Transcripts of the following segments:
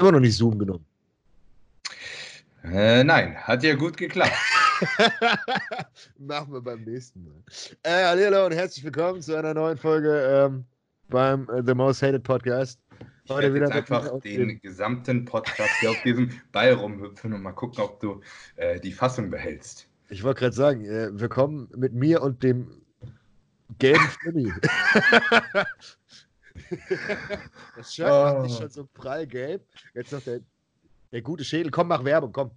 immer noch nicht Zoom genommen. Äh, nein, hat ja gut geklappt. Machen wir beim nächsten Mal. Äh, hallo und herzlich willkommen zu einer neuen Folge ähm, beim äh, The Most Hated Podcast. Ich Heute wieder jetzt einfach den, den gesamten Podcast hier auf diesem Ball rumhüpfen und mal gucken, ob du äh, die Fassung behältst. Ich wollte gerade sagen, äh, wir kommen mit mir und dem gelben Flimmy. das Shirt oh. ist schon so prallgelb. Jetzt noch der, der gute Schädel. Komm, mach Werbung, komm.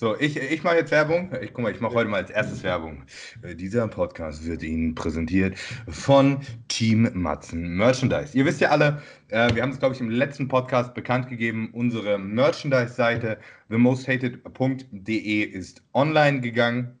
So, ich, ich mache jetzt Werbung. Ich guck mal, ich mache heute mal als erstes Werbung. Äh, dieser Podcast wird Ihnen präsentiert von Team Matzen Merchandise. Ihr wisst ja alle, äh, wir haben es, glaube ich, im letzten Podcast bekannt gegeben. Unsere Merchandise-Seite themosthated.de ist online gegangen.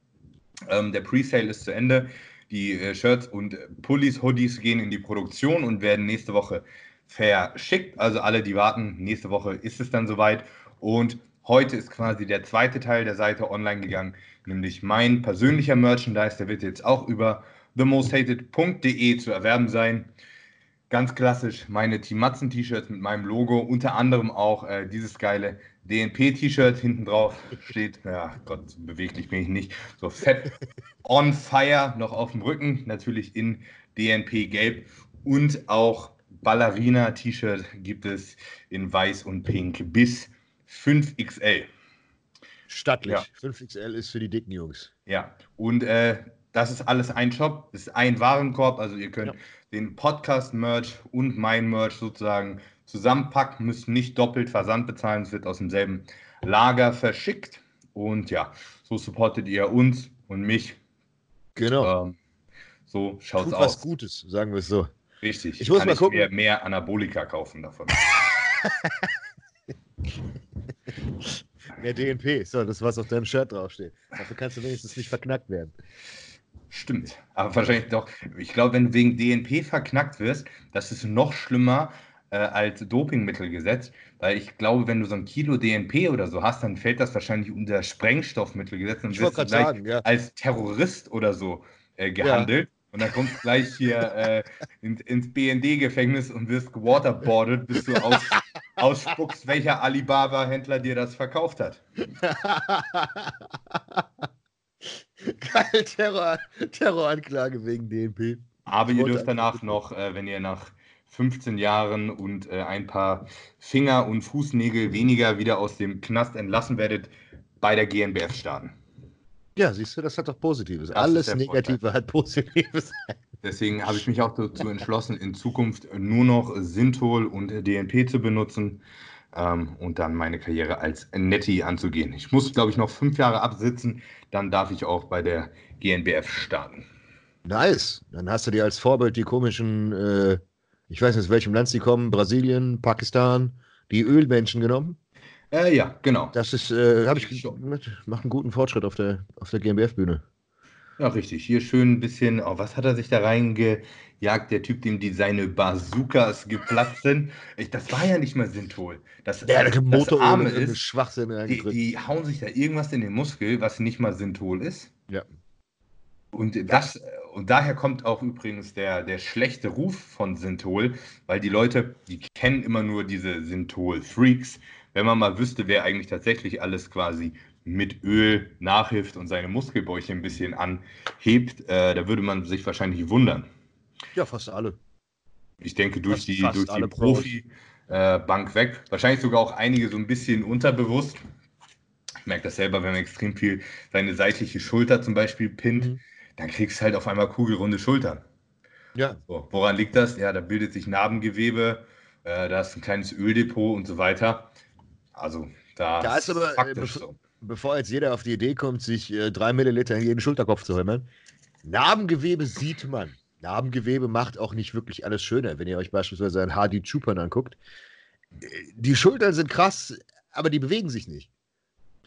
Ähm, der Presale ist zu Ende. Die äh, Shirts und Pullis, Hoodies gehen in die Produktion und werden nächste Woche verschickt. Also alle, die warten, nächste Woche ist es dann soweit. Und heute ist quasi der zweite Teil der Seite online gegangen, nämlich mein persönlicher Merchandise. Der wird jetzt auch über themosthated.de zu erwerben sein. Ganz klassisch meine Team Matzen T-Shirts mit meinem Logo, unter anderem auch äh, dieses geile DNP-T-Shirt hinten drauf steht. Ja, Gott, beweglich bin ich nicht. So fett on fire noch auf dem Rücken, natürlich in DNP gelb und auch Ballerina-T-Shirt gibt es in weiß und pink bis 5XL. Stattlich. Ja. 5XL ist für die dicken Jungs. Ja, und äh, das ist alles ein Shop, ist ein Warenkorb. Also ihr könnt ja. Den Podcast-Merch und mein Merch sozusagen zusammenpacken, müsst nicht doppelt Versand bezahlen, es wird aus demselben Lager verschickt. Und ja, so supportet ihr uns und mich. Genau. Ähm, so schaut es aus. was Gutes, sagen wir es so. Richtig. Ich muss Kann mal gucken. Mir mehr Anabolika kaufen davon. Mehr DNP, so, das was auf deinem Shirt draufsteht. Dafür kannst du wenigstens nicht verknackt werden. Stimmt, aber wahrscheinlich doch. Ich glaube, wenn du wegen DNP verknackt wirst, das ist noch schlimmer äh, als Dopingmittelgesetz, weil ich glaube, wenn du so ein Kilo DNP oder so hast, dann fällt das wahrscheinlich unter Sprengstoffmittelgesetz und wirst gleich sagen, ja. als Terrorist oder so äh, gehandelt. Ja. Und dann kommst du gleich hier äh, in, ins BND-Gefängnis und wirst gewaterboardet, bis du aus, ausspuckst, welcher Alibaba-Händler dir das verkauft hat. Geil, Terror, Terroranklage wegen DNP. Aber ihr dürft danach noch, äh, wenn ihr nach 15 Jahren und äh, ein paar Finger- und Fußnägel weniger wieder aus dem Knast entlassen werdet, bei der GNBF starten. Ja, siehst du, das hat doch Positives. Das Alles Negative Vorteil. hat Positives. Deswegen habe ich mich auch dazu entschlossen, in Zukunft nur noch Sintol und DNP zu benutzen ähm, und dann meine Karriere als Netty anzugehen. Ich muss, glaube ich, noch fünf Jahre absitzen, dann darf ich auch bei der GNBF starten. Nice. Dann hast du dir als Vorbild die komischen, äh, ich weiß nicht, aus welchem Land sie kommen, Brasilien, Pakistan, die Ölmenschen genommen. Äh, ja, genau. Das ist, äh, habe ich macht einen guten Fortschritt auf der, auf der GmbF-Bühne. Ja, richtig. Hier schön ein bisschen, oh, was hat er sich da reingejagt, der Typ, dem die seine Bazookas geplatzt sind? Ich, das war ja nicht mal Synthol. Das, ja, das, das Arme ist, Schwachsinn die, die hauen sich da irgendwas in den Muskel, was nicht mal Synthol ist. Ja. Und, das, und daher kommt auch übrigens der, der schlechte Ruf von Synthol, weil die Leute, die kennen immer nur diese Synthol-Freaks, wenn man mal wüsste, wer eigentlich tatsächlich alles quasi mit Öl nachhilft und seine Muskelbäuche ein bisschen anhebt, äh, da würde man sich wahrscheinlich wundern. Ja, fast alle. Ich denke, durch fast, die, fast durch die Profi-Bank äh, weg. Wahrscheinlich sogar auch einige so ein bisschen unterbewusst. Ich merke das selber, wenn man extrem viel seine seitliche Schulter zum Beispiel pinnt, mhm. dann kriegst du halt auf einmal kugelrunde Schultern. Ja. So, woran liegt das? Ja, da bildet sich Narbengewebe, äh, da ist ein kleines Öldepot und so weiter. Also da, da ist aber, äh, bev so. Bevor jetzt jeder auf die Idee kommt, sich äh, drei Milliliter in jeden Schulterkopf zu hämmern, Narbengewebe sieht man. Narbengewebe macht auch nicht wirklich alles schöner, wenn ihr euch beispielsweise ein Hardy Chupan anguckt. Äh, die Schultern sind krass, aber die bewegen sich nicht.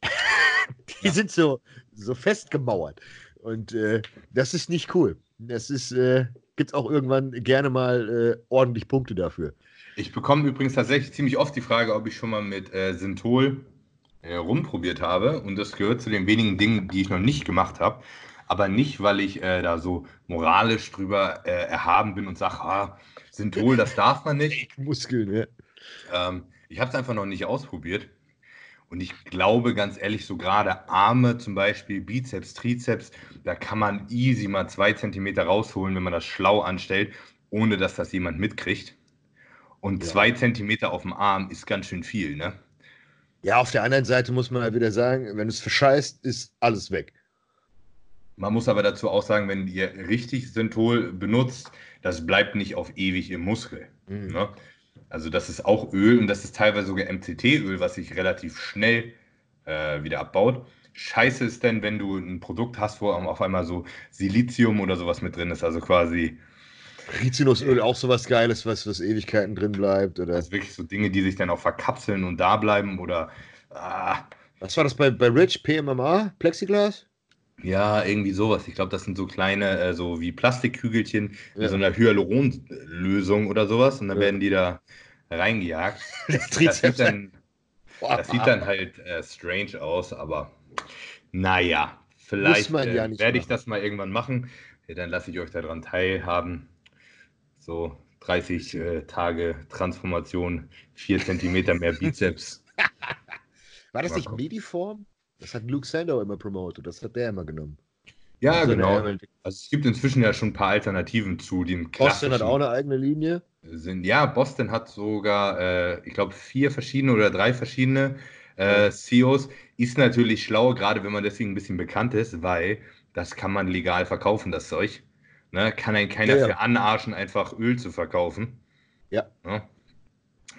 die ja. sind so, so festgemauert. Und äh, das ist nicht cool. Das ist, äh, gibt auch irgendwann gerne mal äh, ordentlich Punkte dafür. Ich bekomme übrigens tatsächlich ziemlich oft die Frage, ob ich schon mal mit äh, Synthol äh, rumprobiert habe. Und das gehört zu den wenigen Dingen, die ich noch nicht gemacht habe. Aber nicht, weil ich äh, da so moralisch drüber äh, erhaben bin und sage, ah, Synthol, das darf man nicht. Muskeln, ja. Ähm, Ich habe es einfach noch nicht ausprobiert. Und ich glaube ganz ehrlich, so gerade Arme zum Beispiel, Bizeps, Trizeps, da kann man easy mal zwei Zentimeter rausholen, wenn man das schlau anstellt, ohne dass das jemand mitkriegt. Und ja. zwei Zentimeter auf dem Arm ist ganz schön viel, ne? Ja, auf der anderen Seite muss man halt wieder sagen, wenn du es verscheißt, ist alles weg. Man muss aber dazu auch sagen, wenn ihr richtig Synthol benutzt, das bleibt nicht auf ewig im Muskel. Mhm. Ne? Also das ist auch Öl und das ist teilweise sogar MCT-Öl, was sich relativ schnell äh, wieder abbaut. Scheiße ist denn, wenn du ein Produkt hast, wo auf einmal so Silizium oder sowas mit drin ist, also quasi Rizinusöl auch sowas Geiles, was, was Ewigkeiten drin bleibt. Oder? Das ist wirklich so Dinge, die sich dann auch verkapseln und da bleiben oder. Ah. Was war das bei, bei Rich? PMMA? Plexiglas? Ja, irgendwie sowas. Ich glaube, das sind so kleine, äh, so wie Plastikkügelchen, ja. so einer Hyaluronlösung oder sowas. Und dann ja. werden die da reingejagt. Das, das, sieht, dann, das sieht dann halt äh, strange aus, aber naja, vielleicht äh, ja werde ich das mal irgendwann machen. Dann lasse ich euch daran teilhaben. So 30 äh, Tage Transformation, 4 Zentimeter mehr Bizeps. War das nicht Mediform? Das hat Luke Sandow immer promotet, das hat der immer genommen. Ja, also genau. Also es gibt inzwischen ja schon ein paar Alternativen zu dem Boston hat auch eine eigene Linie. Sind, ja, Boston hat sogar, äh, ich glaube, vier verschiedene oder drei verschiedene äh, CEOs. Ist natürlich schlau, gerade wenn man deswegen ein bisschen bekannt ist, weil das kann man legal verkaufen, das Zeug. Ne? Kann einen keiner ja, für anarschen, einfach Öl zu verkaufen. Ja. Ne?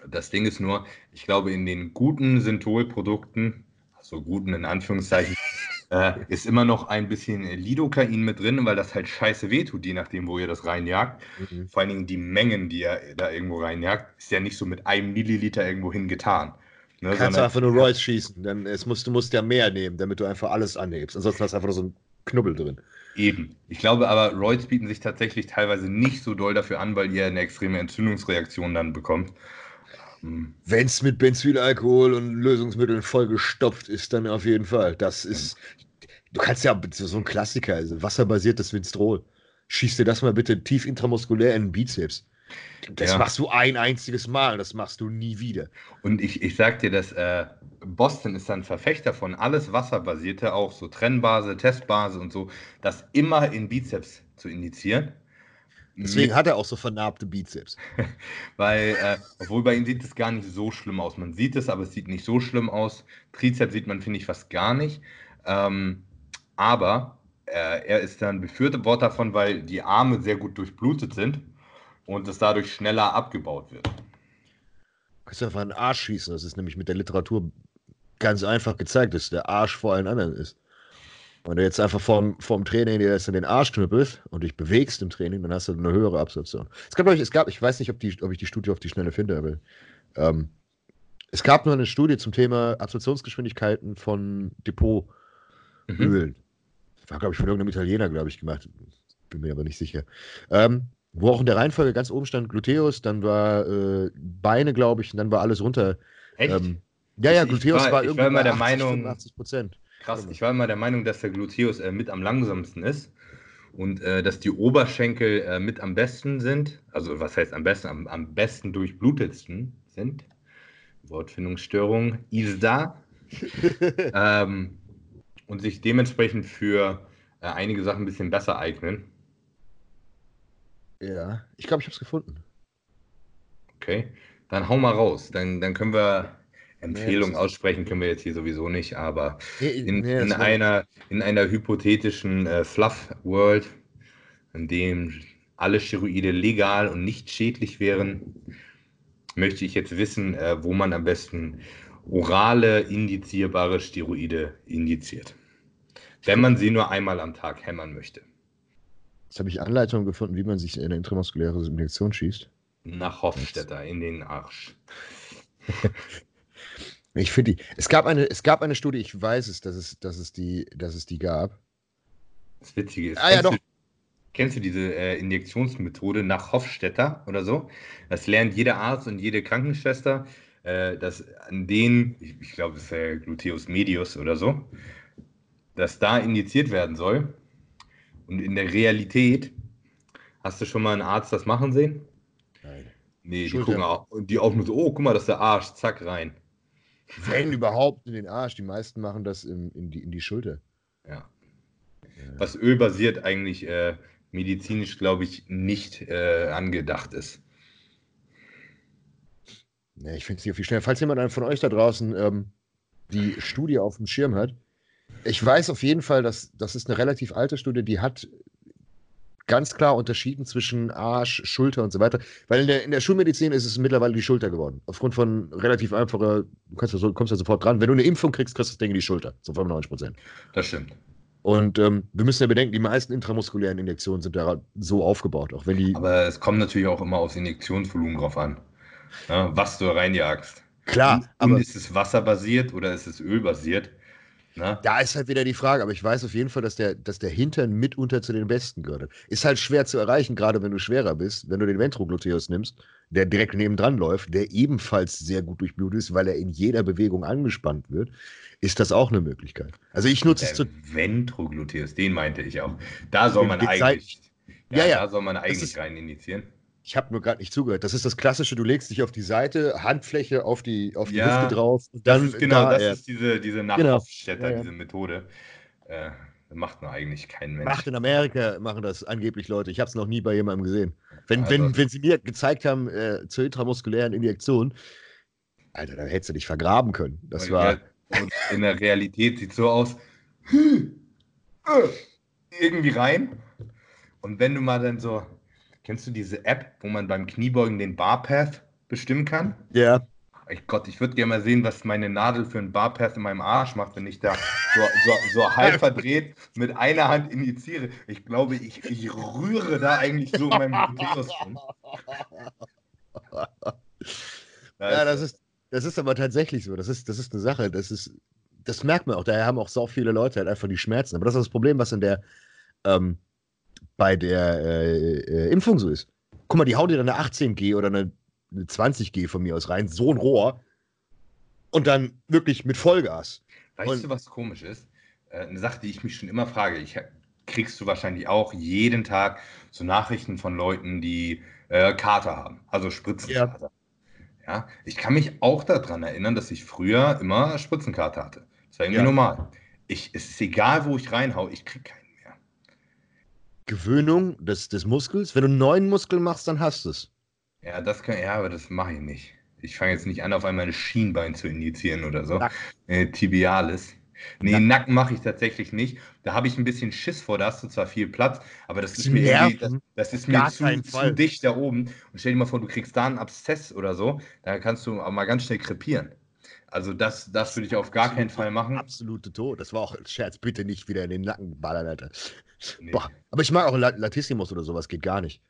Das Ding ist nur, ich glaube, in den guten Synthol-Produkten so guten in Anführungszeichen, äh, ist immer noch ein bisschen Lidocain mit drin, weil das halt scheiße wehtut, je nachdem, wo ihr das reinjagt. Mhm. Vor allen Dingen die Mengen, die ihr da irgendwo reinjagt, ist ja nicht so mit einem Milliliter irgendwo hingetan. Ne, du kannst einfach nur Royce schießen, denn es musst, du musst ja mehr nehmen, damit du einfach alles anhebst. Ansonsten hast du einfach nur so einen Knubbel drin. Eben. Ich glaube aber, Roids bieten sich tatsächlich teilweise nicht so doll dafür an, weil ihr eine extreme Entzündungsreaktion dann bekommt. Wenn es mit Benzylalkohol und Lösungsmitteln vollgestopft ist, dann auf jeden Fall. Das ist. Du kannst ja so ein Klassiker, also wasserbasiertes Winstrol. Schieß dir das mal bitte tief intramuskulär in den Bizeps. Das ja. machst du ein einziges Mal, das machst du nie wieder. Und ich, ich sag dir, dass äh, Boston ist ein Verfechter von alles Wasserbasierte, auch so Trennbase, Testbase und so, das immer in Bizeps zu indizieren. Deswegen hat er auch so vernarbte Bizeps. Weil, äh, obwohl bei ihm sieht es gar nicht so schlimm aus. Man sieht es, aber es sieht nicht so schlimm aus. Trizeps sieht man, finde ich, fast gar nicht. Ähm, aber äh, er ist dann befürwortet davon, weil die Arme sehr gut durchblutet sind und es dadurch schneller abgebaut wird. Du kannst einfach einen Arsch schießen. Das ist nämlich mit der Literatur ganz einfach gezeigt, dass der Arsch vor allen anderen ist. Wenn du jetzt einfach vorm, vorm Training dir jetzt in den Arsch knüppelst und dich bewegst im Training, dann hast du eine höhere Absorption. Es gab, ich, es gab, ich weiß nicht, ob, die, ob ich die Studie auf die Schnelle finde, aber ähm, es gab nur eine Studie zum Thema Absorptionsgeschwindigkeiten von Depotölen. Mhm. War, glaube ich, von irgendeinem Italiener, glaube ich, gemacht. Bin mir aber nicht sicher. Ähm, wo auch in der Reihenfolge ganz oben stand Gluteus, dann war äh, Beine, glaube ich, und dann war alles runter. Echt? Ähm, ja, ja, Gluteus war, war irgendwie war immer der 80, Meinung, 80 Prozent. Krass, ich war immer der Meinung, dass der Gluteus äh, mit am langsamsten ist und äh, dass die Oberschenkel äh, mit am besten sind. Also was heißt am besten? Am, am besten durchblutetsten sind. Wortfindungsstörung ist da. ähm, und sich dementsprechend für äh, einige Sachen ein bisschen besser eignen. Ja, ich glaube, ich habe es gefunden. Okay, dann hau mal raus. Dann, dann können wir Empfehlung nee, aussprechen können wir jetzt hier sowieso nicht, aber in, nee, in einer, in einer hypothetischen äh, Fluff-World, in dem alle Steroide legal und nicht schädlich wären, möchte ich jetzt wissen, äh, wo man am besten orale indizierbare Steroide indiziert. Wenn man sie nur einmal am Tag hämmern möchte. Jetzt habe ich Anleitungen gefunden, wie man sich in eine intramuskuläre Injektion schießt. Nach Hofstetter in den Arsch. Ich finde die. Es gab eine, es gab eine Studie, ich weiß es, dass es, dass es die, dass es die gab. Das Witzige ist. Ah ja, doch. Du, kennst du diese äh, Injektionsmethode nach Hofstetter oder so? Das lernt jeder Arzt und jede Krankenschwester, äh, dass an denen, ich, ich glaube, es ist der Gluteus medius oder so, dass da injiziert werden soll. Und in der Realität, hast du schon mal einen Arzt das machen sehen? Nein. Nee, die gucken auch, die auch nur so, oh, guck mal, das ist der Arsch, zack, rein. Wenn überhaupt in den Arsch. Die meisten machen das in, in, die, in die Schulter. Ja. Was ölbasiert eigentlich äh, medizinisch, glaube ich, nicht äh, angedacht ist. Ja, ich finde es hier viel schneller. Falls jemand von euch da draußen ähm, die Studie auf dem Schirm hat, ich weiß auf jeden Fall, dass das ist eine relativ alte Studie, die hat ganz klar unterschieden zwischen Arsch, Schulter und so weiter. Weil in der, in der Schulmedizin ist es mittlerweile die Schulter geworden. Aufgrund von relativ einfacher, du kannst ja kommst ja sofort dran. Wenn du eine Impfung kriegst, kriegst du das Ding in die Schulter. Zu 95 Prozent. Das stimmt. Und ähm, wir müssen ja bedenken, die meisten intramuskulären Injektionen sind ja so aufgebaut, auch wenn die. Aber es kommt natürlich auch immer aufs Injektionsvolumen drauf an, ja, was du reinjagst. Klar, und, aber. Und ist es wasserbasiert oder ist es ölbasiert? Na? Da ist halt wieder die Frage, aber ich weiß auf jeden Fall, dass der, dass der Hintern mitunter zu den Besten gehört. Ist halt schwer zu erreichen, gerade wenn du schwerer bist. Wenn du den Ventrogluteus nimmst, der direkt nebendran läuft, der ebenfalls sehr gut durchblutet ist, weil er in jeder Bewegung angespannt wird, ist das auch eine Möglichkeit. Also ich nutze es zu. Ventrogluteus, den meinte ich auch. Da soll man eigentlich. Ja, ja, ja, Da soll man eigentlich rein initiieren. Ich habe nur gerade nicht zugehört. Das ist das Klassische, du legst dich auf die Seite, Handfläche auf die, auf die ja, Hüfte drauf. Und dann, das ist genau, da, das ist diese, diese Nachhofstädter, genau. diese Methode. Äh, macht nur eigentlich kein Mensch. Macht in Amerika, machen das angeblich Leute. Ich habe es noch nie bei jemandem gesehen. Wenn, also, wenn, wenn sie mir gezeigt haben, äh, zur intramuskulären Injektion, Alter, dann hättest du dich vergraben können. Das war. in der Realität sieht es so aus. Äh, irgendwie rein. Und wenn du mal dann so Kennst du diese App, wo man beim Kniebeugen den Barpath bestimmen kann? Ja. Ich Gott, ich würde gerne mal sehen, was meine Nadel für einen Barpath in meinem Arsch macht, wenn ich da so, so, so halb verdreht mit einer Hand injiziere. Ich glaube, ich, ich rühre da eigentlich so in meinem Gluteus rum. Ja, das ist, das ist aber tatsächlich so. Das ist, das ist eine Sache. Das, ist, das merkt man auch. Daher haben auch so viele Leute halt einfach die Schmerzen. Aber das ist das Problem, was in der ähm, bei der äh, äh, Impfung so ist. Guck mal, die hauen dir dann eine 18G oder eine, eine 20G von mir aus rein, so ein Rohr. Und dann wirklich mit Vollgas. Weißt und, du, was komisch ist? Äh, eine Sache, die ich mich schon immer frage, ich, kriegst du wahrscheinlich auch jeden Tag so Nachrichten von Leuten, die äh, Kater haben, also Spritzenkater. Ja. ja. ich kann mich auch daran erinnern, dass ich früher immer Spritzenkater hatte. Das war irgendwie ja. normal. Ich, es ist egal, wo ich reinhau, ich kriege keinen. Gewöhnung des, des Muskels. Wenn du einen neuen Muskel machst, dann hast du es. Ja, das kann, ja, aber das mache ich nicht. Ich fange jetzt nicht an, auf einmal ein Schienbein zu injizieren oder so. Äh, tibialis. Nee, Nacken, Nacken mache ich tatsächlich nicht. Da habe ich ein bisschen Schiss vor, da hast du zwar viel Platz, aber das ist mir, das, das, ist mir zu, zu, dicht da oben. Und stell dir mal vor, du kriegst da einen Abszess oder so, da kannst du auch mal ganz schnell krepieren. Also das, das würde ich auf gar keinen Fall machen. Absolute Tod. Das war auch ein Scherz. Bitte nicht wieder in den Nacken ballern, Alter. Nee. Boah. Aber ich mag auch Latissimus oder sowas. Geht gar nicht.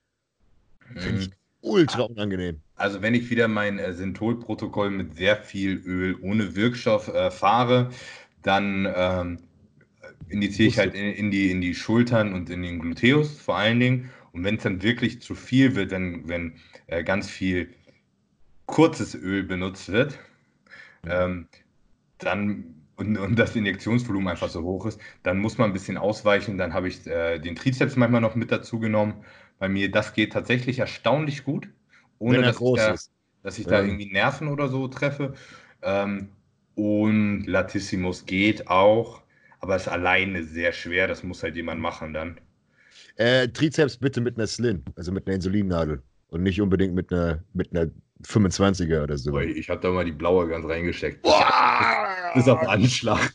Finde ich mhm. ultra unangenehm. Also wenn ich wieder mein äh, Synthol-Protokoll mit sehr viel Öl ohne Wirkstoff äh, fahre, dann ähm, indiziere ich halt in, in, die, in die Schultern und in den Gluteus vor allen Dingen. Und wenn es dann wirklich zu viel wird, wenn, wenn äh, ganz viel kurzes Öl benutzt wird, ähm, dann und, und, das Injektionsvolumen einfach so hoch ist, dann muss man ein bisschen ausweichen. Dann habe ich äh, den Trizeps manchmal noch mit dazu genommen. Bei mir, das geht tatsächlich erstaunlich gut, ohne dass ich, da, dass ich, da, irgendwie Nerven oder so treffe. Ähm, und Latissimus geht auch, aber ist alleine sehr schwer. Das muss halt jemand machen dann. Äh, Trizeps bitte mit einer Slim, also mit einer Insulinnadel und nicht unbedingt mit einer, mit einer 25er oder so. Ich habe da mal die blaue ganz reingesteckt. Boah! Das ist auf Anschlag.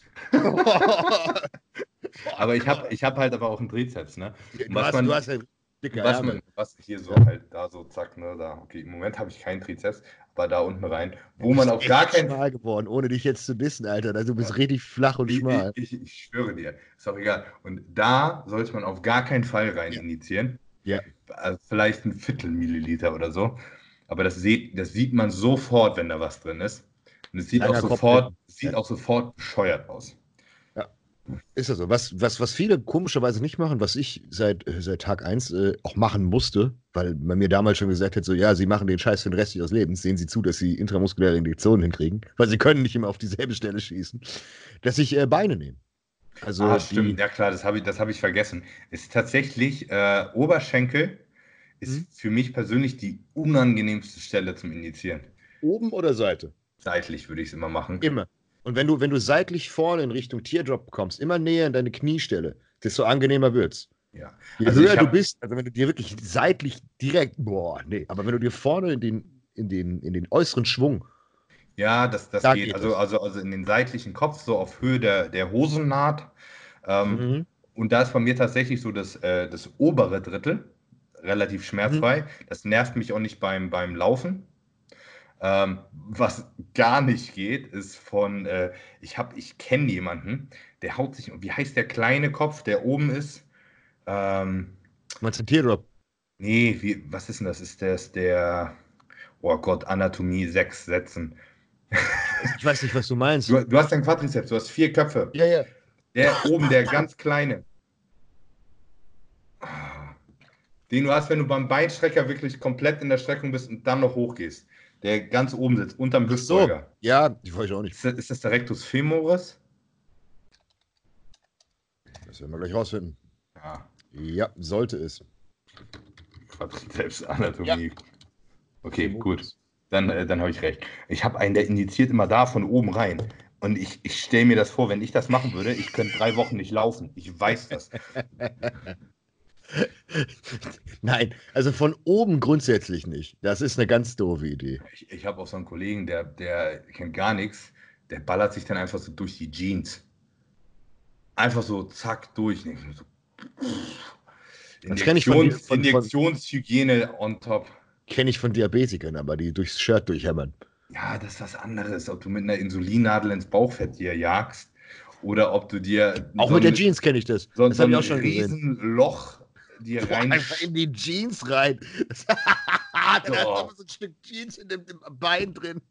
aber ich habe ich hab halt aber auch einen Trizeps, ne? Du was hast, man, du hast ja dicke was, man, was hier so halt da so zack, ne, da, okay, im Moment habe ich keinen Trizeps, aber da unten rein, wo man auf gar keinen Fall geworden, ohne dich jetzt zu dissen, Alter, also du bist ja. richtig flach und schmal. Ich, ich, ich, schwöre dir, ist auch egal. Und da sollte man auf gar keinen Fall rein ja. initiieren. Ja. Also vielleicht ein Viertel Milliliter oder so. Aber das sieht, das sieht man sofort, wenn da was drin ist. Und es sieht, auch sofort, sieht auch sofort bescheuert aus. Ja, ist das so. Was, was, was viele komischerweise nicht machen, was ich seit, seit Tag 1 äh, auch machen musste, weil man mir damals schon gesagt hat, so, ja, sie machen den Scheiß für den Rest ihres Lebens, sehen sie zu, dass sie intramuskuläre Injektionen hinkriegen, weil sie können nicht immer auf dieselbe Stelle schießen, dass ich äh, Beine nehme. Also ah, stimmt, ja klar, das habe ich, hab ich vergessen. Es ist tatsächlich äh, Oberschenkel ist Mhm. für mich persönlich die unangenehmste Stelle zum Injizieren. Oben oder Seite? Seitlich würde ich es immer machen. Immer. Und wenn du, wenn du seitlich vorne in Richtung Teardrop kommst, immer näher in deine Kniestelle, desto angenehmer wird's. Ja. Je Also höher ich du hab- bist, also wenn du dir wirklich seitlich direkt, boah, nee, aber wenn du dir vorne in den, in den, in den äußeren Schwung, Ja, das, das Da geht. geht also, es. also, also in den seitlichen Kopf, so auf Höhe der, der Hosennaht. Ähm, Mhm. Und da ist bei mir tatsächlich so das, äh, das obere Drittel relativ schmerzfrei. Das nervt mich auch nicht beim, beim Laufen. Ähm, was gar nicht geht, ist von, äh, ich habe, ich kenne jemanden, der haut sich, wie heißt der kleine Kopf, der oben ist? Ähm, meinst du Teardrop? nee, wie, was ist denn das? Ist das der, oh Gott, Anatomie 6 Sätzen. Ich weiß nicht, was du meinst. Du, du hast einen Quadrizeps, du hast vier Köpfe. ja, ja. Der oben, der ganz kleine. Den du hast, wenn du beim Beinstrecker wirklich komplett in der Streckung bist und dann noch hochgehst. Der ganz oben sitzt, unterm Ach so. Hüftbeuger. Ja, die weiß ich auch nicht. Ist, das, ist das der Rectus femoris? Das werden wir gleich rausfinden. Ja, Ja, sollte es. Quadrizeps Anatomie. Ja. Okay, Femoris. gut. Dann, äh, dann habe ich recht. Ich habe einen, der injiziert immer da von oben rein. Und ich, ich stelle mir das vor, wenn ich das machen würde, ich könnte drei Wochen nicht laufen. Ich weiß das. Nein, also von oben grundsätzlich nicht. Das ist eine ganz doofe Idee. Ich, ich habe auch so einen Kollegen, der, der kennt gar nichts, der ballert sich dann einfach so durch die Jeans. Einfach so zack durch. So, ich von Injektions, von- von- Injektionshygiene on top. Kenne ich von Diabetikern, aber die durchs Shirt durchhämmern. Ja, das ist was anderes, ob du mit einer Insulinnadel ins Bauchfett dir jagst oder ob du dir Auch so mit der Jeans kenne ich das. so, das so habe ich auch schon gesehen. Riesenloch Boah, rein. einfach in die Jeans rein. Dann Oh. aber so ein Stück Jeans in dem, dem Bein drin.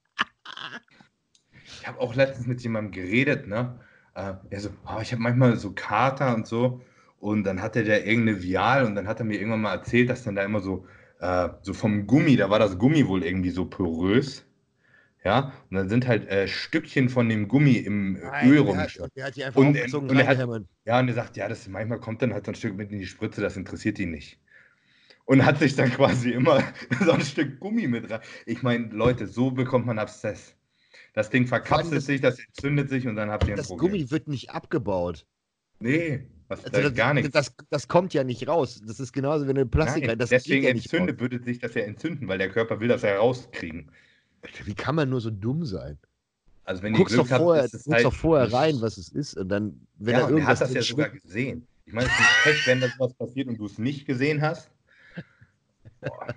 Ich habe auch letztens mit jemandem geredet, ne? Äh, er so, oh, ich habe manchmal so Kater und so. Und dann hatte der irgendeine Vial und dann hat er mir irgendwann mal erzählt, dass dann da immer so, äh, so vom Gummi, da war das Gummi wohl irgendwie so porös. Ja, und dann sind halt äh, Stückchen von dem Gummi im Nein, Öl rumgeschwommen. der hat die einfach Und- aufgezogen und er hat-. Ja, und er sagt, ja, das manchmal kommt dann halt so ein Stück mit in die Spritze, das interessiert ihn nicht. Und hat sich dann quasi immer so ein Stück Gummi mit rein. Ich meine, Leute, so bekommt man Abszess. Das Ding verkapselt das- sich, das entzündet sich und dann habt ihr ein Das Problem. Gummi wird nicht abgebaut. Nee, was, Also das, gar nichts. Das, das kommt ja nicht raus. Das ist genauso, wenn du Plastik Nein. Das deswegen ja entzündet, würde sich das ja entzünden, weil der Körper will das ja rauskriegen. Wie kann man nur so dumm sein? Also wenn ihr Guckst doch Glück habt, vorher, es guckst halt doch vorher rein, was es ist. Und dann, wenn ja, da er irgendwas hat das ja sogar gesehen. Ich meine, es ist Pech, wenn da sowas passiert und du es nicht gesehen hast. Boah,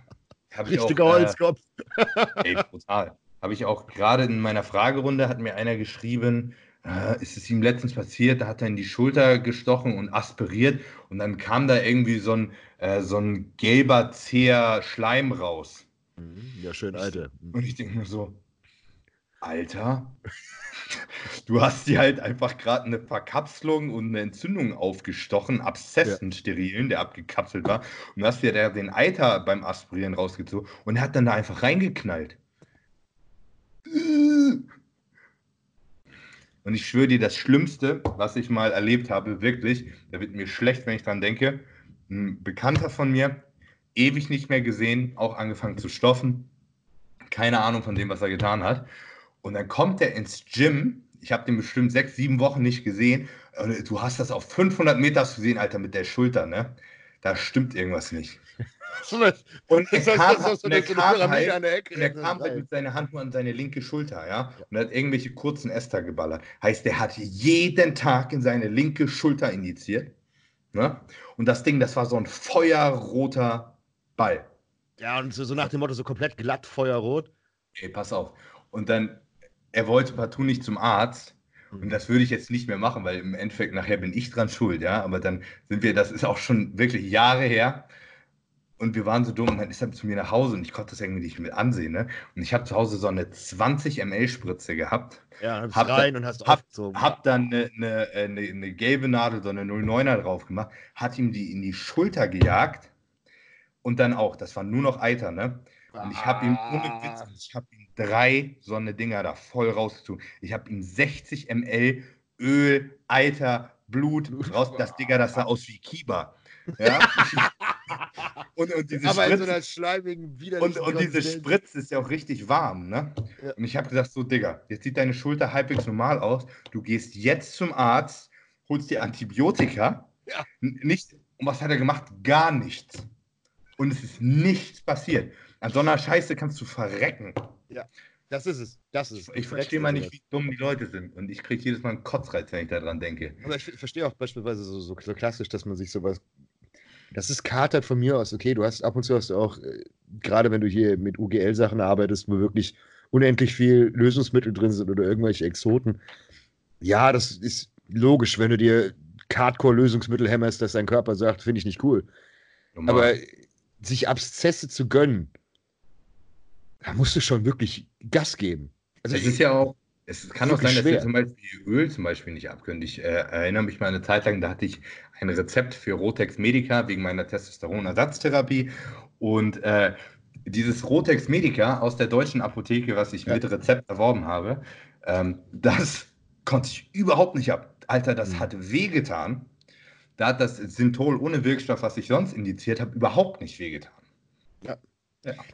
hab ich Richtiger auch, äh, Holzkopf. Ey, brutal. Habe ich auch gerade in meiner Fragerunde, hat mir einer geschrieben, äh, ist es ihm letztens passiert, da hat er in die Schulter gestochen und aspiriert und dann kam da irgendwie so ein, äh, so ein gelber, zäher Schleim raus. Mhm, Ja, schön, Alter. Und ich denke mir so, Alter, du hast dir halt einfach gerade eine Verkapselung und eine Entzündung aufgestochen, Abszessen sterilen, der abgekapselt war, und hast dir da den Eiter beim Aspirieren rausgezogen und er hat dann da einfach reingeknallt. Und ich schwöre dir, das Schlimmste, was ich mal erlebt habe, wirklich, da wird mir schlecht, wenn ich dran denke, ein Bekannter von mir, ewig nicht mehr gesehen, auch angefangen zu stoffen, keine Ahnung von dem, was er getan hat. Und dann kommt er ins Gym. Ich habe den bestimmt sechs, sieben Wochen nicht gesehen. Und du hast das auf 500 Meter gesehen, Alter, mit der Schulter, ne? Da stimmt irgendwas nicht. Und er kam, er halt, und er kam halt mit seiner Hand nur an seine linke Schulter, ja? Und hat irgendwelche kurzen Äster geballert. Heißt, der hat jeden Tag in seine linke Schulter injiziert. Ne? Und das Ding, das war so ein feuerroter Ball. Ja, und so, so nach dem Motto, so komplett glatt, feuerrot. Ey, pass auf. Und dann, er wollte partout nicht zum Arzt. Und das würde ich jetzt nicht mehr machen, weil im Endeffekt nachher bin ich dran schuld, ja. Aber dann sind wir, das ist auch schon wirklich Jahre her. Und wir waren so dumm und dann ist er zu mir nach Hause und ich konnte das irgendwie nicht mit ansehen, ne? Und ich habe zu Hause so eine 20 ml Spritze gehabt. Ja, dann Hab rein und hast hab- aufgezogen. Hab dann eine, eine, eine, eine gelbe Nadel, so eine 09er drauf gemacht, hat ihm die in die Schulter gejagt und dann auch, das war nur noch Eiter, ne? Und ich habe ihm ohne Witz, ich habe ihm drei so eine Dinger da voll rausgezogen. Ich habe ihm 60 ml Öl, Eiter, Blut raus. Das Digga, das sah aus wie Kiba. Ja? Und, und diese Aber in so Spritze, einer schleimigen, und, widerlichen und diese Konsistenz. Spritze ist ja auch richtig warm, ne? Ja. Und ich habe gesagt, so, Digga, jetzt sieht deine Schulter halbwegs normal aus. Du gehst jetzt zum Arzt, holst dir Antibiotika. Ja. Nicht, und was hat er gemacht? Gar nichts. Und es ist nichts passiert. An so einer Scheiße kannst du verrecken. Das ist es. Das ist es. Ich verstehe mal nicht, wie dumm die Leute sind. Und ich kriege jedes Mal einen Kotzreiz, wenn ich daran denke. Aber ich, verstehe auch beispielsweise so, so, so klassisch, dass man sich sowas. Das ist katert von mir aus. Okay, du hast ab und zu hast du auch, äh, gerade wenn du hier mit UGL-Sachen arbeitest, wo wirklich unendlich viel Lösungsmittel drin sind oder irgendwelche Exoten. Ja, das ist logisch, wenn du dir Hardcore-Lösungsmittel hämmerst, dass dein Körper sagt, finde ich nicht cool. Normal. Aber sich Abszesse zu gönnen, da musst du schon wirklich Gas geben. Also es ist ja auch, es kann auch sein, dass wir schwer. zum Beispiel Öl zum Beispiel nicht abkönnen. Ich äh, erinnere mich mal eine Zeit lang, da hatte ich ein Rezept für Rotex Medica wegen meiner Testosteronersatztherapie. Und äh, dieses Rotex Medica aus der deutschen Apotheke, was ich Ja. mit Rezept erworben habe, ähm, das konnte ich überhaupt nicht ab. Alter, das Mhm. hat wehgetan. Da hat das Synthol ohne Wirkstoff, was ich sonst indiziert habe, überhaupt nicht wehgetan.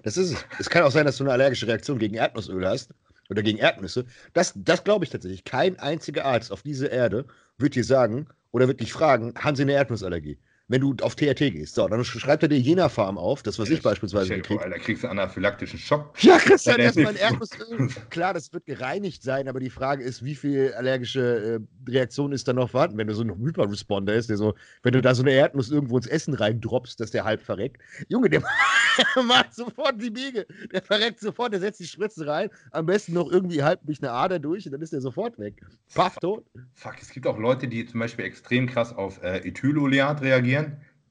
Das ist es. Es kann auch sein, dass du eine allergische Reaktion gegen Erdnussöl hast oder gegen Erdnüsse. Das, das glaube ich tatsächlich. Kein einziger Arzt auf dieser Erde wird dir sagen oder wird dich fragen, haben sie eine Erdnussallergie? Wenn du auf TRT gehst. So, dann schreibt er dir Jena Farm auf, das, was ich beispielsweise gekriegt Alter, kriegst du anaphylaktischen Schock. Ja, kriegst Ja, dann erstmal ein ist- Erdnussöl. Klar, das wird gereinigt sein, aber die Frage ist, wie viel allergische äh, Reaktion ist da noch vorhanden, wenn du so ein Hyperresponder ist, der so, wenn du da so eine Erdnuss irgendwo ins Essen reindroppst, dass der halb verreckt. Junge, der macht sofort die Biege. Der verreckt sofort, der setzt die Spritze rein, am besten noch irgendwie halb durch eine Ader durch und dann ist der sofort weg. Paff, tot. Fuck, es gibt auch Leute, die zum Beispiel extrem krass auf äh, Ethyloleat reagieren,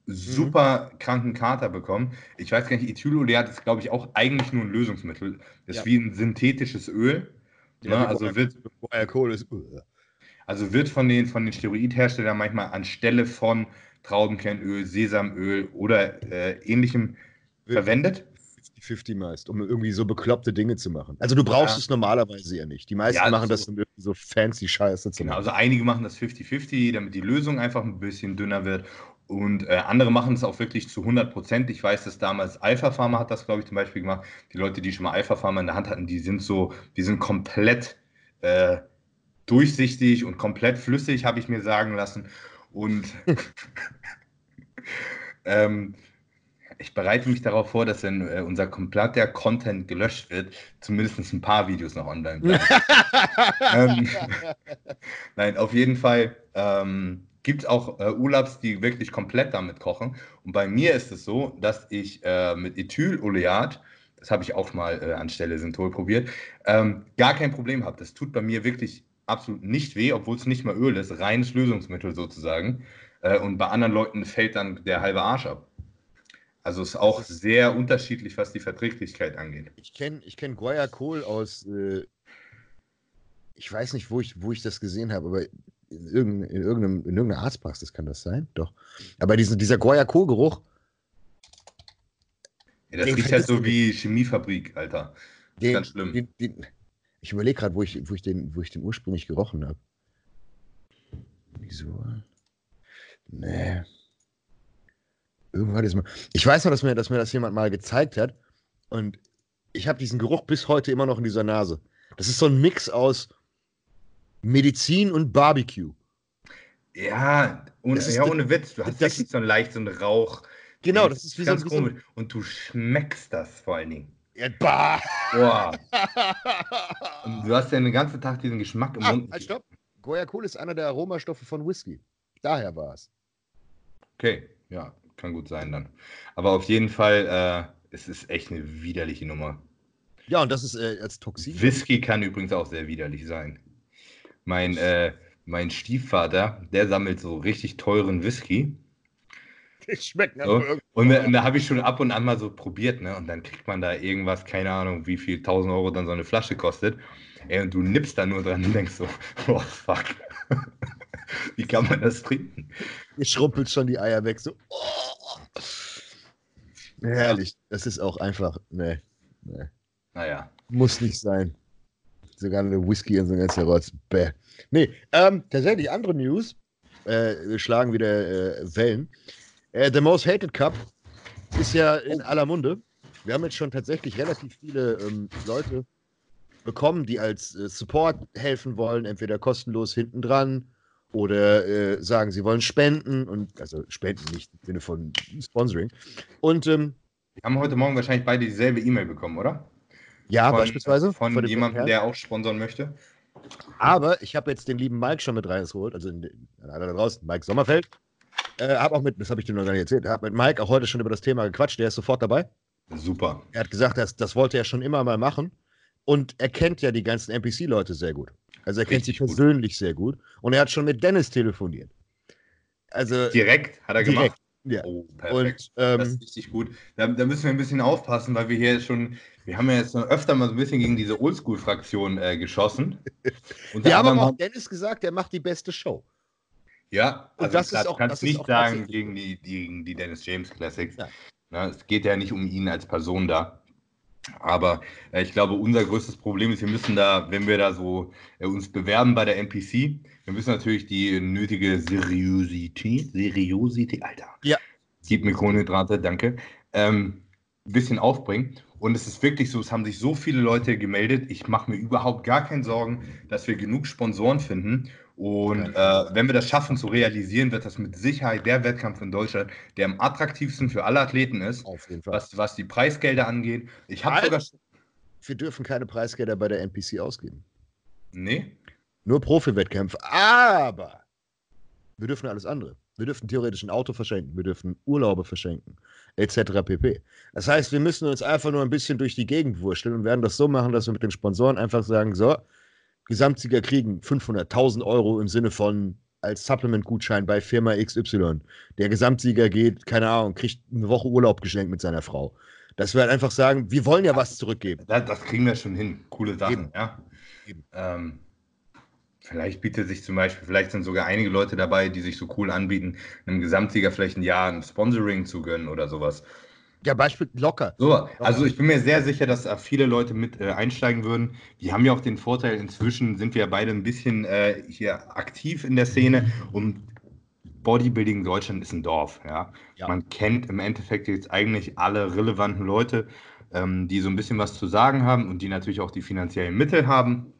super kranken Kater bekommen. Ich weiß gar nicht, Ethyloleat ist, glaube ich, auch eigentlich nur ein Lösungsmittel. Ist Ja. wie ein synthetisches Öl. ne? also, wird, ist. uh. also wird von den, von den Steroidherstellern manchmal anstelle von Traubenkernöl, Sesamöl oder äh, ähnlichem verwendet. 50 meist, um irgendwie so bekloppte Dinge zu machen. Also du brauchst Ja. es normalerweise ja nicht. Die meisten Ja, machen so- das, um irgendwie so fancy Scheiße zu Genau, machen. also einige machen das 50-50, damit die Lösung einfach ein bisschen dünner wird. Und äh, andere machen es auch wirklich zu 100 Prozent. Ich weiß, dass damals Alpha Pharma hat das, glaube ich, zum Beispiel gemacht. Die Leute, die schon mal Alpha Pharma in der Hand hatten, die sind so, die sind komplett äh, durchsichtig und komplett flüssig, habe ich mir sagen lassen. Und ähm, ich bereite mich darauf vor, dass wenn äh, unser kompletter Content gelöscht wird, zumindest ein paar Videos noch online bleiben. ähm, Nein, auf jeden Fall ähm, gibt auch äh, Urlaubs, die wirklich komplett damit kochen. Und bei mir ist es so, dass ich äh, mit Ethyloleat, das habe ich auch mal äh, anstelle Synthol probiert, ähm, gar kein Problem habe. Das tut bei mir wirklich absolut nicht weh, obwohl es nicht mal Öl ist, reines Lösungsmittel sozusagen. Äh, und bei anderen Leuten fällt dann der halbe Arsch ab. Also ist auch sehr unterschiedlich, was die Verträglichkeit angeht. Ich kenne ich kenn Guayacol aus, äh, ich weiß nicht, wo ich, wo ich das gesehen habe, aber in, irgendein, in, irgendeinem, in irgendeiner Arztpraxis kann das sein, doch. Aber diesen, dieser Guayacol-Geruch, Ja, das riecht halt so wie Chemiefabrik, Alter. den, Ganz schlimm. Den, den, ich überlege gerade, wo ich, wo, ich den, wo ich den ursprünglich gerochen habe. Wieso? Nee. Irgendwann ist mal. Ich weiß noch, dass mir, dass mir das jemand mal gezeigt hat. Und ich habe diesen Geruch bis heute immer noch in dieser Nase. Das ist so ein Mix aus Medizin und Barbecue. Ja, ohne, ja, ohne Witz. Du hast wirklich so leicht so einen Rauch. Genau, das ist wie so, ganz so ein. komisch. Und du schmeckst das vor allen Dingen. Ja, bah. Boah. Du hast ja den ganzen Tag diesen Geschmack im ah, Mund. halt, stopp. Guayacol ist einer der Aromastoffe von Whisky. Daher war es. Okay, ja, kann gut sein dann. Aber auf jeden Fall, äh, es ist echt eine widerliche Nummer. Ja, und das ist äh, als Toxin. Whisky kann übrigens auch sehr widerlich sein. Mein, äh, mein Stiefvater, der sammelt so richtig teuren Whisky. Schmeckt So. Und, da- und da habe ich schon ab und an mal so probiert, ne? Und dann kriegt man da irgendwas, keine Ahnung, wie viel 1000 Euro dann so eine Flasche kostet. Ey, und du nippst da nur dran und denkst so, oh fuck. wie kann man das trinken? Ihr schrumpelt schon die Eier weg. So. Oh. Herrlich. Das ist auch einfach. Nee. nee. Naja. Muss nicht sein. Sogar eine Whisky und so ein ganzer Rotz. Bäh. Nee, ähm, tatsächlich andere News. Äh, wir schlagen wieder äh, Wellen. Äh, The Most Hated Cup ist ja in aller Munde. Wir haben jetzt schon tatsächlich relativ viele ähm, Leute bekommen, die als äh, Support helfen wollen, entweder kostenlos hinten dran oder äh, sagen, sie wollen spenden und also spenden nicht im Sinne von Sponsoring. Und ähm, wir haben heute Morgen wahrscheinlich beide dieselbe E-Mail bekommen, oder? Ja, von, beispielsweise. Von, von jemandem, der auch sponsern möchte. Aber ich habe jetzt den lieben Mike schon mit reingeholt, also in, einer da draußen, Mike Sommerfeld. Äh, habe auch mit, das habe ich dir noch gar nicht erzählt, habe mit Mike auch heute schon über das Thema gequatscht, der ist sofort dabei. Super. Er hat gesagt, das, das wollte er schon immer mal machen und er kennt ja die ganzen NPC-Leute sehr gut. Also er kennt sie persönlich gut. sehr gut und er hat schon mit Dennis telefoniert. Also direkt hat er direkt. gemacht. Ja. Oh, perfekt. Und, ähm, das ist richtig gut. Da, da, müssen wir ein bisschen aufpassen, weil wir hier schon, wir haben ja jetzt öfter mal so ein bisschen gegen diese Oldschool-Fraktion äh, geschossen. Und wir haben aber auch Dennis gesagt, er macht die beste Show. Ja, also das klar, ist auch, du kannst nicht sagen gegen die, gegen die Dennis James Classics. Ja. Na, es geht ja nicht um ihn als Person da. Aber äh, ich glaube, unser größtes Problem ist, wir müssen da, wenn wir da so äh, uns bewerben bei der NPC, wir müssen natürlich die nötige Seriosität, Seriosität, Alter. Ja. Gib mir Kohlenhydrate, danke. Ähm, ein bisschen aufbringen. Und es ist wirklich so, es haben sich so viele Leute gemeldet. Ich mache mir überhaupt gar keine Sorgen, dass wir genug Sponsoren finden. Und äh, wenn wir das schaffen zu realisieren, wird das mit Sicherheit der Wettkampf in Deutschland, der am attraktivsten für alle Athleten ist, Was, was die Preisgelder angeht. Ich habe sogar. Wir dürfen keine Preisgelder bei der NPC ausgeben. Nee. Nur Profi-Wettkämpfe. Aber wir dürfen alles andere. Wir dürfen theoretisch ein Auto verschenken, wir dürfen Urlaube verschenken, etc. pp. Das heißt, wir müssen uns einfach nur ein bisschen durch die Gegend wursteln und werden das so machen, dass wir mit den Sponsoren einfach sagen: So, Gesamtsieger kriegen 500.000 Euro im Sinne von als Supplement-Gutschein bei Firma XY. Der Gesamtsieger geht, keine Ahnung, kriegt eine Woche Urlaub geschenkt mit seiner Frau. Dass wir halt einfach sagen, wir wollen ja was zurückgeben. Das, das kriegen wir schon hin. Coole Sachen, Eben. ja. Ähm, vielleicht bietet sich zum Beispiel, vielleicht sind sogar einige Leute dabei, die sich so cool anbieten, einem Gesamtsieger vielleicht ein Jahr ein Sponsoring zu gönnen oder sowas. Ja, Beispiel locker. So, also ich bin mir sehr sicher, dass da viele Leute mit äh, einsteigen würden. Die haben ja auch den Vorteil, inzwischen sind wir ja beide ein bisschen äh, hier aktiv in der Szene und Bodybuilding Deutschland ist ein Dorf. Ja? ja. Man kennt im Endeffekt jetzt eigentlich alle relevanten Leute, ähm, die so ein bisschen was zu sagen haben und die natürlich auch die finanziellen Mittel haben.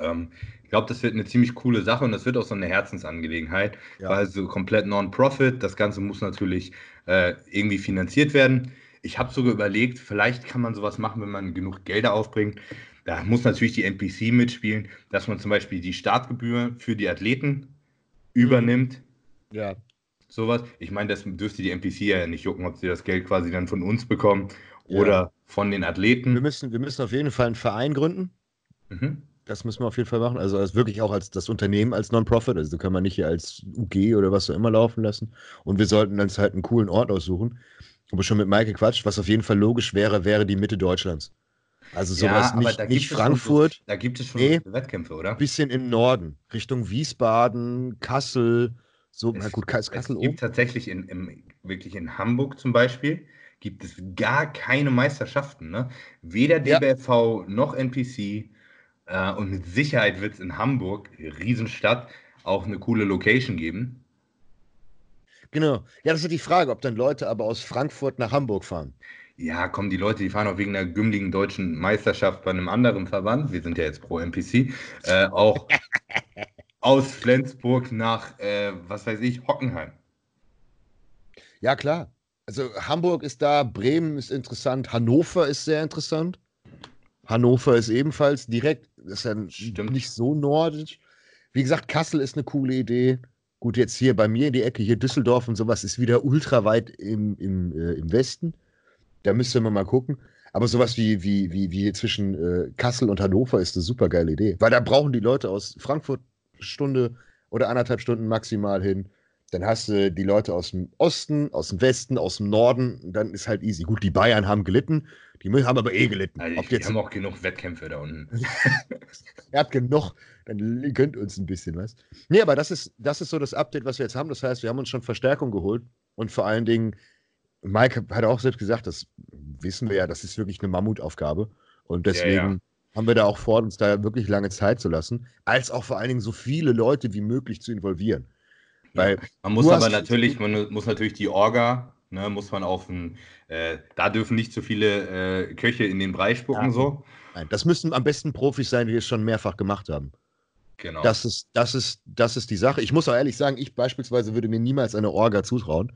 Ähm, ich glaube, das wird eine ziemlich coole Sache und das wird auch so eine Herzensangelegenheit, ja. weil so komplett Non-Profit, das Ganze muss natürlich äh, irgendwie finanziert werden. Ich habe sogar überlegt, vielleicht kann man sowas machen, wenn man genug Gelder aufbringt. Da muss natürlich die NPC mitspielen, dass man zum Beispiel die Startgebühr für die Athleten übernimmt. Ja. Sowas. Ich meine, das dürfte die NPC ja nicht jucken, ob sie das Geld quasi dann von uns bekommen oder ja. von den Athleten. Wir müssen, wir müssen auf jeden Fall einen Verein gründen. Mhm. Das müssen wir auf jeden Fall machen. Also als wirklich auch als das Unternehmen als Non-Profit. Also kann man nicht hier als UG oder was auch immer laufen lassen. Und wir sollten uns halt einen coolen Ort aussuchen. Aber schon mit Maike quatscht, was auf jeden Fall logisch wäre, wäre die Mitte Deutschlands. Also sowas ja, nicht, nicht Frankfurt. Schon, da gibt es schon nee, Wettkämpfe, oder? Ein bisschen im Norden, Richtung Wiesbaden, Kassel. So, es, na gut, Kassel es gibt tatsächlich in, in, wirklich in Hamburg zum Beispiel gibt es gar keine Meisterschaften. Ne? Weder DBFV ja. noch NPC äh, und mit Sicherheit wird es in Hamburg, Riesenstadt, auch eine coole Location geben. Genau. Ja, das ist die Frage, ob dann Leute aber aus Frankfurt nach Hamburg fahren. Ja, kommen die Leute, die fahren auch wegen der gümmeligen deutschen Meisterschaft bei einem anderen Verband. Wir sind ja jetzt pro NPC. Äh, auch aus Flensburg nach, äh, was weiß ich, Hockenheim. Ja, klar. Also Hamburg ist da, Bremen ist interessant, Hannover ist sehr interessant. Hannover ist ebenfalls direkt, ist ja Stimmt. nicht so nordisch. Wie gesagt, Kassel ist eine coole Idee. Gut, jetzt hier bei mir in die Ecke, hier Düsseldorf und sowas ist wieder ultra weit im, im, äh, im Westen. Da müsste man mal gucken. Aber sowas wie, wie, wie, wie zwischen äh, Kassel und Hannover ist eine super geile Idee. Weil da brauchen die Leute aus Frankfurt Stunde oder anderthalb Stunden maximal hin. Dann hast du die Leute aus dem Osten, aus dem Westen, aus dem Norden. Dann ist halt easy. Gut, die Bayern haben gelitten. Die haben aber eh gelitten. Also die haben auch genug Wettkämpfe da unten. er hat genug. Dann gönnt uns ein bisschen was. Nee, aber das ist, das ist so das Update, was wir jetzt haben. Das heißt, wir haben uns schon Verstärkung geholt. Und vor allen Dingen, Mike hat auch selbst gesagt, das wissen wir ja, das ist wirklich eine Mammutaufgabe. Und deswegen ja, ja. haben wir da auch vor, uns da wirklich lange Zeit zu lassen, als auch vor allen Dingen so viele Leute wie möglich zu involvieren. Weil man muss aber natürlich, man muss natürlich die Orga Ne, muss man auf ein, äh, da dürfen nicht zu viele äh, Köche in den Brei spucken, ja. so. Nein, das müssen am besten Profis sein, die es schon mehrfach gemacht haben. Genau. Das ist, das, ist, das ist die Sache. Ich muss auch ehrlich sagen, ich beispielsweise würde mir niemals eine Orga zutrauen.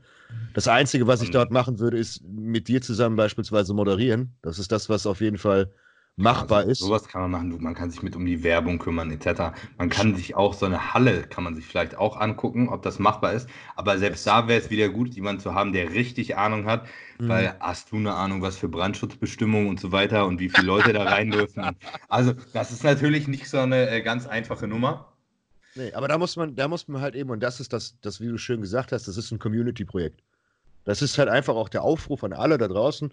Das Einzige, was ich dort machen würde, ist mit dir zusammen beispielsweise moderieren. Das ist das, was auf jeden Fall machbar also, ist. Sowas kann man machen. Man kann sich mit um die Werbung kümmern, etc. Man kann sich auch so eine Halle, kann man sich vielleicht auch angucken, ob das machbar ist. Aber selbst da wäre es wieder gut, jemanden zu haben, der richtig Ahnung hat. Mhm. Weil hast du eine Ahnung, was für Brandschutzbestimmungen und so weiter und wie viele Leute da rein dürfen. Also, das ist natürlich nicht so eine äh, ganz einfache Nummer. Nee, aber da muss man, da muss man halt eben, und das ist das, das, wie du schön gesagt hast, das ist ein Community-Projekt. Das ist halt einfach auch der Aufruf an alle da draußen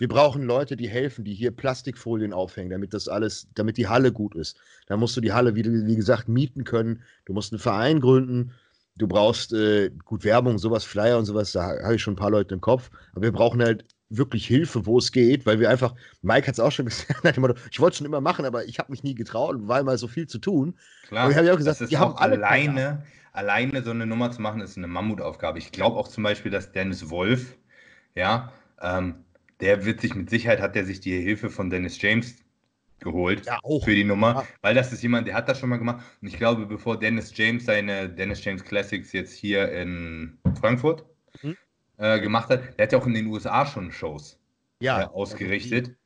wir brauchen Leute, die helfen, die hier Plastikfolien aufhängen, damit das alles, damit die Halle gut ist. Da musst du die Halle, wie, wie gesagt, mieten können. Du musst einen Verein gründen. Du brauchst äh, gut Werbung, sowas, Flyer und sowas. Da habe ich schon ein paar Leute im Kopf. Aber wir brauchen halt wirklich Hilfe, wo es geht, weil wir einfach, Mike hat es auch schon gesagt, ich wollte es schon immer machen, aber ich habe mich nie getraut, weil mal so viel zu tun. Klar, und ich habe ja auch gesagt, die haben alle alleine, alleine so eine Nummer zu machen, ist eine Mammutaufgabe. Ich glaube auch zum Beispiel, dass Dennis Wolf, ja, ähm, der wird sich mit Sicherheit, hat der sich die Hilfe von Dennis James geholt ja, für die Nummer, ja. weil das ist jemand, der hat das schon mal gemacht. Und ich glaube, bevor Dennis James seine Dennis James Classics jetzt hier in Frankfurt mhm. äh, gemacht hat, der hat ja auch in den USA schon Shows ja, äh, ausgerichtet.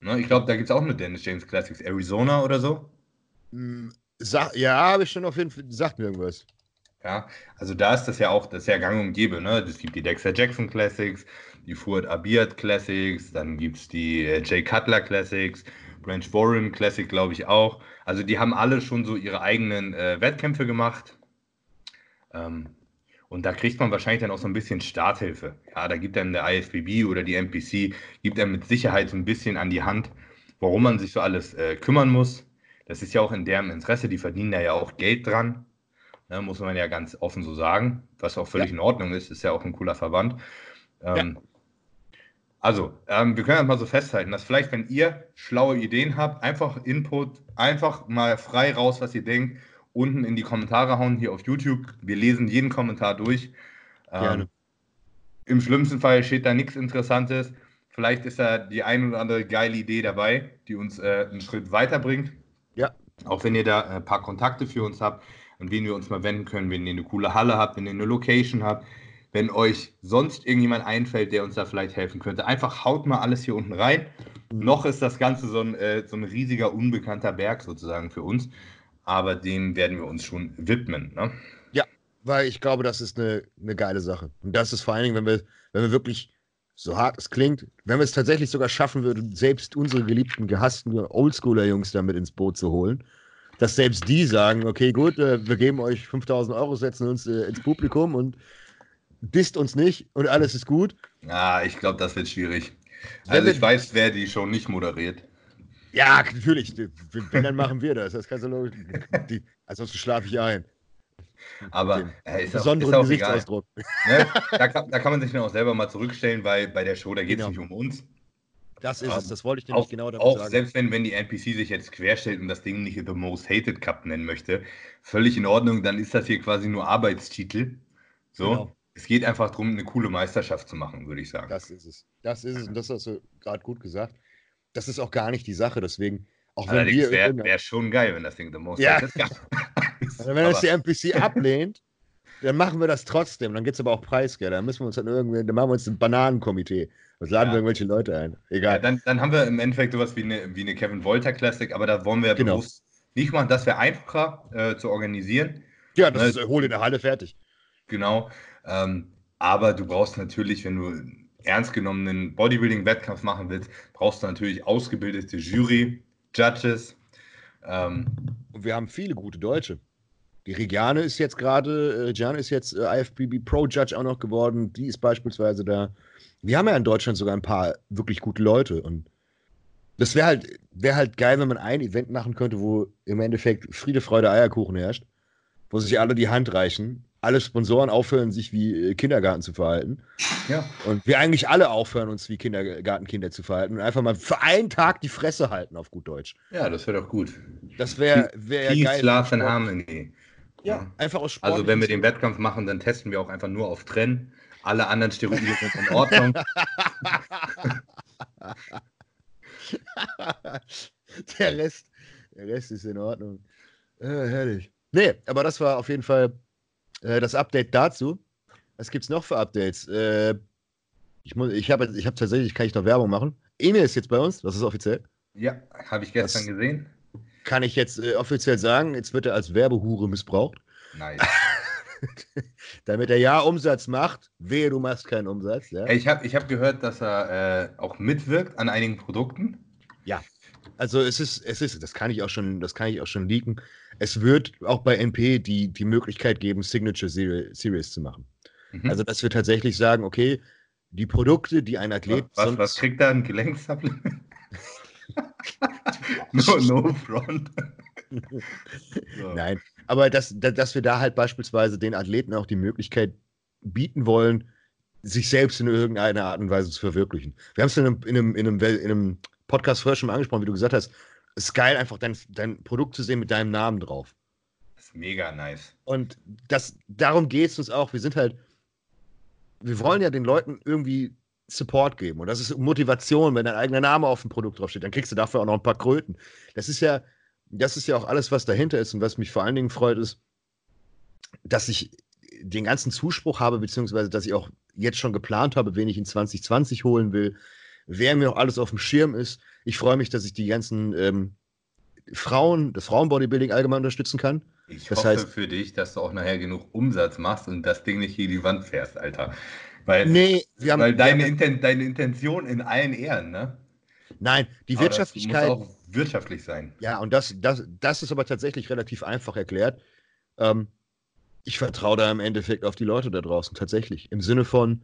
Ne, ich glaube, da gibt es auch eine Dennis James Classics. Arizona oder so? Hm, sag, ja, habe ich schon auf jeden Fall, sagt mir irgendwas. Ja, also da ist das ja auch, das ist ja gang und gäbe, ne? Es gibt die Dexter Jackson Classics, die Fuad Abiat Classics, dann gibt es die äh, Jay Cutler Classics, Branch Warren Classic, glaube ich auch. Also die haben alle schon so ihre eigenen äh, Wettkämpfe gemacht. Ähm, und da kriegt man wahrscheinlich dann auch so ein bisschen Starthilfe. Ja, da gibt dann der IFBB oder die NPC, gibt dann mit Sicherheit so ein bisschen an die Hand, warum man sich so alles äh, kümmern muss. Das ist ja auch in deren Interesse, die verdienen da ja auch Geld dran. Ne, muss man ja ganz offen so sagen, was auch völlig ja. in Ordnung ist, ist ja auch ein cooler Verband. Ähm, ja. Also, ähm, wir können das mal so festhalten, dass vielleicht, wenn ihr schlaue Ideen habt, einfach Input, einfach mal frei raus, was ihr denkt, unten in die Kommentare hauen hier auf YouTube. Wir lesen jeden Kommentar durch. Ähm, Im schlimmsten Fall steht da nichts Interessantes. Vielleicht ist da die ein oder andere geile Idee dabei, die uns äh, einen Schritt weiterbringt. Ja. Auch wenn ihr da ein paar Kontakte für uns habt, an wen wir uns mal wenden können, wenn ihr eine coole Halle habt, wenn ihr eine Location habt, wenn euch sonst irgendjemand einfällt, der uns da vielleicht helfen könnte. Einfach haut mal alles hier unten rein. Noch ist das Ganze so ein, äh, so ein riesiger, unbekannter Berg sozusagen für uns, aber dem werden wir uns schon widmen. Ne? Ja, weil ich glaube, das ist eine, eine geile Sache. Und das ist vor allen Dingen, wenn wir, wenn wir wirklich so hart es klingt, wenn wir es tatsächlich sogar schaffen würden, selbst unsere geliebten, gehassten Oldschooler-Jungs damit ins Boot zu holen, dass selbst die sagen, okay, gut, äh, wir geben euch 5000 Euro, setzen uns äh, ins Publikum und disst uns nicht und alles ist gut. Ja, ich glaube, das wird schwierig. Also ich weiß, wer die Show nicht moderiert. Ja, natürlich. Wenn, dann machen wir das. Das kannst du logisch. Die, ansonsten schlafe ich ein. Aber äh, ist besonderen auch, ist Gesichtsausdruck. Ne? Da, kann, da, kann, man sich dann auch selber mal zurückstellen, weil bei der Show, da geht es genau. nicht um uns. Das ist um, es, das wollte ich dir nicht genau damit auch sagen. Selbst wenn, wenn die NPC sich jetzt querstellt und das Ding nicht The Most Hated Cup nennen möchte, völlig in Ordnung, dann ist das hier quasi nur Arbeitstitel. So. Genau. Es geht einfach darum, eine coole Meisterschaft zu machen, würde ich sagen. Das ist es. Das ist es. Und das hast du gerade gut gesagt. Das ist auch gar nicht die Sache. Deswegen, auch wenn Allerdings wäre wär schon geil, wenn das Ding The Most ja. Hated Cup ist. Also wenn das die NPC ablehnt, dann machen wir das trotzdem. Dann gibt es aber auch Preisgelder. Dann müssen wir uns dann irgendwie, dann machen wir uns ein Bananenkomitee. Und laden ja. wir irgendwelche Leute ein. Egal. Ja, dann, dann haben wir im Endeffekt sowas wie eine, wie eine Kevin Wolter Classic, aber da wollen wir genau. bewusst nicht machen. Das wäre einfacher äh, zu organisieren. Ja, das ne? ist, hol in der Halle fertig. Genau. Ähm, aber du brauchst natürlich, wenn du ernst genommenen Bodybuilding-Wettkampf machen willst, brauchst du natürlich ausgebildete Jury, Judges. Ähm, Und wir haben viele gute Deutsche. Die Regiane ist jetzt gerade, äh, Regiane ist jetzt äh, IFBB Pro Judge auch noch geworden. Die ist beispielsweise da. Wir haben ja in Deutschland sogar ein paar wirklich gute Leute. Und das wäre halt, wär halt geil, wenn man ein Event machen könnte, wo im Endeffekt Friede, Freude, Eierkuchen herrscht. Wo sich alle die Hand reichen. Alle Sponsoren aufhören, sich wie äh, Kindergarten zu verhalten. Ja. Und wir eigentlich alle aufhören, uns wie Kindergartenkinder zu verhalten und einfach mal für einen Tag die Fresse halten, auf gut Deutsch. Ja, das wäre doch gut. Das wäre wär ja geil. Love and Harmony. Ja, einfach aus Sport. Also wenn wir den Wettkampf machen, dann testen wir auch einfach nur auf Trennen. Alle anderen Steroide sind in Ordnung. der, Rest, der Rest ist in Ordnung. Äh, herrlich. Nee, aber das war auf jeden Fall äh, das Update dazu. Was gibt es noch für Updates? Äh, ich ich habe ich hab tatsächlich, kann ich noch Werbung machen. Emil ist jetzt bei uns, das ist offiziell. Ja, habe ich gestern das gesehen. Kann ich jetzt äh, offiziell sagen, jetzt wird er als Werbehure missbraucht. Nice. Damit er ja Umsatz macht, wehe, du machst keinen Umsatz. Ja? Ich habe ich hab gehört, dass er äh, auch mitwirkt an einigen Produkten. Ja. Also es ist, es ist, das kann ich auch schon, das kann ich auch schon leaken. Es wird auch bei NP die, die Möglichkeit geben, Signature Series zu machen. Mhm. Also, dass wir tatsächlich sagen, okay, die Produkte, die ein Athlet. Was, was kriegt er? Ein Gelenksupplement? no, no front. so. Nein, aber dass, dass wir da halt beispielsweise den Athleten auch die Möglichkeit bieten wollen, sich selbst in irgendeiner Art und Weise zu verwirklichen. Wir haben es in einem, in, einem, in, einem, in einem Podcast vorher schon mal angesprochen, wie du gesagt hast. Es ist geil, einfach dein, dein Produkt zu sehen mit deinem Namen drauf. Das ist mega nice. Und das, darum geht es uns auch. Wir sind halt, wir wollen ja den Leuten irgendwie Support geben. Und das ist Motivation, wenn dein eigener Name auf dem Produkt draufsteht, dann kriegst du dafür auch noch ein paar Kröten. Das ist ja, das ist ja auch alles, was dahinter ist. Und was mich vor allen Dingen freut, ist, dass ich den ganzen Zuspruch habe, beziehungsweise dass ich auch jetzt schon geplant habe, wen ich in 2020 holen will, wer mir auch alles auf dem Schirm ist. Ich freue mich, dass ich die ganzen ähm, Frauen, das Frauenbodybuilding allgemein unterstützen kann. Ich das hoffe heißt, für dich, dass du auch nachher genug Umsatz machst und das Ding nicht gegen die Wand fährst, Alter. Weil, nee, wir haben, weil deine, Inten deine Intention in allen Ehren, ne? Nein, die aber Wirtschaftlichkeit. muss auch wirtschaftlich sein. Ja, und das, das, das ist aber tatsächlich relativ einfach erklärt. Ähm, ich vertraue da im Endeffekt auf die Leute da draußen, tatsächlich. Im Sinne von,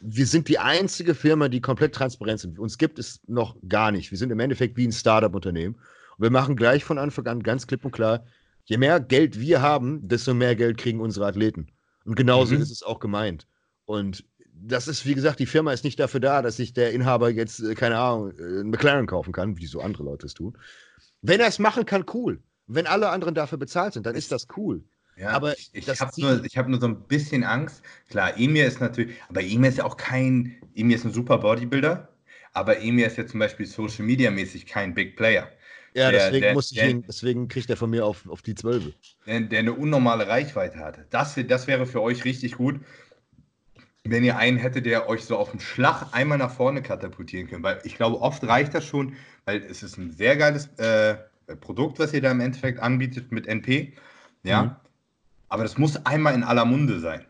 wir sind die einzige Firma, die komplett transparent sind. Uns gibt es noch gar nicht. Wir sind im Endeffekt wie ein Startup-Unternehmen. Und wir machen gleich von Anfang an ganz klipp und klar, je mehr Geld wir haben, desto mehr Geld kriegen unsere Athleten. Und genauso mhm. ist es auch gemeint. Und das ist, wie gesagt, die Firma ist nicht dafür da, dass sich der Inhaber jetzt, äh, keine Ahnung, äh, einen McLaren kaufen kann, wie so andere Leute es tun. Wenn er es machen kann, cool. Wenn alle anderen dafür bezahlt sind, dann ist das cool. Ja, aber ich, ich habe nur, hab nur so ein bisschen Angst. Klar, Emir ist natürlich, aber Emir ist ja auch kein, Emir ist ein super Bodybuilder, aber Emir ist ja zum Beispiel Social Media mäßig kein Big Player. Ja, der, deswegen, der, muss ich der, ihn, deswegen kriegt er von mir auf, auf die 12. Der, der eine unnormale Reichweite hat. Das, das wäre für euch richtig gut, wenn ihr einen hättet, der euch so auf dem Schlag einmal nach vorne katapultieren könnte. Weil ich glaube, oft reicht das schon, weil es ist ein sehr geiles äh, Produkt, was ihr da im Endeffekt anbietet mit NP. Ja. Mhm. Aber das muss einmal in aller Munde sein.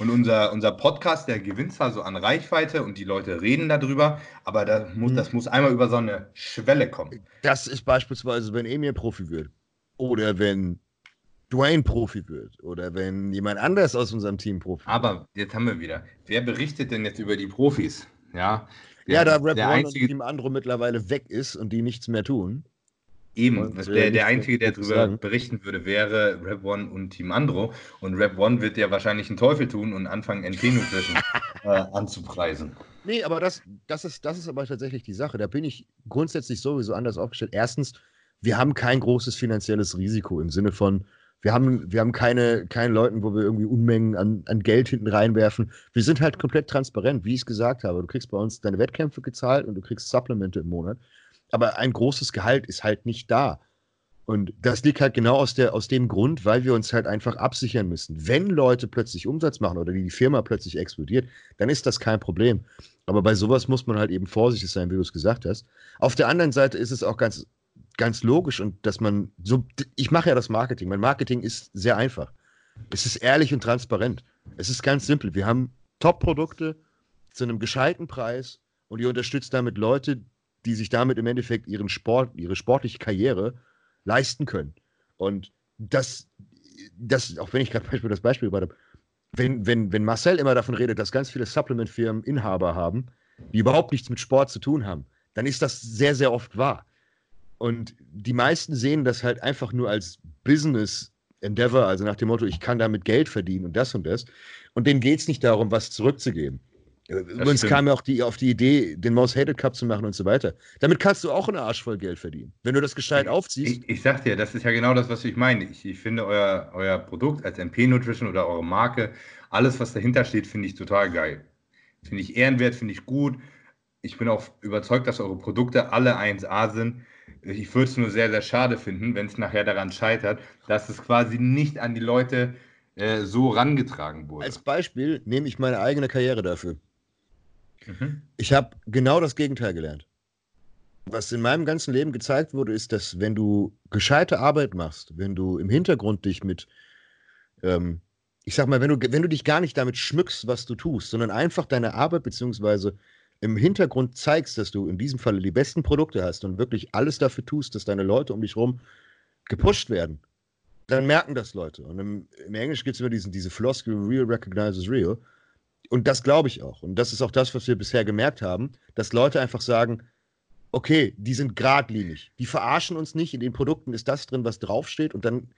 Und unser, unser Podcast, der gewinnt zwar so an Reichweite und die Leute reden darüber, aber das muss, mhm. das muss einmal über so eine Schwelle kommen. Das ist beispielsweise, wenn Emil Profi wird. Oder wenn Dwayne Profi wird. Oder wenn jemand anders aus unserem Team Profi wird. Aber jetzt haben wir wieder. Wer berichtet denn jetzt über die Profis? Ja, der, ja da Rap One einzige... und Team Andro mittlerweile weg ist und die nichts mehr tun. Eben, und, der, der Einzige, der darüber berichten würde, wäre Rap One und Team Andro. Und Rap One wird ja wahrscheinlich einen Teufel tun und anfangen, NT Nutrition äh, anzupreisen. Nee, aber das, das, ist, das ist aber tatsächlich die Sache. Da bin ich grundsätzlich sowieso anders aufgestellt. Erstens, wir haben kein großes finanzielles Risiko im Sinne von, wir haben, wir haben keine, keine Leuten, wo wir irgendwie Unmengen an, an Geld hinten reinwerfen. Wir sind halt komplett transparent, wie ich es gesagt habe. Du kriegst bei uns deine Wettkämpfe gezahlt und du kriegst Supplemente im Monat aber ein großes Gehalt ist halt nicht da. Und das liegt halt genau aus, der, aus dem Grund, weil wir uns halt einfach absichern müssen. Wenn Leute plötzlich Umsatz machen oder die Firma plötzlich explodiert, dann ist das kein Problem. Aber bei sowas muss man halt eben vorsichtig sein, wie du es gesagt hast. Auf der anderen Seite ist es auch ganz, ganz logisch und dass man so, ich mache ja das Marketing. Mein Marketing ist sehr einfach. Es ist ehrlich und transparent. Es ist ganz simpel. Wir haben Top-Produkte zu einem gescheiten Preis und ihr unterstützt damit Leute, die sich damit im Endeffekt ihren Sport, ihre sportliche Karriere leisten können. Und das, das auch wenn ich gerade das Beispiel gebracht habe, wenn, wenn, wenn Marcel immer davon redet, dass ganz viele Supplement-Firmen Inhaber haben, die überhaupt nichts mit Sport zu tun haben, dann ist das sehr, sehr oft wahr. Und die meisten sehen das halt einfach nur als Business Endeavor, also nach dem Motto, ich kann damit Geld verdienen und das und das. Und denen geht es nicht darum, was zurückzugeben. Übrigens kam ja auch die, auf die Idee, den Most Hated Cup zu machen und so weiter. Damit kannst du auch einen Arsch voll Geld verdienen. Wenn du das gescheit aufziehst. Ich, ich sag dir, das ist ja genau das, was ich meine. Ich, ich finde euer, euer Produkt als MP Nutrition oder eure Marke, alles, was dahinter steht, finde ich total geil. Finde ich ehrenwert, finde ich gut. Ich bin auch überzeugt, dass eure Produkte alle 1A sind. Ich würde es nur sehr, sehr schade finden, wenn es nachher daran scheitert, dass es quasi nicht an die Leute äh, so rangetragen wurde. Als Beispiel nehme ich meine eigene Karriere dafür. Mhm. Ich habe genau das Gegenteil gelernt. Was in meinem ganzen Leben gezeigt wurde, ist, dass wenn du gescheite Arbeit machst, wenn du im Hintergrund dich mit, ähm, ich sag mal, wenn du, wenn du dich gar nicht damit schmückst, was du tust, sondern einfach deine Arbeit beziehungsweise im Hintergrund zeigst, dass du in diesem Falle die besten Produkte hast und wirklich alles dafür tust, dass deine Leute um dich herum gepusht werden, dann merken das Leute. Und im, im Englisch gibt es immer diesen, diese Floskel, real recognizes real. Und das glaube ich auch. Und das ist auch das, was wir bisher gemerkt haben, dass Leute einfach sagen, okay, die sind geradlinig. Die verarschen uns nicht. In den Produkten ist das drin, was draufsteht. Und dann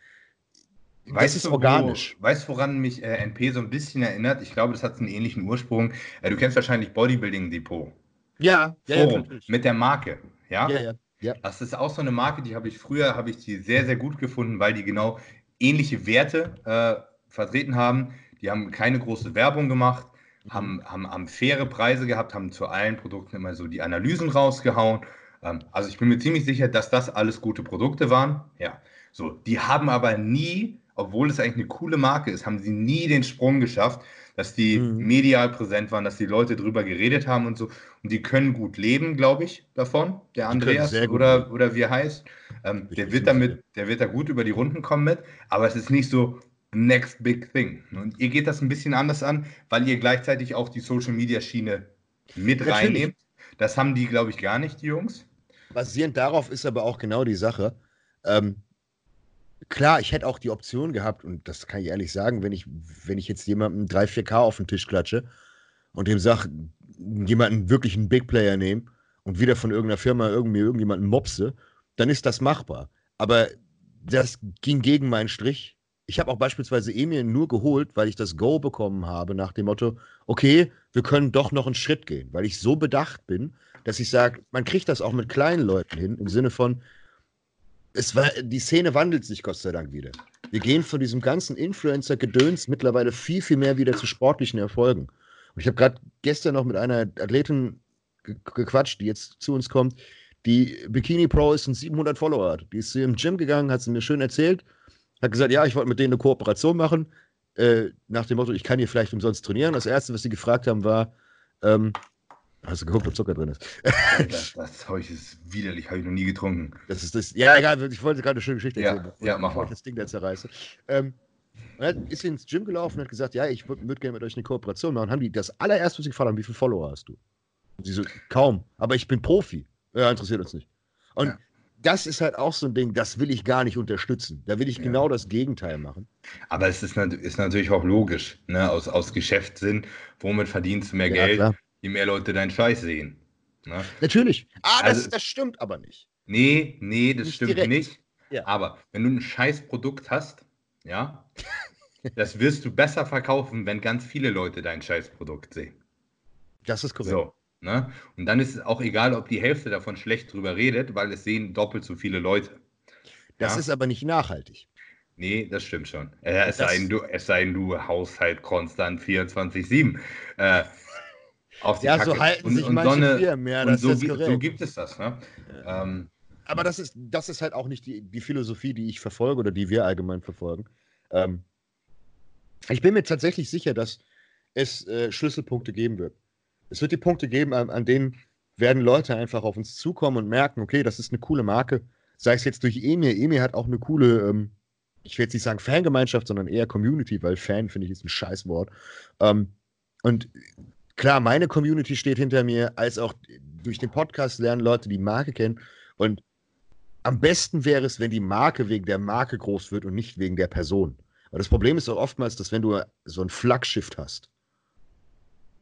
Weißt das ist du, organisch. Wo, weißt du, woran mich äh, NP so ein bisschen erinnert? Ich glaube, das hat einen ähnlichen Ursprung. Äh, du kennst wahrscheinlich Bodybuilding Depot. Ja, Forum ja, mit der Marke. Ja? Ja, ja, ja. Das ist auch so eine Marke, die habe ich früher, habe ich die sehr, sehr gut gefunden, weil die genau ähnliche Werte äh, vertreten haben. Die haben keine große Werbung gemacht, mhm. haben, haben, haben faire Preise gehabt, haben zu allen Produkten immer so die Analysen rausgehauen. Ähm, also ich bin mir ziemlich sicher, dass das alles gute Produkte waren. Ja. So, die haben aber nie obwohl es eigentlich eine coole Marke ist, haben sie nie den Sprung geschafft, dass die mhm. medial präsent waren, dass die Leute drüber geredet haben und so. Und die können gut leben, glaube ich, davon. Der Andreas oder, oder wie er heißt. Ähm, der wird damit, der wird da gut über die Runden kommen mit, aber es ist nicht so next big thing. Und ihr geht das ein bisschen anders an, weil ihr gleichzeitig auch die Social Media Schiene mit Natürlich. reinnehmt. Das haben die, glaube ich, gar nicht, die Jungs. Basierend darauf ist aber auch genau die Sache. Ähm, klar, ich hätte auch die Option gehabt, und das kann ich ehrlich sagen, wenn ich, wenn ich jetzt jemandem 3, 4K auf den Tisch klatsche und dem sage, jemanden wirklich einen Big Player nehmen und wieder von irgendeiner Firma irgendwie irgendjemanden mopse, dann ist das machbar. Aber das ging gegen meinen Strich. Ich habe auch beispielsweise Emil nur geholt, weil ich das Go bekommen habe nach dem Motto, okay, wir können doch noch einen Schritt gehen, weil ich so bedacht bin, dass ich sage, man kriegt das auch mit kleinen Leuten hin, im Sinne von, es war, die Szene wandelt sich Gott sei Dank wieder. Wir gehen von diesem ganzen Influencer-Gedöns mittlerweile viel, viel mehr wieder zu sportlichen Erfolgen. Und ich habe gerade gestern noch mit einer Athletin gequatscht, die jetzt zu uns kommt, die Bikini Pro ist und 700 Follower hat. Die ist zu ihrem Gym gegangen, hat sie mir schön erzählt, hat gesagt, ja, ich wollte mit denen eine Kooperation machen, äh, nach dem Motto, ich kann hier vielleicht umsonst trainieren. Das Erste, was sie gefragt haben, war, ähm, Hast du geguckt, ob Zucker drin ist? das, das Zeug ist widerlich, habe ich noch nie getrunken. Das ist das. Ja, egal, ich wollte gerade eine schöne Geschichte erzählen. Ja, ja mach mal. Ich das Ding da zerreiße. Ähm, und ist ins Gym gelaufen und hat gesagt, ja, ich würde würd gerne mit euch eine Kooperation machen. Haben die das allererste, was sie gefragt haben, wie viele Follower hast du? Und sie so, kaum, aber ich bin Profi. Ja, interessiert uns nicht. Und ja. das ist halt auch so ein Ding, das will ich gar nicht unterstützen. Da will ich ja. genau das Gegenteil machen. Aber es ist, ist natürlich auch logisch, ne? aus, aus Geschäftssinn, womit verdienst du mehr ja, Geld? Klar je mehr Leute deinen Scheiß sehen. Ne? Natürlich. Ah, also, das, das stimmt aber nicht. Nee, nee, das nicht stimmt direkt. nicht. Ja. Aber wenn du ein Scheißprodukt hast, ja, das wirst du besser verkaufen, wenn ganz viele Leute dein Scheißprodukt sehen. Das ist korrekt. So, ne? Und dann ist es auch egal, ob die Hälfte davon schlecht drüber redet, weil es sehen doppelt so viele Leute. Das ja? ist aber nicht nachhaltig. Nee, das stimmt schon. Äh, es, sei denn, du, es sei denn, du Haushalt konstant 24-7. Äh, auf die ja, Kacke. so halten und, sich und manche Firmen, ja, das so, ist korrekt. so gibt es das. Ne? Ja. Ähm, aber das ist, das ist halt auch nicht die, die Philosophie, die ich verfolge oder die wir allgemein verfolgen. Ähm, ich bin mir tatsächlich sicher, dass es äh, Schlüsselpunkte geben wird. Es wird die Punkte geben, an, an, denen werden Leute einfach auf uns zukommen und merken, okay, das ist eine coole Marke. Sei es jetzt durch Emir. Emir hat auch eine coole, ähm, ich will jetzt nicht sagen Fangemeinschaft, sondern eher Community, weil Fan finde ich ist ein Scheißwort. Ähm, und klar, meine Community steht hinter mir, als auch durch den Podcast lernen Leute die Marke kennen. Und am besten wäre es, wenn die Marke wegen der Marke groß wird und nicht wegen der Person. Aber das Problem ist auch oftmals, dass wenn du so ein Flaggschiff hast,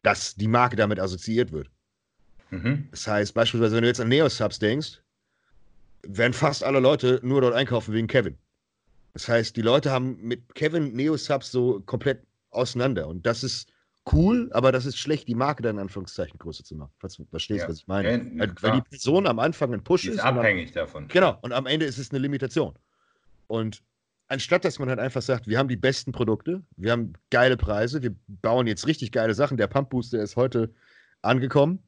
dass die Marke damit assoziiert wird. Mhm. Das heißt, beispielsweise, wenn du jetzt an Neosubs denkst, werden fast alle Leute nur dort einkaufen wegen Kevin. Das heißt, die Leute haben mit Kevin Neosubs so komplett auseinander. Und das ist cool, aber das ist schlecht, die Marke dann in Anführungszeichen größer zu machen. Falls du verstehst, Ja. was ich meine. Ja, weil, weil die Person am Anfang ein Push Die ist. ist abhängig davon. Genau, und am Ende ist es eine Limitation. Und anstatt dass man halt einfach sagt, wir haben die besten Produkte, wir haben geile Preise, wir bauen jetzt richtig geile Sachen. Der Pump Booster ist heute angekommen,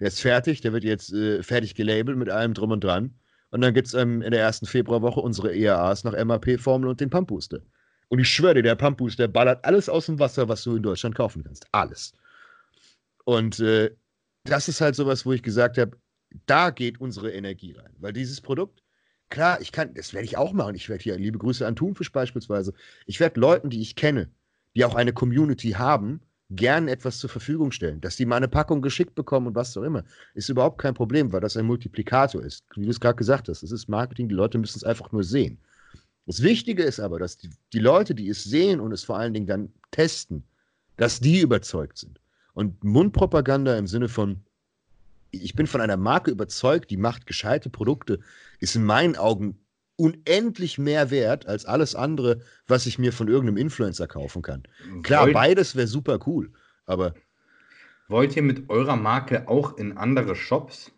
der ist fertig, der wird jetzt äh, fertig gelabelt mit allem drum und dran. Und dann gibt es ähm, in der ersten Februarwoche unsere EAAs nach MAP-Formel und den Pump Booster. Und ich schwöre dir, der Pump Booster ballert alles aus dem Wasser, was du in Deutschland kaufen kannst. Alles. Und äh, das ist halt sowas, wo ich gesagt habe, da geht unsere Energie rein. Weil dieses Produkt, klar, ich kann, das werde ich auch machen. Ich werde hier, liebe Grüße an Thunfisch beispielsweise, ich werde Leuten, die ich kenne, die auch eine Community haben, gern etwas zur Verfügung stellen. Dass die mal eine Packung geschickt bekommen und was auch immer, ist überhaupt kein Problem, weil das ein Multiplikator ist. Wie du es gerade gesagt hast, das ist Marketing, die Leute müssen es einfach nur sehen. Das Wichtige ist aber, dass die, die Leute, die es sehen und es vor allen Dingen dann testen, dass die überzeugt sind. Und Mundpropaganda im Sinne von, ich bin von einer Marke überzeugt, die macht gescheite Produkte, ist in meinen Augen unendlich mehr wert als alles andere, was ich mir von irgendeinem Influencer kaufen kann. Klar, wollt, beides wäre super cool, aber wollt ihr mit eurer Marke auch in andere Shops?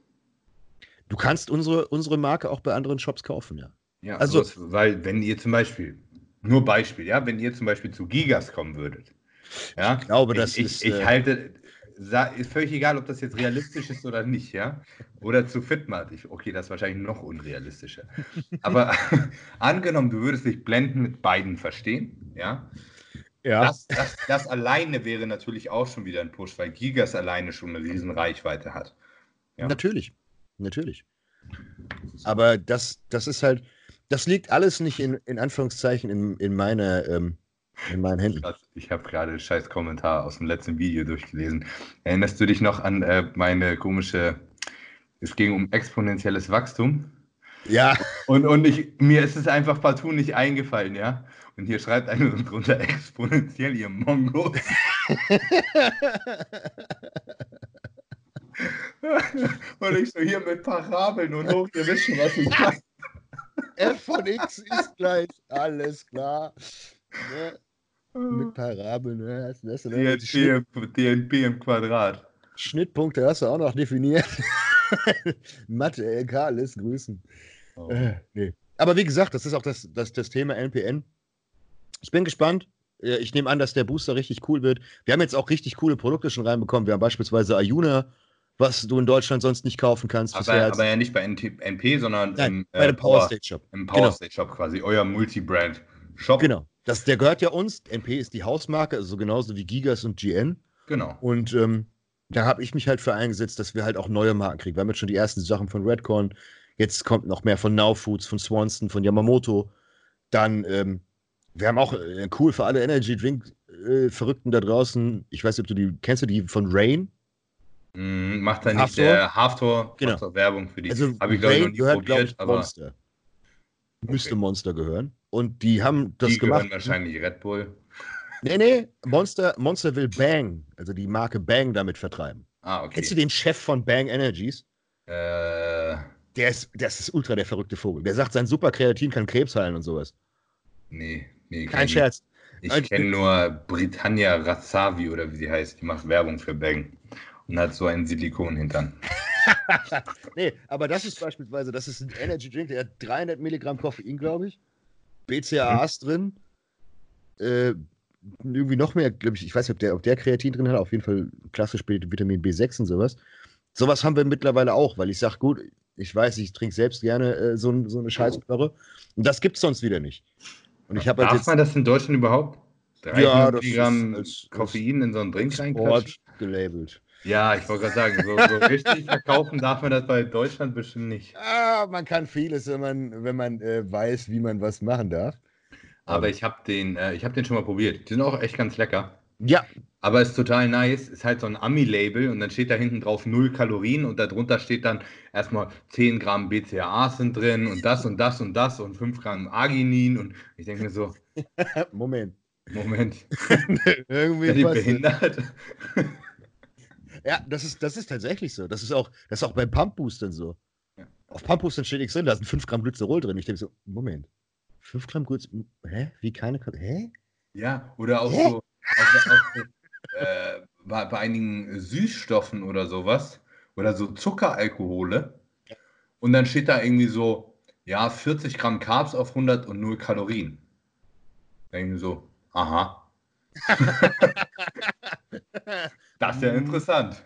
du kannst unsere, unsere Marke auch bei anderen Shops kaufen, ja. Ja, Also- also, weil wenn ihr zum Beispiel, nur Beispiel, ja, wenn ihr zum Beispiel zu Gigas kommen würdet, ja, Ich glaube, das ich, ist, ich, ich äh, halte, ist völlig egal, ob das jetzt realistisch ist oder nicht, ja, oder zu Fitmart, ich, okay, das ist wahrscheinlich noch unrealistischer, aber angenommen, du würdest dich blenden mit beiden verstehen, ja, Ja, das, das, das alleine wäre natürlich auch schon wieder ein Push, weil Gigas alleine schon eine riesen Reichweite hat. ja. natürlich. Natürlich. Aber das, das ist halt, das liegt alles nicht in, in Anführungszeichen in, in meiner, ähm, in meinen Händen. Ich habe gerade einen scheiß Kommentar aus dem letzten Video durchgelesen. Erinnerst du dich noch an äh, meine komische, es ging um exponentielles Wachstum? Ja, Und, und ich, mir ist es einfach partout nicht eingefallen, ja? Und hier schreibt einer drunter exponentiell, ihr Mongos. und ich so hier mit Parabeln und hoch, ihr wisst schon, was ich meine. F von x ist gleich, alles klar. Ne? Mit ne? Hast du ne? Die Schnitt, DNP, im- DNP im Quadrat. Schnittpunkte hast du auch noch definiert. Mathe, LK, alles grüßen. Oh. Äh, nee. Aber wie gesagt, das ist auch das, das, das Thema NPN. Ich bin gespannt. Äh, Ich nehme an, dass der Booster richtig cool wird. Wir haben jetzt auch richtig coole Produkte schon reinbekommen. Wir haben beispielsweise Ayuna, was du in Deutschland sonst nicht kaufen kannst. Aber, aber ja nicht bei NP, sondern Nein, im, bei dem Power Power- State Shop. Im Genau. Power State Shop quasi, euer Multibrand-Shop. Genau. Das, der gehört ja uns. NP ist die Hausmarke, also genauso wie Gigas und GN. Genau. Und ähm, da habe ich mich halt für eingesetzt, dass wir halt auch neue Marken kriegen. Wir haben jetzt schon die ersten Sachen von Redcorn. Jetzt kommt noch mehr von Now Foods, von Swanson, von Yamamoto. Dann, ähm, wir haben auch äh, cool für alle Energy Drink äh, Verrückten da draußen. Ich weiß nicht, ob du die kennst du die von Rain? Mm, macht da nicht der Halftor, Genau. Werbung für die. Also Habe ich glaube ich noch nie gehört, probiert, ich, aber Monster. Müsste Monster gehören. Und die haben das die gemacht. gehören wahrscheinlich Red Bull. Nee, nee, Monster, Monster will Bang, also die Marke Bang damit vertreiben. Ah, okay. Kennst du den Chef von Bang Energies? Äh, Der ist, das ist ultra der verrückte Vogel. Der sagt, sein Superkreatin kann Krebs heilen und sowas. nee, nee. Kein Scherz. Ich kenne nur Britannia Razzavi oder wie sie heißt. Die macht Werbung für Bang. Und hat so einen Silikonhintern. Nee, aber das ist beispielsweise, das ist ein Energy Drink, der hat 300 Milligramm Koffein, glaube ich. BCAAs drin. Äh, irgendwie noch mehr, glaube ich, ich weiß nicht, ob der, ob der Kreatin drin hat, auf jeden Fall klassisch Vitamin B6 und sowas. Sowas haben wir mittlerweile auch, weil ich sage, gut, ich weiß, ich trinke selbst gerne äh, so, so eine Scheißplörre. Und das gibt es sonst wieder nicht. Und ich habe halt Darf man das in Deutschland überhaupt? 300 Ja, Milligramm Koffein in so einen Drink reinklatschen? Sport gelabelt. Ja, ich wollte gerade sagen, so, so richtig verkaufen darf man das bei Deutschland bestimmt nicht. Ah, man kann vieles, wenn man, wenn man äh, weiß, wie man was machen darf. Aber ich habe den, äh, ich hab den schon mal probiert. Die sind auch echt ganz lecker. Ja, Aber ist total nice. Ist halt so ein Ami-Label und dann steht da hinten drauf 0 Kalorien und darunter steht dann erstmal 10 Gramm BCAAs sind drin und das und das und das und 5 Gramm Arginin und ich denke mir so, Moment. Moment, Irgendwie ihr was- behindert? Ja, das ist, das ist tatsächlich so. Das ist auch, das ist auch bei Pump-Boostern so. Ja. Auf Pump-Boostern steht nichts drin, da sind 5 Gramm Glycerol drin. Ich denke so, Moment. 5 Gramm Glycerol, hä? Wie keine, hä? Ja, oder auch Hä? so, auch, auch so äh, bei, bei einigen Süßstoffen oder sowas oder so Zuckeralkohole und dann steht da irgendwie so, ja, 40 Gramm Carbs auf 100 und 0 Kalorien. Denken so, aha. das ist ja interessant.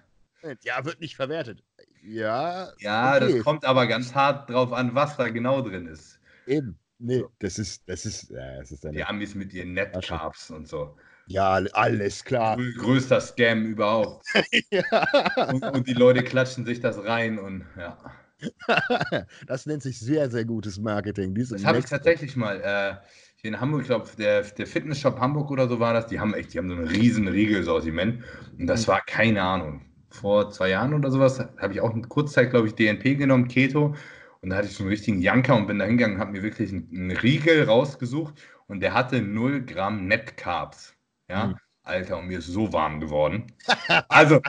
Ja, wird nicht verwertet. Ja. Ja, okay. das kommt aber ganz hart drauf an, was da genau drin ist. Eben. Nee, das ist, das ist, ja, das ist Die Amis mit ihren Net-Carbs und so. Ja, alles klar. Größter Scam überhaupt. ja. und, und, die Leute klatschen sich das rein und ja. das nennt sich sehr, sehr gutes Marketing. Diese das habe ich tatsächlich mal. Äh, in Hamburg, ich glaube, der, der Fitnessshop Hamburg oder so war das, die haben echt, die haben so ein riesen Regelsortiment. Und das mhm. war keine Ahnung. Vor zwei Jahren oder sowas habe ich auch eine Kurzzeit, glaube ich, DNP genommen, Keto. Und da hatte ich so einen richtigen Janker und bin da hingegangen und habe mir wirklich einen, einen, Riegel rausgesucht und der hatte 0 Gramm Net Carbs. Ja, mhm. Alter, und mir ist so warm geworden. Also,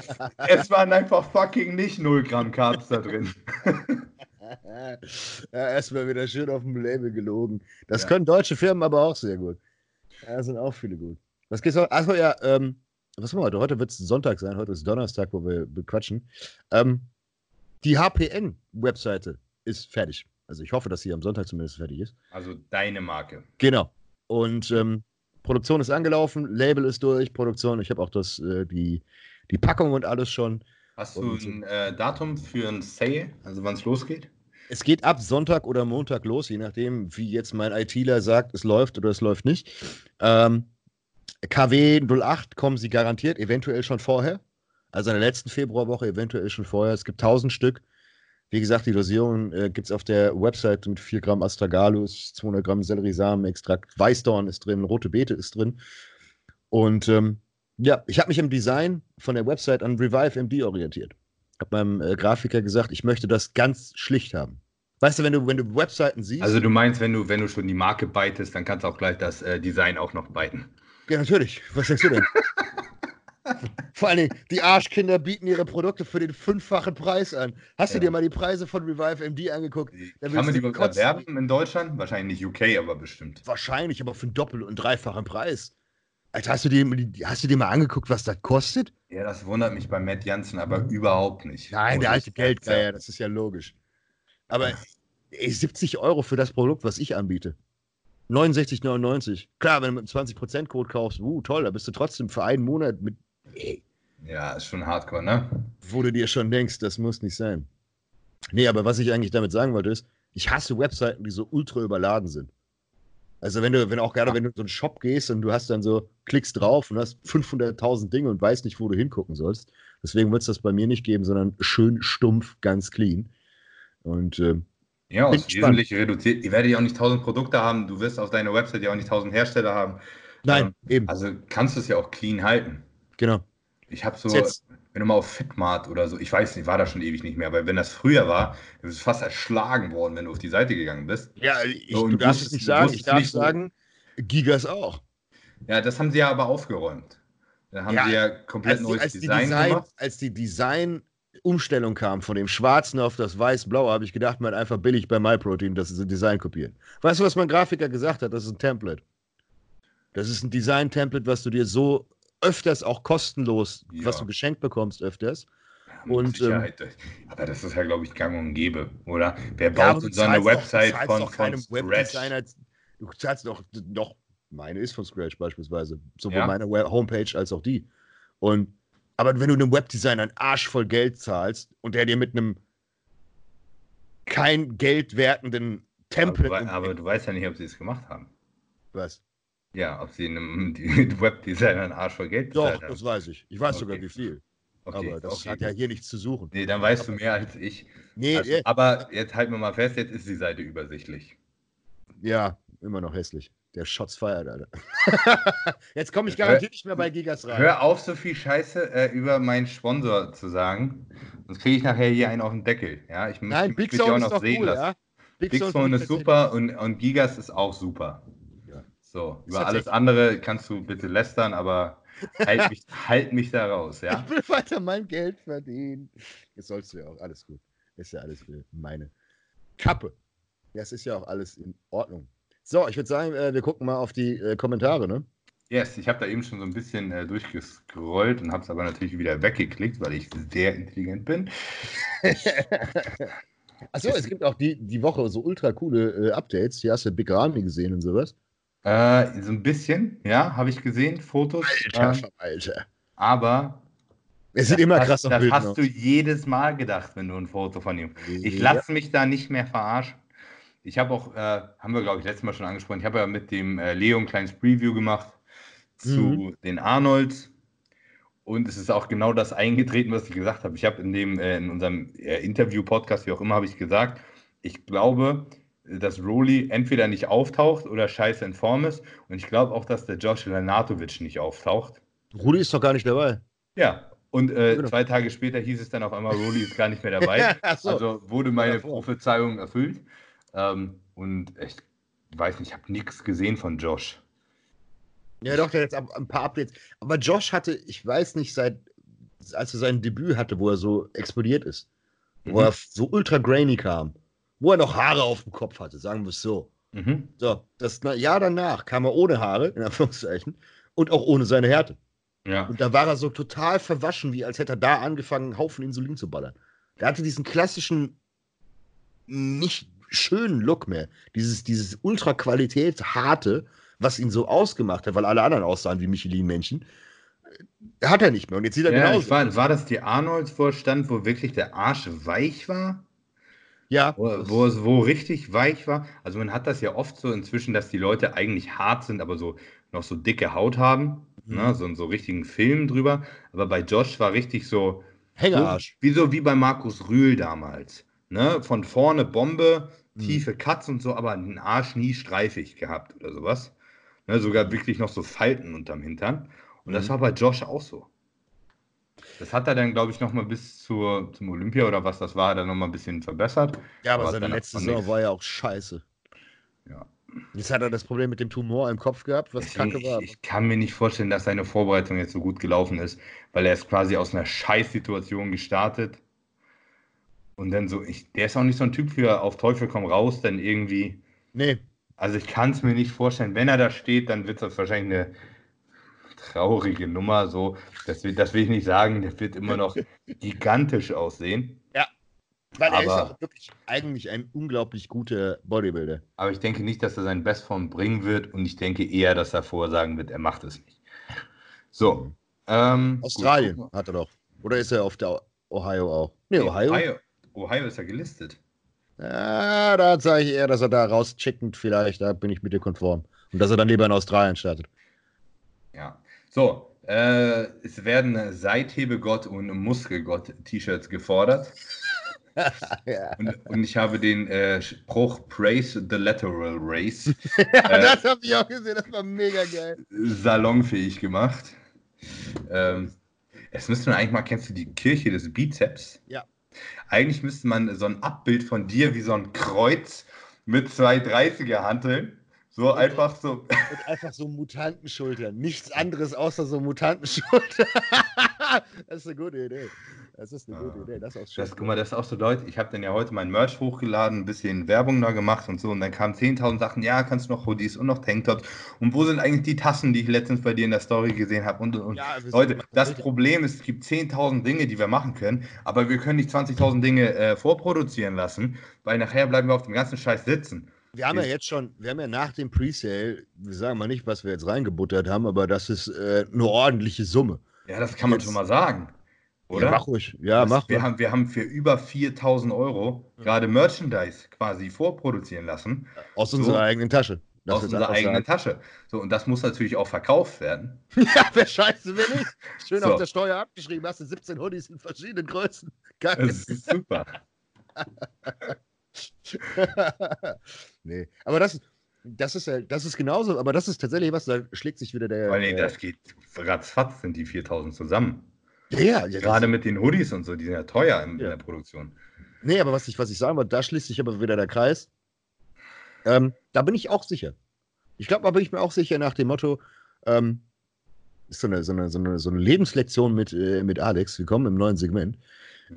es waren einfach fucking nicht 0 Gramm Carbs da drin. ja, erstmal wieder schön auf dem Label gelogen. Das ja. können deutsche Firmen aber auch sehr gut. Ja, sind auch viele gut. Was geht's noch? Achso, ja, ähm, was haben wir heute? Heute wird es Sonntag sein, heute ist Donnerstag, wo wir bequatschen. Ähm, die HPN-Webseite ist fertig. Also ich hoffe, dass sie am Sonntag zumindest fertig ist. Also deine Marke. Genau. Und ähm, Produktion ist angelaufen, Label ist durch, Produktion, ich habe auch das, äh, die, die Packung und alles schon. Hast du ein äh, Datum für ein Sale, also wann es losgeht? Es geht ab Sonntag oder Montag los, je nachdem, wie jetzt mein ITler sagt, es läuft oder es läuft nicht. Ähm, KW 08 kommen sie garantiert, eventuell schon vorher. Also in der letzten Februarwoche eventuell schon vorher. Es gibt 1000 Stück. Wie gesagt, die Dosierung äh, gibt es auf der Website mit 4 Gramm Astragalus, 200 Gramm Selleriesamenextrakt, Weißdorn ist drin, rote Beete ist drin. Und ähm, ja, ich habe mich im Design von der Website an Revive MD orientiert. Habe meinem äh, Grafiker gesagt, ich möchte das ganz schlicht haben. Weißt du, wenn du, wenn du Webseiten siehst. Also du meinst, wenn du, wenn du schon die Marke beitest, dann kannst du auch gleich das äh, Design auch noch beiten. Ja, natürlich. Was denkst du denn? Vor allen Dingen, die Arschkinder bieten ihre Produkte für den fünffachen Preis an. Hast ja. du dir mal die Preise von Revive MD angeguckt? Kann man die überhaupt erwerben in Deutschland? Wahrscheinlich nicht UK, aber bestimmt. Wahrscheinlich, aber für einen doppel- und dreifachen Preis. Alter, hast du, dir, hast du dir mal angeguckt, was das kostet? Ja, das wundert mich bei Matt Jansen aber überhaupt nicht. Nein, der alte Geldgeier, das ist ja logisch. Aber ey, 70 Euro für das Produkt, was ich anbiete. 69,99. Klar, wenn du mit einem 20%-Code kaufst, uh, toll, da bist du trotzdem für einen Monat mit ja, ist schon hardcore, ne? Wo du dir schon denkst, das muss nicht sein. Nee, aber was ich eigentlich damit sagen wollte, ist, ich hasse Webseiten, die so ultra überladen sind. Also wenn du, wenn auch gerade, wenn du in so einen Shop gehst und du hast dann so, klickst drauf und hast 500.000 Dinge und weißt nicht, wo du hingucken sollst. Deswegen wird es das bei mir nicht geben, sondern schön stumpf, ganz clean. Und äh, ja, ist wesentlich reduziert. Ihr werdet ja auch nicht 1000 Produkte haben. Du wirst auf deiner Website ja auch nicht 1000 Hersteller haben. Nein, ähm, eben. Also kannst du es ja auch clean halten. Genau. Ich habe so, Jetzt. Wenn du mal auf Fitmart oder so, ich weiß nicht, war da schon ewig nicht mehr, weil wenn das früher war, du bist fast erschlagen worden, wenn du auf die Seite gegangen bist. Ja, ich, so, du darfst es nicht sagen, ich darf nicht sagen, Gigas auch. Ja, das haben sie ja aber aufgeräumt. Da haben ja, sie ja komplett neues als Design, Design gemacht. Als die Design Umstellung kam von dem Schwarzen auf das Weiß-Blaue, habe ich gedacht, man einfach billig bei MyProtein das Design kopieren. Weißt du, was mein Grafiker gesagt hat? Das ist ein Template. Das ist ein Design-Template, was du dir so öfters auch kostenlos, ja. was du geschenkt bekommst, öfters. Ja, und, ähm, aber das ist ja, glaube ich, gang und gäbe, oder? Wer baut ja, so eine Website doch, von, von Scratch? Du zahlst doch, doch, meine ist von Scratch beispielsweise, sowohl ja. meine Homepage als auch die. Und, aber wenn du einem Webdesigner einen Arsch voll Geld zahlst und der dir mit einem kein Geld wertenden Template. Aber, aber du weißt ja nicht, ob sie es gemacht haben. Was? Ja, ob sie einem Webdesigner einen Arsch voll Geld bezahlt Doch, das weiß ich. Ich weiß okay. sogar, wie viel. Okay, aber das okay. hat ja hier nichts zu suchen. Nee, dann weißt aber, du mehr als ich. Nee, also, aber jetzt halten wir mal fest, jetzt ist die Seite übersichtlich. Ja, immer noch hässlich. Der Shots feiert, Alter. jetzt komme ich garantiert nicht mehr bei Gigas rein. Hör auf, so viel Scheiße äh, über meinen Sponsor zu sagen. Sonst kriege ich nachher hier einen auf den Deckel. Ja, ich Nein, Big Zone ist doch cool, ja? Big, Big Zone ist super und, und Gigas ist auch super. So, über alles andere kannst du bitte lästern, aber halt mich, halt mich da raus, ja? Ich will weiter mein Geld verdienen. Das sollst du ja auch, alles gut. Ist ja alles meine Kappe. Das ist ja auch alles in Ordnung. So, ich würde sagen, äh, wir gucken mal auf die äh, Kommentare, ne? Yes, ich habe da eben schon so ein bisschen äh, durchgescrollt und habe es aber natürlich wieder weggeklickt, weil ich sehr intelligent bin. Achso, es gibt auch die, die Woche so ultra coole äh, Updates. Hier hast du Big Ramy gesehen und sowas. Äh, so ein bisschen, ja, habe ich gesehen, Fotos. Alter, ähm, Alter. Aber es sieht immer krass aus. Das hast aus. du jedes Mal gedacht, wenn du ein Foto von ihm. Ich lasse mich da nicht mehr verarschen. Ich habe auch, äh, haben wir glaube ich letztes Mal schon angesprochen, ich habe ja mit dem äh, Leo ein kleines Preview gemacht zu mhm. den Arnolds. Und es ist auch genau das eingetreten, was ich gesagt habe. Ich habe in dem, äh, in unserem äh, Interview-Podcast, wie auch immer, habe ich gesagt, ich glaube, dass Rowley entweder nicht auftaucht oder scheiße in Form ist. Und ich glaube auch, dass der Josh Lenatovic nicht auftaucht. Rudi ist doch gar nicht dabei. Ja, und äh, genau. zwei Tage später hieß es dann auf einmal, Rowley ist gar nicht mehr dabei. so. Also wurde meine Prophezeiung erfüllt. Ähm, und ich weiß nicht, ich habe nichts gesehen von Josh. Ja, doch, der hat jetzt ein paar Updates. Aber Josh hatte, ich weiß nicht, seit als er sein Debüt hatte, wo er so explodiert ist, mhm. wo er so ultra grainy kam, wo er noch Haare auf dem Kopf hatte, sagen wir es so. Mhm. So, das Jahr danach kam er ohne Haare, in Anführungszeichen, und auch ohne seine Härte. Ja. Und da war er so total verwaschen, wie als hätte er da angefangen, einen Haufen Insulin zu ballern. Der hatte diesen klassischen, nicht schönen Look mehr. Dieses, dieses Ultra-Qualität, harte, was ihn so ausgemacht hat, weil alle anderen aussahen wie Michelin-Männchen. Hat er nicht mehr. Und jetzt sieht er ja, genauso. War, war das die Arnolds-Vorstand, wo wirklich der Arsch weich war? Ja. Wo, wo, es wo richtig weich war. Also man hat das ja oft so inzwischen, dass die Leute eigentlich hart sind, aber so noch so dicke Haut haben. Mhm. Ne, so, so richtigen Film drüber. Aber bei Josh war richtig so. Hängerarsch. Wie so wie bei Markus Rühl damals. Ne? Von vorne Bombe, mhm. tiefe Cuts und so, aber den Arsch nie streifig gehabt oder sowas. Ne, sogar wirklich noch so Falten unterm Hintern. Und mhm. das war bei Josh auch so. Das hat er dann, glaube ich, noch mal bis zur, zum Olympia oder was das war, dann noch mal ein bisschen verbessert. Ja, aber, aber seine letzte Saison war ja auch scheiße. Ja. Jetzt hat er das Problem mit dem Tumor im Kopf gehabt, was Deswegen, kacke war. Ich, ich, kann mir nicht vorstellen, dass seine Vorbereitung jetzt so gut gelaufen ist, weil er ist quasi aus einer Scheißsituation gestartet. Und dann so, ich, der ist auch nicht so ein Typ für auf Teufel komm raus, dann irgendwie. Nee. Also ich kann es mir nicht vorstellen. Wenn er da steht, dann wird das wahrscheinlich eine traurige Nummer. So, das, das will ich nicht sagen. Der wird immer noch gigantisch aussehen. Ja. Weil aber, er ist auch wirklich eigentlich ein unglaublich guter Bodybuilder. Aber ich denke nicht, dass er seine Bestform bringen wird und ich denke eher, dass er vorher sagen wird, er macht es nicht. So. Ähm, Australien gut. hat er doch. Oder ist er auf der Ohio auch? Nee, Ohio. Ohio, Ohio ist ja gelistet. Ja, da sage ich eher, dass er da rauschickend vielleicht, da bin ich mit dir konform. Und dass er dann lieber in Australien startet. So, äh, es werden Seithebegott und Muskelgott-T-Shirts gefordert. ja. und, und, ich habe den äh, Spruch Praise the Lateral Race. ja, äh, das habe ich auch gesehen, das war mega geil. Salonfähig gemacht. Ähm, es müsste man eigentlich mal, kennst du die Kirche des Bizeps? Ja. Eigentlich müsste man so ein Abbild von dir wie so ein Kreuz mit zwei 30er Hanteln. So und, einfach so. Und einfach so Mutantenschultern. Nichts anderes außer so Mutantenschultern. das ist eine gute Idee. Das ist eine gute Idee. Das ist auch schön. Das, guck mal, das ist auch so Leute. Ich habe dann ja heute mein Merch hochgeladen, ein bisschen Werbung da gemacht und so. Und dann kamen 10.000 Sachen. Ja, kannst du noch Hoodies und noch Tanktops. Und wo sind eigentlich die Tassen, die ich letztens bei dir in der Story gesehen habe? Und, und, ja, Leute, das Problem ist, es gibt 10.000 Dinge, die wir machen können. Aber wir können nicht 20.000 Dinge äh, vorproduzieren lassen, weil nachher bleiben wir auf dem ganzen Scheiß sitzen. Wir haben ja jetzt schon, wir haben ja nach dem Presale, wir sagen mal nicht, was wir jetzt reingebuttert haben, aber das ist äh, eine ordentliche Summe. Ja, das kann man jetzt, schon mal sagen. Oder? Ja, mach ruhig. Ja, das, mach. Wir haben, wir haben für über 4000 Euro gerade Merchandise quasi vorproduzieren lassen. Aus so, unserer eigenen Tasche. aus unserer eigenen Tasche. So, und das muss natürlich auch verkauft werden. ja, wer scheiße will nicht. Schön so. auf der Steuer abgeschrieben, hast du 17 Hoodies in verschiedenen Größen. Geil. Das ist super. nee, aber das, das ist das ist genauso, aber das ist tatsächlich was, da schlägt sich wieder der. Weil nee, das geht ratzfatz, sind die 4000 zusammen. Ja, ja Gerade mit den Hoodies und so, die sind ja teuer in, ja. in, der Produktion. Nee, aber was ich, was ich sagen wollte, da schließt sich aber wieder der Kreis. Ähm, da bin ich auch sicher. Ich glaube, da bin ich mir auch sicher nach dem Motto, ähm, ist so eine, so eine, so eine, so eine Lebenslektion mit, äh, mit Alex. Willkommen im neuen Segment.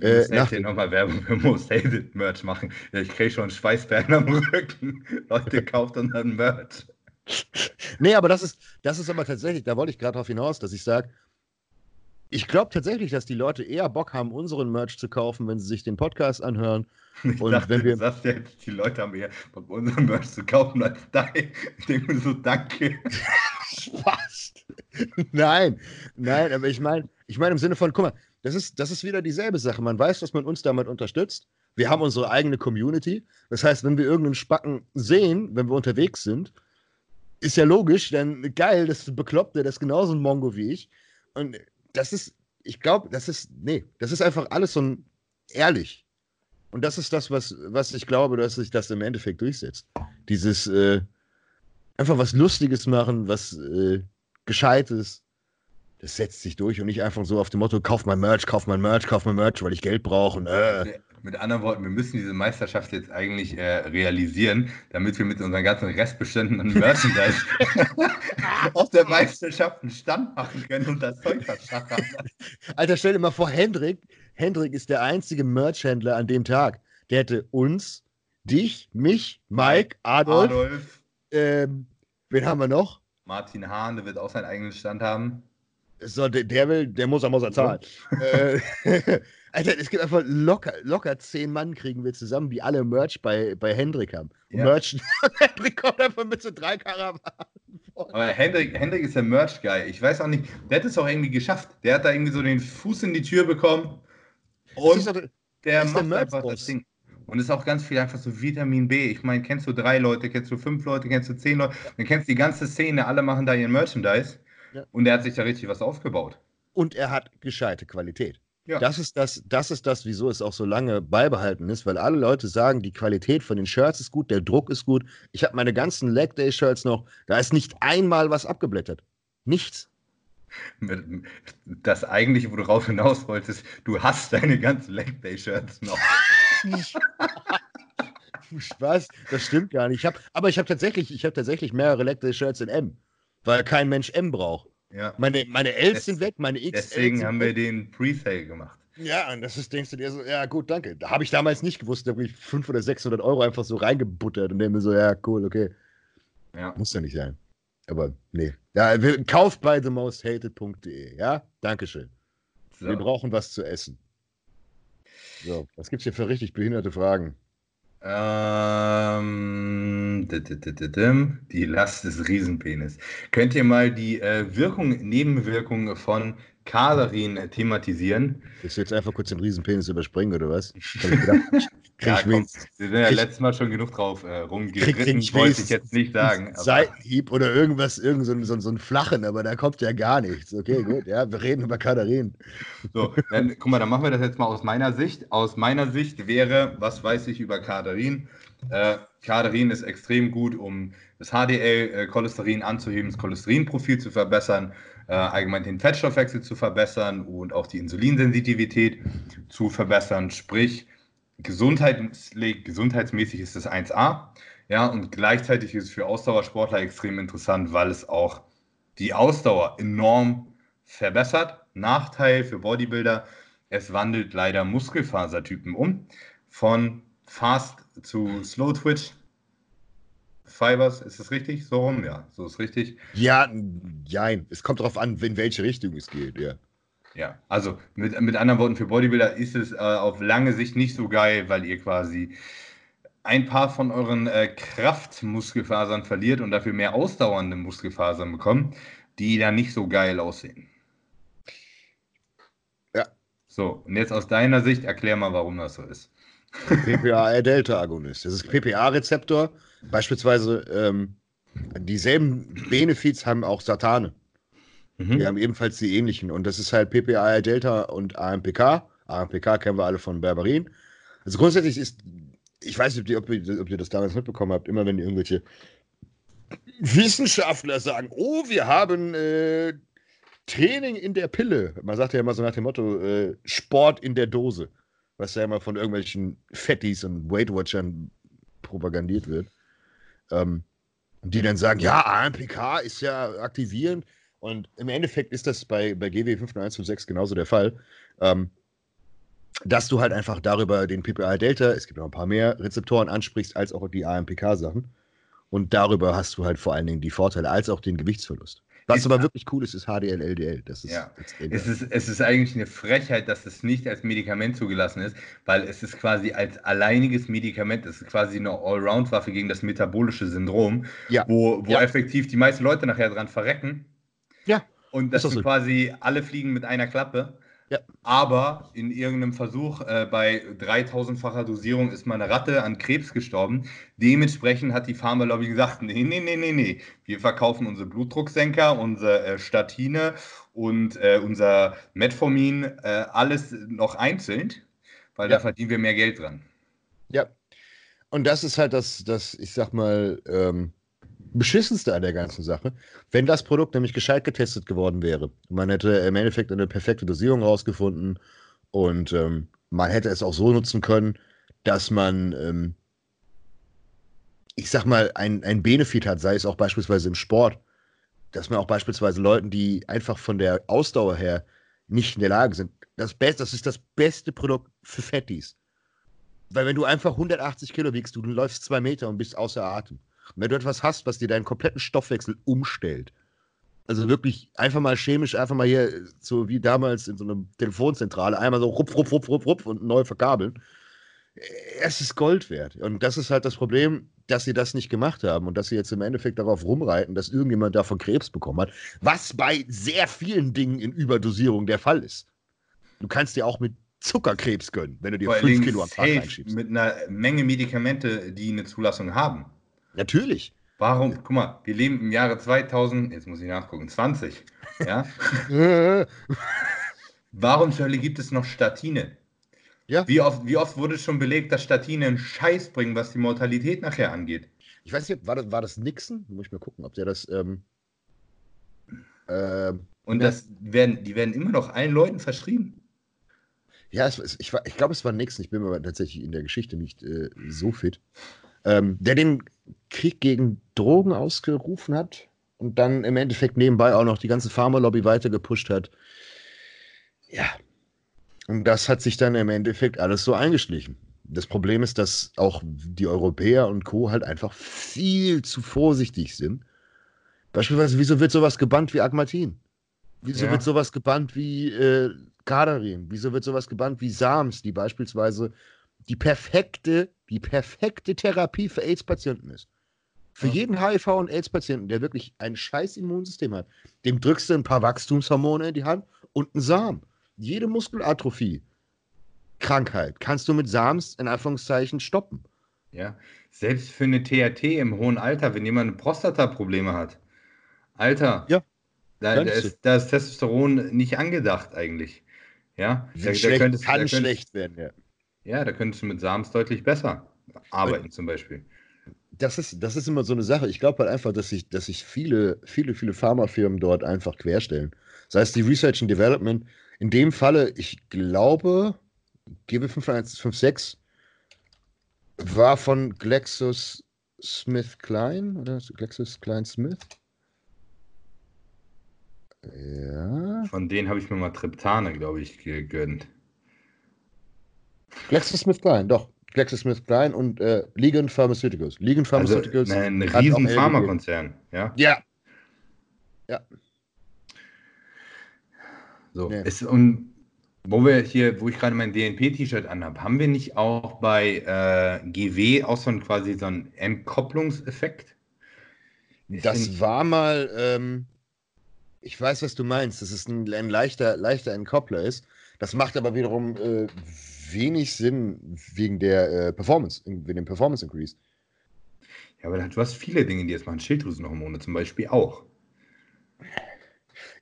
Äh, ich nach nochmal Werbung für Most Hated Merch machen. Ich kriege schon Schweißperlen am Rücken. Leute, kauft unseren Merch. Nee, aber das ist, das ist aber tatsächlich, da wollte ich gerade darauf hinaus, dass ich sage, ich glaube tatsächlich, dass die Leute eher Bock haben, unseren Merch zu kaufen, wenn sie sich den Podcast anhören. Ich Und dachte, wenn wir- du sagst jetzt, die Leute haben eher Bock, unseren Merch zu kaufen als dein. Ich denke mir so, danke. Spaß. nein, nein, aber ich meine, ich meine im Sinne von, guck mal, das ist, das ist wieder dieselbe Sache. Man weiß, dass man uns damit unterstützt. Wir haben unsere eigene Community. Das heißt, wenn wir irgendeinen Spacken sehen, wenn wir unterwegs sind, ist ja logisch, dann geil, das Bekloppter, das ist genauso ein Mongo wie ich. Und das ist, ich glaube, das ist, nee, das ist einfach alles so ein ehrlich. Und das ist das, was, was ich glaube, dass sich das im Endeffekt durchsetzt. Dieses, äh, einfach was Lustiges machen, was äh, Gescheites. Das setzt sich durch und nicht einfach so auf dem Motto, kauf mein Merch, kauf mein Merch, kauf mein Merch, weil ich Geld brauche. Äh. Mit anderen Worten, wir müssen diese Meisterschaft jetzt eigentlich äh, realisieren, damit wir mit unseren ganzen Restbeständen an Merchandise aus der Meisterschaft einen Stand machen können und das Zeug verschachern. Alter, stell dir mal vor, Hendrik, Hendrik ist der einzige Merchhändler an dem Tag. Der hätte uns, dich, mich, Mike, Adolf, Adolf, ähm, wen haben wir noch? Martin Hahn, der wird auch seinen eigenen Stand haben. So, der, der will, der muss, er muss er zahlen. äh, Alter, es gibt einfach locker, locker zehn Mann kriegen wir zusammen, die alle Merch bei, bei Hendrik haben. Ja. Merch, Hendrik kommt einfach mit so drei Karawanen. Aber Hendrik, Hendrik ist der Merch-Guy. Ich weiß auch nicht, der hat es auch irgendwie geschafft. Der hat da irgendwie so den Fuß in die Tür bekommen und doch- der ist der macht einfach das Ding. Und es ist auch ganz viel einfach so Vitamin B. Ich meine, kennst du drei Leute, kennst du fünf Leute, kennst du zehn Leute, dann kennst du die ganze Szene, alle machen da ihren Merchandise. Ja. Und der hat sich da richtig was aufgebaut. Und er hat gescheite Qualität. Ja. Das ist das, das ist das, wieso es auch so lange beibehalten ist, weil alle Leute sagen, die Qualität von den Shirts ist gut, der Druck ist gut. Ich habe meine ganzen Leg Day Shirts noch, da ist nicht einmal was abgeblättert. Nichts. Das eigentliche, wo du raus hinaus wolltest, du hast deine ganzen Leg Day Shirts noch. Was? Das stimmt gar nicht. Ich hab, aber ich habe tatsächlich, ich habe tatsächlich mehrere Leg Day Shirts in M, weil kein Mensch M braucht. Ja. Meine, meine Ls sind weg, meine XL Deswegen haben wir weg. den Pre-Sale gemacht. Ja, und das ist, denkst du dir so, ja gut, danke. Da habe ich damals nicht gewusst, da habe ich 500 oder 600 Euro einfach so reingebuttert und der mir so, ja cool, okay. Ja. Muss ja nicht sein. Aber nee. Ja, wir, kauft bei themosthated.de, ja? Dankeschön. Wir So. brauchen was zu essen. So, was gibt's hier für richtig behinderte Fragen? Ähm, die Last des Riesenpenis. Könnt ihr mal die äh, Wirkung, Nebenwirkung von Kadarin thematisieren? Willst du jetzt einfach kurz den Riesenpenis überspringen oder was? Krieg Ja, komm, wir sind ja letztes Mal schon genug drauf äh, rumgeritten, krieg ich wollte ich jetzt nicht sagen. Seitenhieb oder irgendwas, irgend so, ein- so, so ein flachen, aber da kommt ja gar nichts. Okay, gut, ja, wir reden über Katharin. so, dann, guck mal, dann machen wir das jetzt mal aus meiner Sicht. Aus meiner Sicht wäre, was weiß ich über Kadarin? Äh, Kadarin ist extrem gut, um das HDL-Cholesterin anzuheben, das Cholesterinprofil zu verbessern, äh, allgemein den Fettstoffwechsel zu verbessern und auch die Insulinsensitivität zu verbessern. Sprich, gesundheitlich, gesundheitsmäßig ist das 1A. Ja, und gleichzeitig ist es für Ausdauersportler extrem interessant, weil es auch die Ausdauer enorm verbessert. Nachteil für Bodybuilder, es wandelt leider Muskelfasertypen um. Von Fast zu Slow Twitch Fibers, ist das richtig? So rum? Ja, so ist richtig. Ja, jein. Es kommt darauf an, in welche Richtung es geht, ja. Ja, also mit, mit anderen Worten, für Bodybuilder ist es äh, auf lange Sicht nicht so geil, weil ihr quasi ein paar von euren äh, Kraftmuskelfasern verliert und dafür mehr ausdauernde Muskelfasern bekommt, die dann nicht so geil aussehen. Ja. So, und jetzt aus deiner Sicht erklär mal, warum das so ist. PPA-Delta-Agonist. Das ist PPA-Rezeptor. Beispielsweise ähm, dieselben Benefits haben auch Satane. Mhm. Die haben ebenfalls die ähnlichen. Und das ist halt PPA-Delta und AMPK. AMPK kennen wir alle von Berberin. Also grundsätzlich ist, ich weiß nicht, ob ihr, ob ihr das damals mitbekommen habt, immer wenn irgendwelche Wissenschaftler sagen, oh, wir haben äh, Training in der Pille. Man sagt ja immer so nach dem Motto, äh, Sport in der Dose. Was ja immer von irgendwelchen Fettis und Weight Watchern propagandiert wird. Ähm, die dann sagen, ja, AMPK ist ja aktivierend. Und im Endeffekt ist das bei, bei GW 50156 genauso der Fall. Ähm, dass du halt einfach darüber den PPA-Delta, es gibt noch ein paar mehr Rezeptoren ansprichst, als auch die AMPK-Sachen. Und darüber hast du halt vor allen Dingen die Vorteile als auch den Gewichtsverlust. Was Ist- aber wirklich cool ist, ist HDL, LDL. Das ist, Ja. Es ist, es ist eigentlich eine Frechheit, dass es nicht als Medikament zugelassen ist, weil es ist quasi als alleiniges Medikament, es ist quasi eine Allround-Waffe gegen das metabolische Syndrom, Ja. wo, wo Ja. effektiv die meisten Leute nachher dran verrecken. Ja. Und das Ist doch sind so. quasi alle fliegen mit einer Klappe. Ja. Aber in irgendeinem Versuch äh, bei 3000-facher Dosierung ist mal eine Ratte an Krebs gestorben. Dementsprechend hat die Pharmalobby gesagt, nee, nee, nee, nee, nee. Wir verkaufen unsere Blutdrucksenker, unsere äh, Statine und äh, unser Metformin, äh, alles noch einzeln, weil Ja. da verdienen wir mehr Geld dran. Ja. Und das ist halt das, das ich sag mal, ähm, beschissenste an der ganzen Sache. Wenn das Produkt nämlich gescheit getestet geworden wäre, man hätte im Endeffekt eine perfekte Dosierung rausgefunden und ähm, man hätte es auch so nutzen können, dass man, ähm, ich sag mal, ein, ein Benefit hat, sei es auch beispielsweise im Sport, dass man auch beispielsweise Leuten, die einfach von der Ausdauer her nicht in der Lage sind, das, Best, das ist das beste Produkt für Fettis. Weil wenn du einfach 180 Kilo wiegst, du, du läufst zwei Meter und bist außer Atem. Wenn du etwas hast, was dir deinen kompletten Stoffwechsel umstellt, also wirklich einfach mal chemisch, einfach mal hier, so wie damals in so einer Telefonzentrale, einmal so rup, rup, rup, rup, rup und neu verkabeln, es ist Gold wert. Und das ist halt das Problem, dass sie das nicht gemacht haben und dass sie jetzt im Endeffekt darauf rumreiten, dass irgendjemand davon Krebs bekommen hat, was bei sehr vielen Dingen in Überdosierung der Fall ist. Du kannst dir auch mit Zuckerkrebs gönnen, wenn du dir Vor allen 5 Dingen Kilo am Tag reinschiebst. mit einer Menge Medikamente, die eine Zulassung haben. Natürlich. Warum? Guck mal, wir leben im Jahre 2000, jetzt muss ich nachgucken, 20. Ja? Warum zur Hölle gibt es noch Statine? Ja. Wie oft, wie oft wurde schon belegt, dass Statine einen Scheiß bringen, was die Mortalität nachher angeht? Ich weiß nicht, war das, war das Nixon? Muss ich mal gucken, ob der das. Ähm, ähm, Und das werden, die werden immer noch allen Leuten verschrieben. ja, es, ich, ich glaube, es war Nixon. Ich bin mir aber tatsächlich in der Geschichte nicht äh, so fit. Ähm, der den Krieg gegen Drogen ausgerufen hat und dann im Endeffekt nebenbei auch noch die ganze Pharmalobby weiter gepusht hat. Ja. Und das hat sich dann im Endeffekt alles so eingeschlichen. Das Problem ist, dass auch die Europäer und Co. halt einfach viel zu vorsichtig sind. Beispielsweise, wieso wird sowas gebannt wie Agmatin? Wieso Ja. wird sowas gebannt wie äh, Kadarin? Wieso wird sowas gebannt wie Sams, die beispielsweise die perfekte, die perfekte Therapie für AIDS-Patienten ist? Für Ja. jeden HIV- und AIDS-Patienten, der wirklich ein scheiß Immunsystem hat, dem drückst du ein paar Wachstumshormone in die Hand und einen Samen. Jede Muskelatrophie, Krankheit kannst du mit Sams in Anführungszeichen stoppen. Ja? Selbst für eine THT im hohen Alter, wenn jemand Prostata-Probleme hat. Alter, Ja, da, da, ist, da ist Testosteron nicht angedacht eigentlich. Ja, da, schlecht, könntest, kann schlecht werden, ja. Ja, da könntest du mit Sams deutlich besser arbeiten, zum Beispiel. Das ist, das ist immer so eine Sache. Ich glaube halt einfach, dass sich, dass sich viele, viele, viele Pharmafirmen dort einfach querstellen. Das heißt, die Research and Development, in dem Falle, ich glaube, GB5156 war von GlaxoSmithKline oder GlaxoSmithKline Ja. Von denen habe ich mir mal Triptane, glaube ich, gegönnt. GlaxoSmithKline, doch. GlaxoSmithKline und äh, Ligand Pharmaceuticals. Ligand Also Pharmaceuticals. ne, ein riesen. Pharmakonzern, ja. Ja, So. Nee. Es, und wo wir hier, wo ich gerade mein DNP-T-Shirt anhabe, haben wir nicht auch bei äh, GW auch so ein quasi so einen Entkopplungseffekt? Ich Das war mal, ähm, ich weiß, was du meinst, dass es ein, ein leichter, leichter Entkoppler ist. Das macht aber wiederum äh, wenig Sinn wegen der äh, Performance, wegen dem Performance Increase. Ja, aber du hast viele Dinge, die jetzt machen. Schilddrüsenhormone zum Beispiel auch.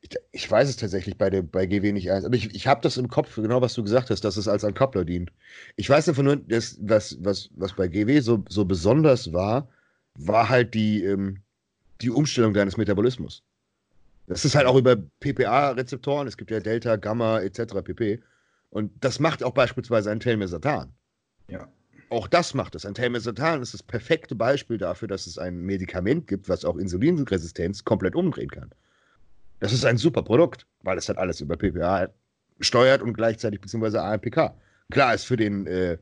Ich, ich weiß es tatsächlich bei, der, bei GW nicht eins, aber ich, ich habe das im Kopf, genau was du gesagt hast, dass es als Entkoppler dient. Ich weiß einfach nur, dass, was, was, was bei GW so, so besonders war, war halt die, ähm, die Umstellung deines Metabolismus. Das ist halt auch über PPA-Rezeptoren, es gibt ja Delta, Gamma etc. pp. Und das macht auch beispielsweise ein Telmisartan. Ja. Auch das macht es. Ein Telmisartan ist das perfekte Beispiel dafür, dass es ein Medikament gibt, was auch Insulinresistenz komplett umdrehen kann. Das ist ein super Produkt, weil es halt alles über PPA steuert und gleichzeitig beziehungsweise AMPK. Klar ist für den, äh,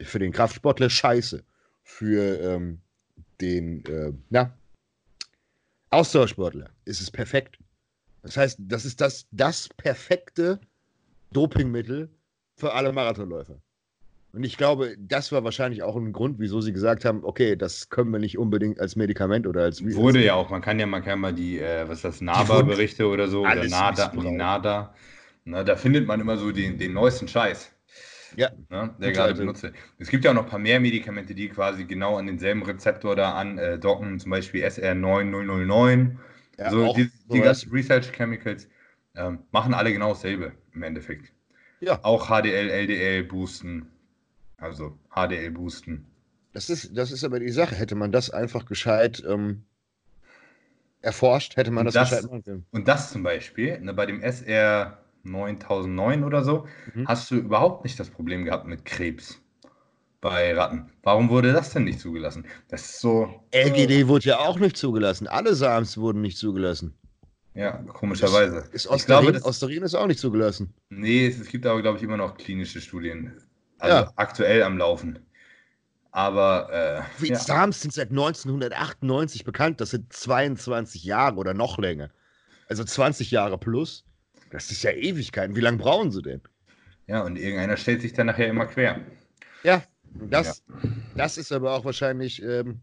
für den Kraftsportler scheiße. Für ähm, den, äh, na, Ausdauersportler ist es perfekt. Das heißt, das ist das, das perfekte Dopingmittel für alle Marathonläufer. Und ich glaube, das war wahrscheinlich auch ein Grund, wieso sie gesagt haben, okay, das können wir nicht unbedingt als Medikament oder als Wurde ja auch, man kann ja, man kann mal die, äh, was ist das, NABA-Berichte oder so, oder NADA, die NADA. Na, da findet man immer so den, den neuesten Scheiß. Ja. Ne, der gerade also. benutzt wird. Es gibt ja auch noch ein paar mehr Medikamente, die quasi genau an denselben Rezeptor da andocken, äh, zum Beispiel SR9009. Ja, so die, die ganzen Research Chemicals ähm, machen alle genau dasselbe im Endeffekt. Ja. Auch HDL, LDL boosten. Also HDL boosten. Das ist, das ist aber die Sache. Hätte man das einfach gescheit ähm, erforscht, hätte man das, das, gescheit machen können. Und das zum Beispiel, ne, bei dem SR 9009 oder so, mhm. hast du überhaupt nicht das Problem gehabt mit Krebs bei Ratten. Warum wurde das denn nicht zugelassen? Das ist so. LGD wurde ja auch nicht zugelassen. Alle SAMs wurden nicht zugelassen. Ja, komischerweise. Ist, ist Osterin, glaube, das, Osterin ist auch nicht zugelassen. Nee, es, es gibt aber, glaube ich, immer noch klinische Studien. Also ja. aktuell am Laufen. Aber. Äh, ja. SAMs sind seit 1998 bekannt. Das sind 22 Jahre oder noch länger. Also 20 Jahre plus. Das ist ja Ewigkeiten. Wie lange brauchen sie denn? Ja, und irgendeiner stellt sich dann nachher immer quer. Ja, das, ja. das ist aber auch wahrscheinlich, ähm,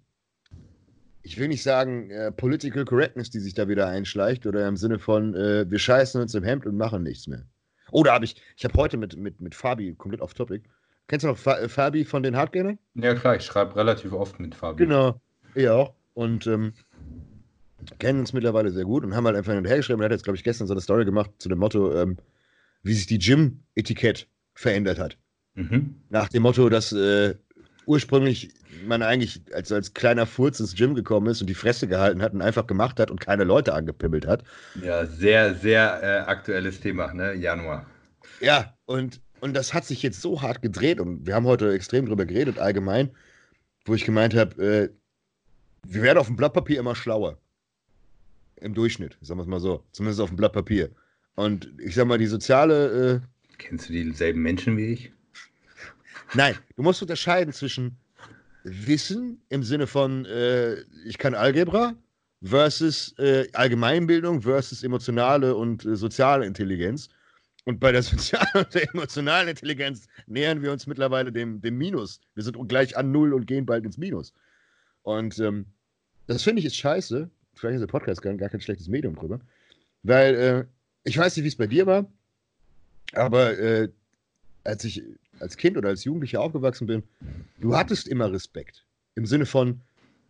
ich will nicht sagen, äh, Political Correctness, die sich da wieder einschleicht, oder im Sinne von, äh, wir scheißen uns im Hemd und machen nichts mehr. Oder habe ich, ich habe heute mit, mit, mit Fabi, komplett off topic, kennst du noch Fa Fabi von den Hardgamern? Ja, klar, ich schreibe relativ oft mit Fabi. Genau, ich auch. Und ähm, kennen uns mittlerweile sehr gut und haben halt einfach hinterher geschrieben. Er hat jetzt, glaube ich, gestern so eine Story gemacht zu dem Motto, ähm, wie sich die Gym-Etikett verändert hat. Mhm. Nach dem Motto, dass äh, ursprünglich man eigentlich als, als kleiner Furz ins Gym gekommen ist und die Fresse gehalten hat und einfach gemacht hat und keine Leute angepimmelt hat. Ja, sehr, sehr äh, aktuelles Thema, ne? Januar. Ja, und, und das hat sich jetzt so hart gedreht und wir haben heute extrem drüber geredet, allgemein, wo ich gemeint habe, äh, wir werden auf dem Blatt Papier immer schlauer im Durchschnitt, sagen wir es mal so. Zumindest auf dem Blatt Papier. Und ich sag mal, die soziale. Äh, Kennst du dieselben Menschen wie ich? Nein, du musst unterscheiden zwischen Wissen im Sinne von, äh, ich kann Algebra versus äh, Allgemeinbildung versus emotionale und äh, soziale Intelligenz. Und bei der sozialen und der emotionalen Intelligenz nähern wir uns mittlerweile dem, dem Minus. Wir sind gleich an Null und gehen bald ins Minus. Und ähm, das finde ich ist scheiße, vielleicht ist der Podcast gar, gar kein schlechtes Medium drüber. Weil äh, ich weiß nicht, wie es bei dir war, aber äh, als ich als Kind oder als Jugendlicher aufgewachsen bin, du hattest immer Respekt. Im Sinne von,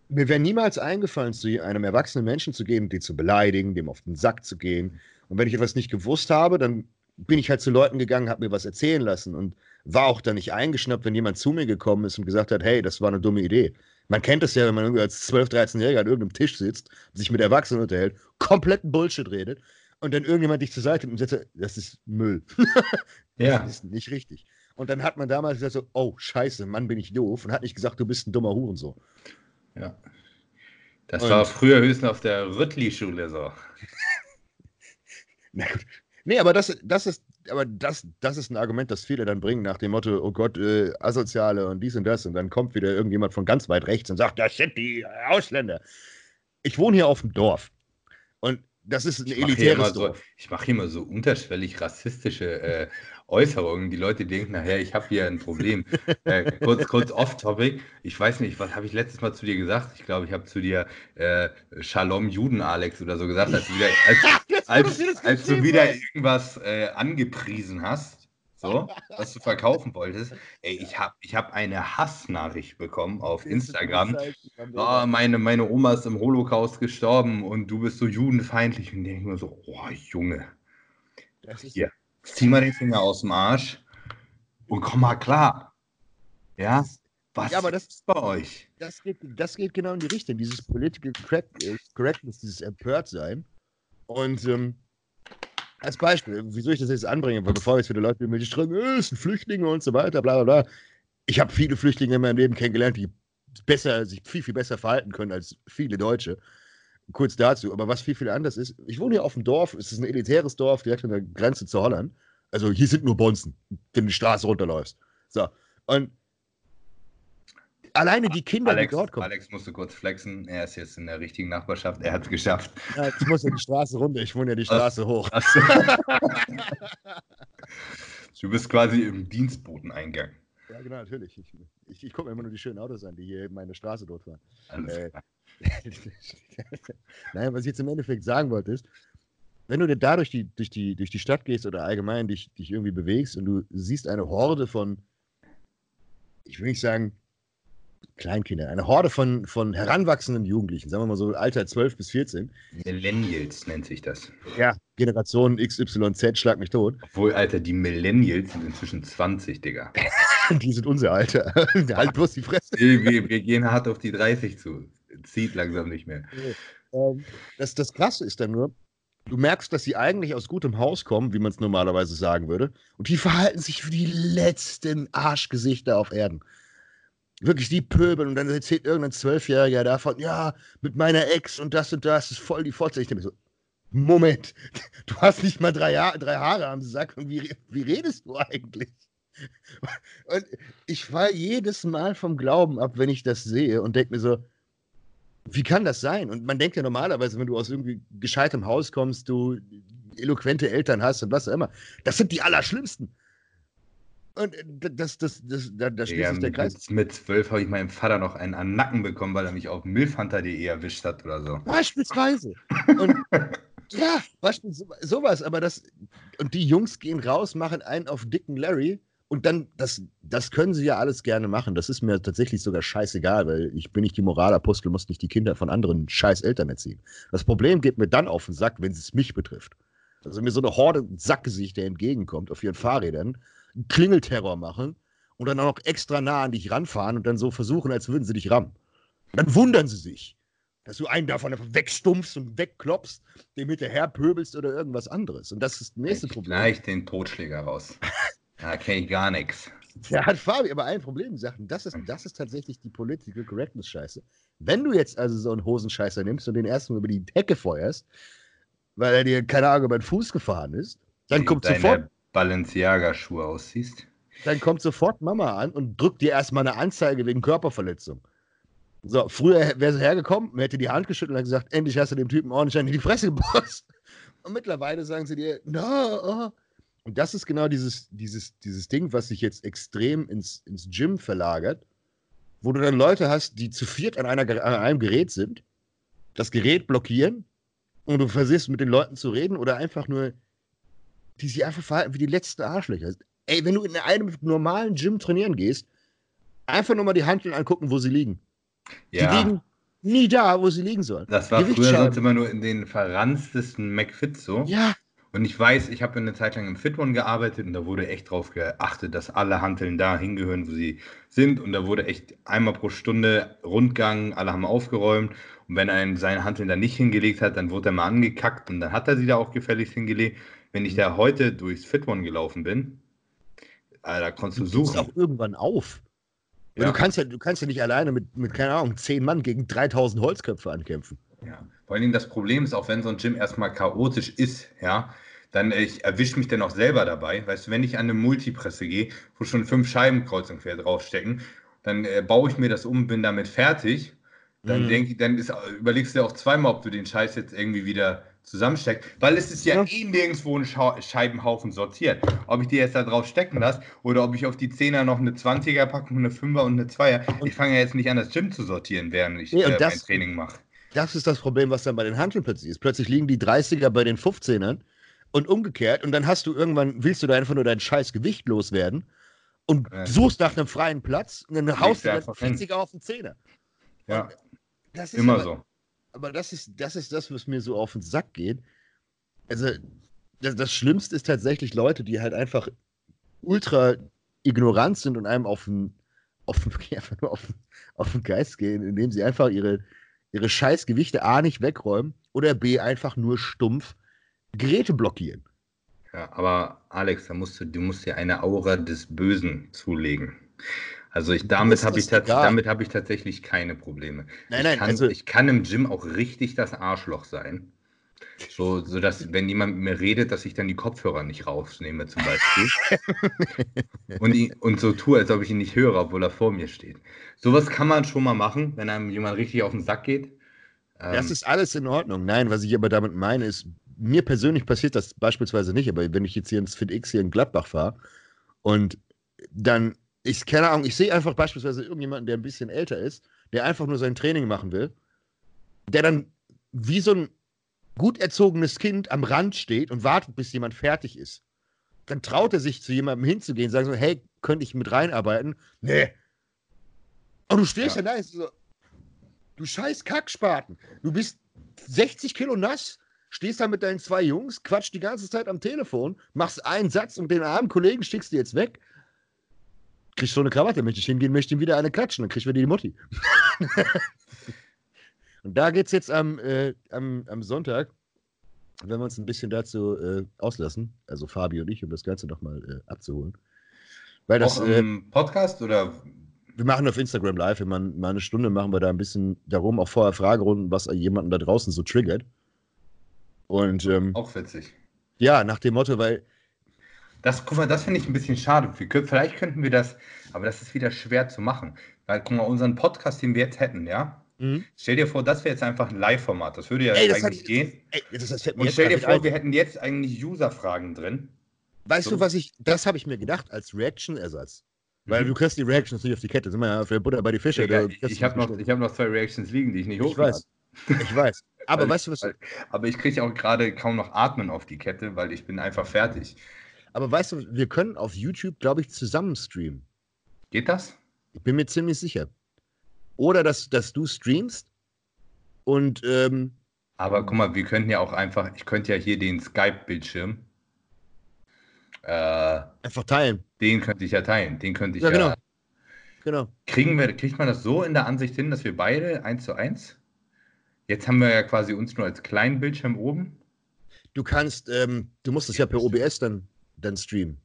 mir wäre niemals eingefallen, zu einem erwachsenen Menschen zu gehen, den zu beleidigen, dem auf den Sack zu gehen. Und wenn ich etwas nicht gewusst habe, dann bin ich halt zu Leuten gegangen, habe mir was erzählen lassen und war auch da nicht eingeschnappt, wenn jemand zu mir gekommen ist und gesagt hat, hey, das war eine dumme Idee. Man kennt es ja, wenn man irgendwie als 12-, 13-Jähriger an irgendeinem Tisch sitzt, sich mit Erwachsenen unterhält, kompletten Bullshit redet und dann irgendjemand dich zur Seite und sagt, das ist Müll. ja. Das ist nicht richtig. Und dann hat man damals gesagt so, oh, scheiße, Mann, bin ich doof und hat nicht gesagt, du bist ein dummer Hurensohn. Ja. Das und, war früher höchstens auf der Rüttli-Schule so. Na gut. Nee, aber das, das ist aber das, das ist ein Argument, das viele dann bringen nach dem Motto, oh Gott, äh, Asoziale und dies und das. Und dann kommt wieder irgendjemand von ganz weit rechts und sagt, das sind die Ausländer. Ich wohne hier auf dem Dorf. Und das ist ein elitäres Dorf. So, ich mache hier mal so unterschwellig rassistische äh, Äußerungen. Die Leute denken nachher, ich habe hier ein Problem. äh, kurz kurz off-topic. Ich weiß nicht, was habe ich letztes Mal zu dir gesagt? Ich glaube, ich habe zu dir äh, Shalom Juden Alex oder so gesagt, als du wieder, als, als, als du wieder irgendwas äh, angepriesen hast. So, was du verkaufen wolltest. Ey, ich habe ich hab eine Hassnachricht bekommen auf Instagram. Oh, meine, meine Oma ist im Holocaust gestorben und du bist so judenfeindlich. Und denke mir so, oh Junge. Hier, zieh mal den Finger aus dem Arsch und komm mal klar. Ja? Was ja, aber das ist bei euch? Das geht, das geht genau in die Richtung. Dieses Political Correctness, dieses Empörtsein. Und ähm, als Beispiel, wieso ich das jetzt anbringe, weil bevor jetzt wieder Leute mit mir schreiben, äh, es sind Flüchtlinge und so weiter, bla bla bla. Ich habe viele Flüchtlinge in meinem Leben kennengelernt, die besser, sich viel, viel besser verhalten können als viele Deutsche. Kurz dazu, aber was viel, viel anders ist, ich wohne hier auf dem Dorf, es ist ein elitäres Dorf, direkt an der Grenze zu Holland. Also hier sind nur Bonzen, wenn du die Straße runterläufst. So. Und alleine die Kinder, Alex, die dort kommen. Alex musste kurz flexen. Er ist jetzt in der richtigen Nachbarschaft. Er hat es geschafft. Ja, ich muss ja die Straße runter, ich wohne ja die Straße hoch. Achso. du bist quasi im Dienstboteneingang. Ja, genau, natürlich. Ich, ich, ich gucke mir immer nur die schönen Autos an, die hier meine Straße dort fahren. Alles Äh, klar. Nein, was ich jetzt im Endeffekt sagen wollte, ist, wenn du da durch die, durch die, durch die Stadt gehst oder allgemein dich, dich irgendwie bewegst und du siehst eine Horde von, ich will nicht sagen Kleinkindern, eine Horde von, von heranwachsenden Jugendlichen, sagen wir mal so Alter 12 bis 14, Millennials nennt sich das. ja, Generation XYZ, schlag mich tot, Obwohl, Alter, die Millennials sind inzwischen 20, Digga. die sind unser Alter. halt bloß die Fresse. Wir, wir, wir gehen hart auf die 30 zu. Zieht langsam nicht mehr. Ähm, das, das Krasse ist dann nur, du merkst, dass sie eigentlich aus gutem Haus kommen, wie man es normalerweise sagen würde, und die verhalten sich wie die letzten Arschgesichter auf Erden. Wirklich, die pöbeln und dann erzählt irgendein Zwölfjähriger davon, ja, mit meiner Ex und das und das ist voll die Fotze. Ich denke mir so, Moment, du hast nicht mal drei, Jahr, drei Haare am Sack und wie, wie redest du eigentlich? Und ich fall jedes Mal vom Glauben ab, wenn ich das sehe und denke mir so, wie kann das sein? Und man denkt ja normalerweise, wenn du aus irgendwie gescheitem Haus kommst, du eloquente Eltern hast und was auch immer, das sind die Allerschlimmsten. Und äh, das, das, das, da, da schließt Ja, sich der Kreis. mit 12 habe ich meinem Vater noch einen an den Nacken bekommen, weil er mich auf milfhunter.de erwischt hat oder so. Beispielsweise. Und ja, beispielsweise sowas, aber das, und die Jungs gehen raus, machen einen auf dicken Larry und dann, das, das können sie ja alles gerne machen. Das ist mir tatsächlich sogar scheißegal, weil ich bin nicht die Moralapostel, muss nicht die Kinder von anderen scheiß Eltern erziehen. Das Problem geht mir dann auf den Sack, wenn es mich betrifft. Also mir so eine Horde Sackgesichter entgegenkommt auf ihren Fahrrädern, einen Klingelterror machen und dann auch noch extra nah an dich ranfahren und dann so versuchen, als würden sie dich rammen. Dann wundern sie sich, dass du einen davon einfach wegstumpfst und wegklopfst, dem hinterher pöbelst oder irgendwas anderes. Und das ist das nächste Ich Problem. gleich den Totschläger raus. Da kenne ich gar nichts. Da hat Fabi aber ein Problem gesagt. Und das ist, das ist tatsächlich die Political Correctness-Scheiße. Wenn du jetzt also so einen Hosenscheißer nimmst und den erstmal über die Hecke feuerst, weil er dir, keine Ahnung, über den Fuß gefahren ist, dann kommt sofort Balenciaga-Schuhe aussiehst. dann kommt sofort Mama an und drückt dir erstmal eine Anzeige wegen Körperverletzung. So, früher wäre sie hergekommen, man hätte die Hand geschüttelt und gesagt, endlich hast du dem Typen ordentlich in die Fresse geboxt. Und mittlerweile sagen sie dir, no, oh. Und das ist genau dieses, dieses, dieses Ding, was sich jetzt extrem ins, ins Gym verlagert, wo du dann Leute hast, die zu viert an, einer, an einem Gerät sind, das Gerät blockieren und du versuchst mit den Leuten zu reden oder einfach nur, die sich einfach verhalten wie die letzten Arschlöcher. Ey, wenn du in einem normalen Gym trainieren gehst, einfach nur mal die Handeln angucken, wo sie liegen. Die Ja, liegen nie da, wo sie liegen sollen. das war früher sonst immer nur in den verranztesten McFits so. Ja, Und ich weiß, ich habe eine Zeit lang im Fit One gearbeitet und da wurde echt drauf geachtet, dass alle Hanteln da hingehören, wo sie sind. Und da wurde echt einmal pro Stunde Rundgang, alle haben aufgeräumt. Und wenn ein seine Hanteln da nicht hingelegt hat, dann wurde er mal angekackt und dann hat er sie da auch gefälligst hingelegt. Wenn ich da heute durchs Fit One gelaufen bin, äh, da konntest du du suchen. auch irgendwann auf. Ja. Du, kannst ja, du kannst ja nicht alleine mit, mit, keine Ahnung, zehn Mann gegen 3000 Holzköpfe ankämpfen. Ja. Vor allen Dingen das Problem ist, auch wenn so ein Gym erstmal chaotisch ist, ja, dann äh, ich erwische mich dann auch selber dabei. Weißt du, wenn ich an eine Multipresse gehe, wo schon fünf Scheiben kreuz und quer draufstecken, dann äh, baue ich mir das um, bin damit fertig. Dann Mhm. denk, dann ist, überlegst du auch zweimal, ob du den Scheiß jetzt irgendwie wieder zusammensteckst. Weil es ist ja, Ja. eh nirgendwo ein Schau Scheibenhaufen sortiert. Ob ich die jetzt da drauf stecken lasse oder ob ich auf die Zehner noch eine 20er packe, eine 5er und eine 2er. Ich fange ja jetzt nicht an, das Gym zu sortieren, während ich und äh, das- mein Training mache. Das ist das Problem, was dann bei den Handeln plötzlich ist. Plötzlich liegen die 30er bei den 15ern und umgekehrt. Und dann hast du irgendwann, willst du da einfach nur dein scheiß Gewicht loswerden und Ja. suchst nach einem freien Platz und dann haust du dann einfach hin. 40er auf den Zehner. Ja, das ist immer aber, so. Aber das ist, das ist das, was mir so auf den Sack geht. Also, das, das Schlimmste ist tatsächlich Leute, die halt einfach ultra ignorant sind und einem auf den, auf den, einfach nur auf den, auf den Geist gehen, indem sie einfach ihre, ihre scheiß Gewichte A nicht wegräumen oder B einfach nur stumpf Geräte blockieren. Ja, aber Alex, da musst du, du musst dir eine Aura des Bösen zulegen. Also ich, damit habe ich, damit hab ich tatsächlich keine Probleme. Nein, ich, nein, kann, also- ich kann im Gym auch richtig das Arschloch sein. So, so dass, wenn jemand mit mir redet, dass ich dann die Kopfhörer nicht rausnehme, zum Beispiel. und, ihn, und so tue, als ob ich ihn nicht höre, obwohl er vor mir steht. Sowas kann man schon mal machen, wenn einem jemand richtig auf den Sack geht. Das Ähm, ist alles in Ordnung. Nein, was ich aber damit meine, ist, mir persönlich passiert das beispielsweise nicht, aber wenn ich jetzt hier ins FitX hier in Gladbach fahre und dann, ich keine Ahnung, ich sehe einfach beispielsweise irgendjemanden, der ein bisschen älter ist, der einfach nur sein Training machen will, der dann wie so ein gut erzogenes Kind am Rand steht und wartet, bis jemand fertig ist. Dann traut er sich zu jemandem hinzugehen, sagen so, hey, könnte ich mit reinarbeiten? Nee. Und du stehst Ja. da, ist so, du scheiß Kackspaten. Du bist 60 Kilo nass, stehst da mit deinen zwei Jungs, quatscht die ganze Zeit am Telefon, machst einen Satz und den armen Kollegen schickst du jetzt weg. Kriegst so eine Krawatte, möchte ich hingehen, möchte ihm wieder eine klatschen, dann kriegst du wieder die Mutti. und da geht es jetzt am, äh, am, am Sonntag, wenn wir uns ein bisschen dazu äh, auslassen, also Fabi und ich, um das Ganze nochmal äh, abzuholen. Weil das, auch äh, im Podcast oder wir machen auf Instagram live, wir machen mal eine Stunde, machen wir da ein bisschen darum, auch vorher Fragerunden, was jemanden da draußen so triggert. Und ähm, auch witzig. ja, nach dem Motto, weil Das, guck mal, das finde ich ein bisschen schade. Vielleicht könnten wir das, aber das ist wieder schwer zu machen. Weil, guck mal, unseren Podcast, den wir jetzt hätten, ja? Stell dir vor, das wäre jetzt einfach ein Live-Format. Das würde ja Ey, das eigentlich hat- gehen. ey, das, das Und stell dir vor, ein. wir hätten jetzt eigentlich User-Fragen drin. weißt so- du, was ich, das habe ich mir gedacht als Reaction-Ersatz. Weil Mhm. du kriegst die Reactions nicht auf die Kette, sind wir ja der Butter bei die Fische. Da ich ich habe noch, ich hab noch zwei Reactions liegen, die ich nicht ich hochlade. Ich weiß. Aber Weil- weißt du, was, weil- Aber ich kriege auch gerade kaum noch Atmen auf die Kette, weil ich bin einfach fertig. aber weißt du, wir können auf YouTube, glaube ich, zusammen streamen. Geht das? Ich bin mir ziemlich sicher. Oder dass, dass du streamst und ähm, Aber guck mal, wir könnten ja auch einfach, ich könnte ja hier den Skype-Bildschirm, äh, einfach teilen. den könnte ich ja teilen. Den könnte ich Ja, ja. genau. Genau. Kriegen wir, kriegt man das so in der Ansicht hin, dass wir beide eins zu eins? Jetzt haben wir ja quasi uns nur als kleinen Bildschirm oben. Du kannst, ähm, du musst es ja per OBS dann, dann streamen.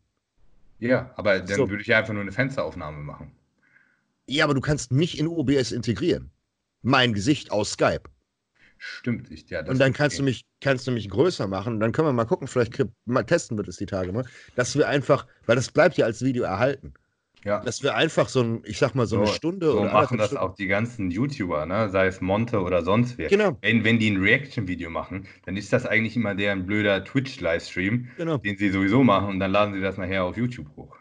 Ja, aber dann So. würde ich ja einfach nur eine Fensteraufnahme machen. Ja, aber du kannst mich in OBS integrieren. Mein Gesicht aus Skype. Stimmt, ich, ja. das und dann kannst du gehen. mich, kannst du mich größer machen. Dann können wir mal gucken, vielleicht mal testen wird es die Tage mal, dass wir einfach, weil das bleibt ja als Video erhalten, Ja. dass wir einfach so ein, ich sag mal, so, eine Stunde so oder machen das Stunden- auch die ganzen YouTuber, ne? sei es Monte oder sonst wer. Genau, Wenn, wenn die ein Reaction-Video machen, dann ist das eigentlich immer deren blöder Twitch-Livestream, genau. den sie sowieso machen und dann laden sie das nachher auf YouTube hoch.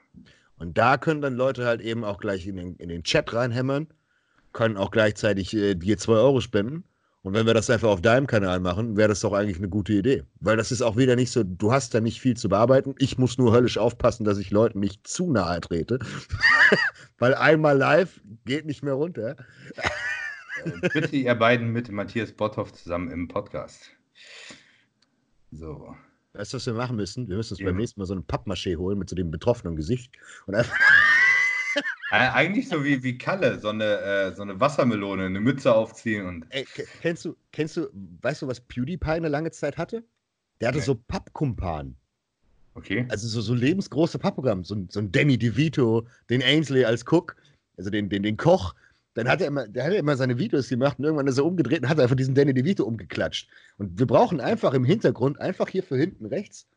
Und da können dann Leute halt eben auch gleich in den, in den Chat reinhämmern, können auch gleichzeitig äh, dir 2 Euro spenden. Und wenn wir das einfach auf deinem Kanal machen, wäre das doch eigentlich eine gute Idee. Weil das ist auch wieder nicht so, du hast da nicht viel zu bearbeiten. Ich muss nur höllisch aufpassen, dass ich Leuten nicht zu nahe trete. Weil einmal live geht nicht mehr runter. Äh, Bitte ihr beiden mit Matthias Botthoff zusammen im Podcast. So. Weißt du, was wir machen müssen? Wir müssen uns Ja. beim nächsten Mal so ein Pappmaché holen mit so dem betroffenen Gesicht. Und einfach, eigentlich so wie, wie Kalle, so eine, äh, so eine Wassermelone, eine Mütze aufziehen und. ey, ke- kennst du, kennst du, weißt du, was PewDiePie eine lange Zeit hatte? Der hatte Nee. so Pappkumpan. Okay. Also so, so lebensgroße Pappprogramm, so, ein- so ein Danny DeVito, den Ainsley als Cook, also den, den, den Koch. Dann hat er immer, der hat immer seine Videos gemacht und irgendwann ist er umgedreht und hat einfach diesen Danny DeVito umgeklatscht. Und wir brauchen einfach im Hintergrund, einfach hier für hinten rechts,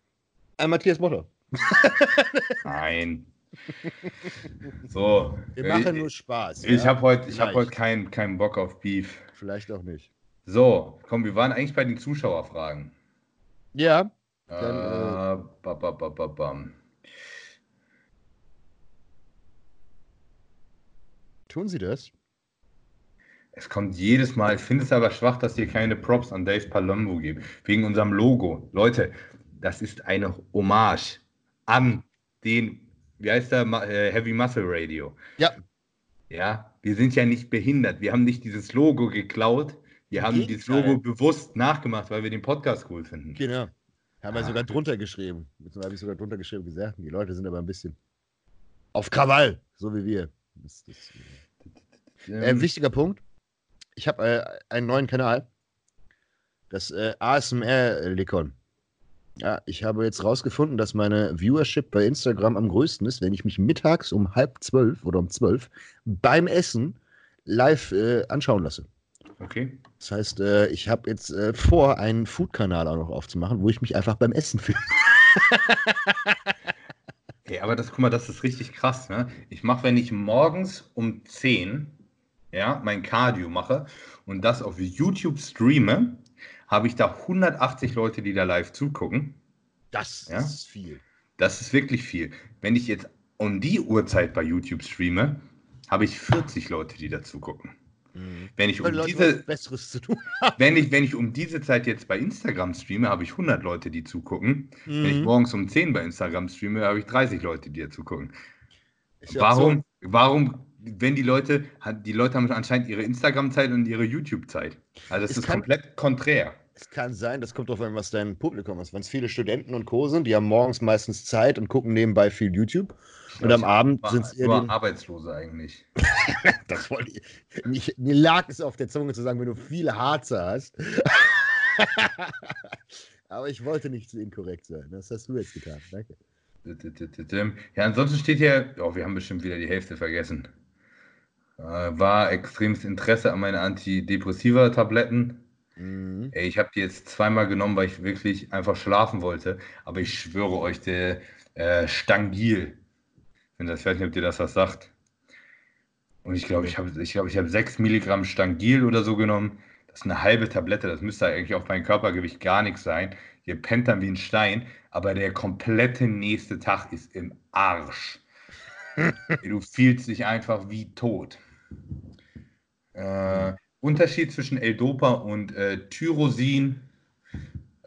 ein Matthias Motto. Nein. So. Wir äh, machen nur Spaß. Ich ja? habe heute hab heute keinen keinen Bock auf Beef. Vielleicht auch nicht. So, komm, wir waren eigentlich bei den Zuschauerfragen. Ja, Äh, Dann, ba, ba, ba, ba, bam. tun Sie das? Es kommt jedes Mal. Ich finde es aber schwach, dass ihr keine Props an Dave Palumbo gibt. Wegen unserem Logo. Leute, das ist eine Hommage an den, wie heißt der, äh, Heavy Muscle Radio. Ja. Ja, wir sind ja nicht behindert. Wir haben nicht dieses Logo geklaut. Wir haben dieses Logo bewusst nachgemacht, weil wir den Podcast cool finden. Genau. Haben wir Ah. sogar drunter geschrieben. Beziehungsweise habe ich sogar drunter geschrieben gesagt, die Leute sind aber ein bisschen auf Krawall, so wie wir. Das, das, äh, Ähm, wichtiger Punkt. Ich habe äh, einen neuen Kanal. Das äh, ASMR-Likon. Ja, ich habe jetzt rausgefunden, dass meine Viewership bei Instagram am größten ist, wenn ich mich mittags um halb zwölf oder um zwölf beim Essen live äh, anschauen lasse. Okay. Das heißt, äh, ich habe jetzt äh, vor, einen Food-Kanal auch noch aufzumachen, wo ich mich einfach beim Essen filme. Okay, aber das, guck mal, das ist richtig krass, ne? Ich mache, wenn ich morgens um 10, ja, mein Cardio mache und das auf YouTube streame, habe ich da 180 Leute, die da live zugucken. Das Ja? ist viel. Das ist wirklich viel. Wenn ich jetzt um die Uhrzeit bei YouTube streame, habe ich 40 Leute, die da zugucken. Mhm. Wenn ich um Leute diese, Besseres zu tun. wenn ich, wenn ich um diese Zeit jetzt bei Instagram streame, habe ich 100 Leute, die zugucken. Wenn ich Mhm. morgens um 10 bei Instagram streame, habe ich 30 Leute, die da zugucken. Ja auch Warum, warum, wenn die Leute, die Leute haben anscheinend ihre Instagram-Zeit und ihre YouTube-Zeit. Also das Es ist komplett konträr. Es kann sein, das kommt drauf an, was dein Publikum ist. Wenn es viele Studenten und Co. sind, die haben morgens meistens Zeit und gucken nebenbei viel YouTube. Und am Abend sind es eher nur die. Arbeitslose eigentlich. Das wollte ich. Mich, mir lag es auf der Zunge zu sagen, wenn du viele Harze hast. Aber ich wollte nicht zu inkorrekt sein. Das hast du jetzt getan. Danke. Ja, ansonsten steht hier, oh, wir haben bestimmt wieder die Hälfte vergessen. Äh, war extremes Interesse an meine Antidepressiva-Tabletten. Mhm. Ey, ich habe die jetzt zweimal genommen, weil ich wirklich einfach schlafen wollte. Aber ich schwöre euch, der äh, Stangil, wenn das, ich weiß nicht, ob dir das was sagt. Und ich glaube, ich habe ich glaub, ich hab 6 Milligramm Stangil oder so genommen. Das ist eine halbe Tablette. Das müsste eigentlich auf mein Körpergewicht gar nichts sein. Ihr pennt dann wie ein Stein. Aber der komplette nächste Tag ist im Arsch. du fühlst dich einfach wie tot. Äh, Unterschied zwischen L-Dopa und äh, Tyrosin.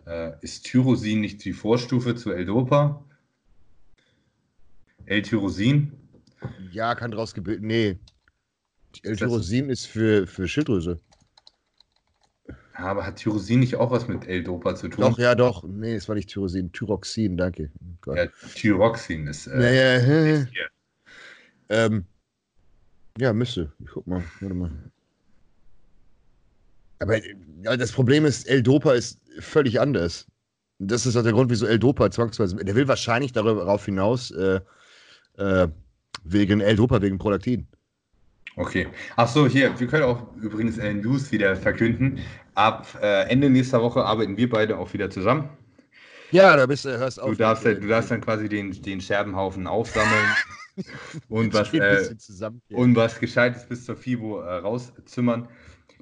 Äh, ist Tyrosin nicht die Vorstufe zu L-Dopa? L-Tyrosin? Ja, kann draus gebildet. Nee. L-Tyrosin ist für, für Schilddrüse. Ja, aber hat Tyrosin nicht auch was mit L-Dopa zu tun? Doch, ja, doch. Nee, es war nicht Tyrosin. Thyroxin, danke. Oh. Ja, Thyroxin ist. Äh, naja, hier. ähm, ja, müsste. Ich guck mal. Warte mal. Aber das Problem ist, L-Dopa ist völlig anders. Das ist auch der Grund, wieso L-Dopa zwangsweise. Der will wahrscheinlich darauf hinaus, äh, äh, wegen L-Dopa, wegen Prolaktin. Okay. Achso, hier, wir können auch übrigens äh, News wieder verkünden. Ab äh, Ende nächster Woche arbeiten wir beide auch wieder zusammen. Ja, da bist du, hörst auf. Du darfst, du darfst dann quasi den, den Scherbenhaufen aufsammeln und was, äh, und was Gescheites bis zur FIBO äh, rauszimmern.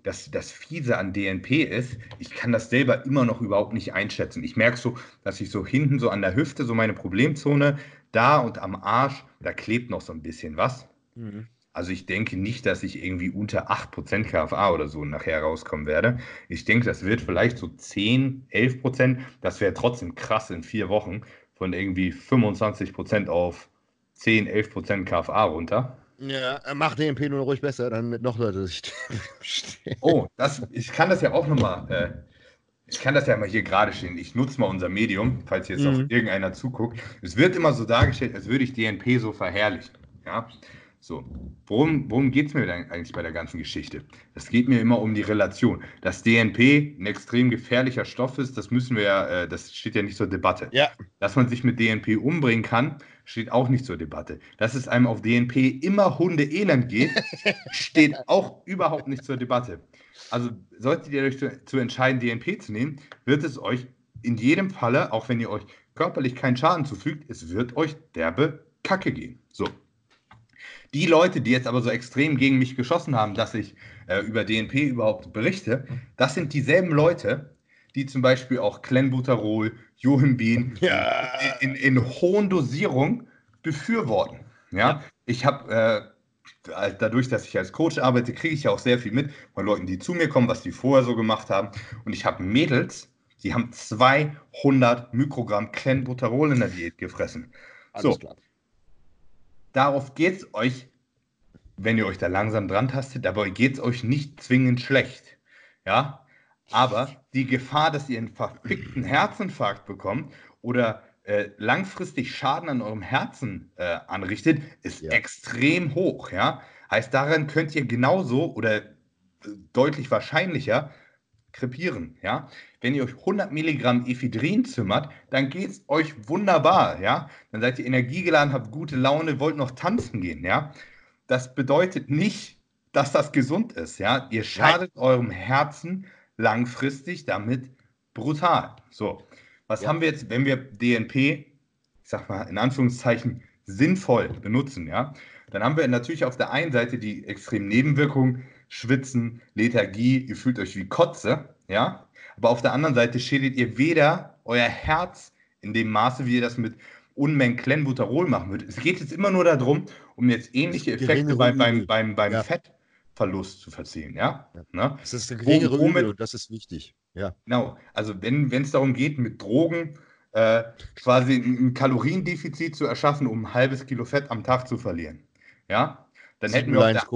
Das, das Fiese an DNP ist, ich kann das selber immer noch überhaupt nicht einschätzen. Ich merke so, dass ich so hinten so an der Hüfte, so meine Problemzone, da und am Arsch, da klebt noch so ein bisschen was. Mhm. Also ich denke nicht, dass ich irgendwie unter 8% KFA oder so nachher rauskommen werde. Ich denke, das wird vielleicht so 10, 11%. Das wäre trotzdem krass in vier Wochen von irgendwie 25% auf 10, 11% KFA runter. Ja, äh, mach DMP nur ruhig besser, dann mit noch Leute sich stehen. Oh, das, ich kann das ja auch nochmal, äh, ich kann das ja mal hier gerade stehen. Ich nutze mal unser Medium, falls jetzt auch Mhm. irgendeiner zuguckt. Es wird immer so dargestellt, als würde ich DNP so verherrlichen. Ja, so. Worum, worum geht es mir denn eigentlich bei der ganzen Geschichte? Es geht mir immer um die Relation. Dass DNP ein extrem gefährlicher Stoff ist, das müssen wir ja, äh, das steht ja nicht zur Debatte. Ja, Dass man sich mit DNP umbringen kann, steht auch nicht zur Debatte. Dass es einem auf DNP immer Hunde elend geht, steht auch überhaupt nicht zur Debatte. Also solltet ihr euch zu, zu entscheiden, DNP zu nehmen, wird es euch in jedem Falle, auch wenn ihr euch körperlich keinen Schaden zufügt, es wird euch derbe Kacke gehen. So. Die Leute, die jetzt aber so extrem gegen mich geschossen haben, dass ich äh, über DNP überhaupt berichte, das sind dieselben Leute, die zum Beispiel auch Clenbuterol, Johimbin Ja. in, in, in hohen Dosierungen befürworten. Ja, ich habe äh, dadurch, dass ich als Coach arbeite, kriege ich ja auch sehr viel mit von Leuten, die zu mir kommen, was die vorher so gemacht haben. Und ich habe Mädels, die haben 200 Mikrogramm Clenbuterol in der Diät gefressen. alles So. klar. Darauf geht es euch, wenn ihr euch da langsam dran tastet, dabei geht es euch nicht zwingend schlecht. Ja, aber die Gefahr, dass ihr einen verfickten Herzinfarkt bekommt oder äh, langfristig Schaden an eurem Herzen äh, anrichtet, ist Ja. extrem hoch. Ja, heißt, daran könnt ihr genauso oder äh, deutlich wahrscheinlicher krepieren. Ja, wenn ihr euch 100 Milligramm Ephedrin zimmert, dann geht es euch wunderbar. Ja, dann seid ihr energiegeladen, habt gute Laune, wollt noch tanzen gehen. Ja, das bedeutet nicht, dass das gesund ist. Ja? Ihr schadet Nein. eurem Herzen langfristig damit brutal. So, was ja. haben wir jetzt, wenn wir DNP, ich sag mal in Anführungszeichen, sinnvoll benutzen? Ja, dann haben wir natürlich auf der einen Seite die extremen Nebenwirkungen, Schwitzen, Lethargie, ihr fühlt euch wie Kotze, ja, aber auf der anderen Seite schädigt ihr weder euer Herz in dem Maße, wie ihr das mit Unmengen Clenbuterol machen würdet. Es geht jetzt immer nur darum, um jetzt ähnliche Effekte bei, beim, beim, beim ja. Fettverlust zu verziehen, ja? ja. Ne? Das ist eine geringere Übel und das ist wichtig. Ja. Genau, also wenn es darum geht, mit Drogen äh, quasi ein Kaloriendefizit zu erschaffen, um ein halbes Kilo Fett am Tag zu verlieren, ja, dann hätten, wir auf der,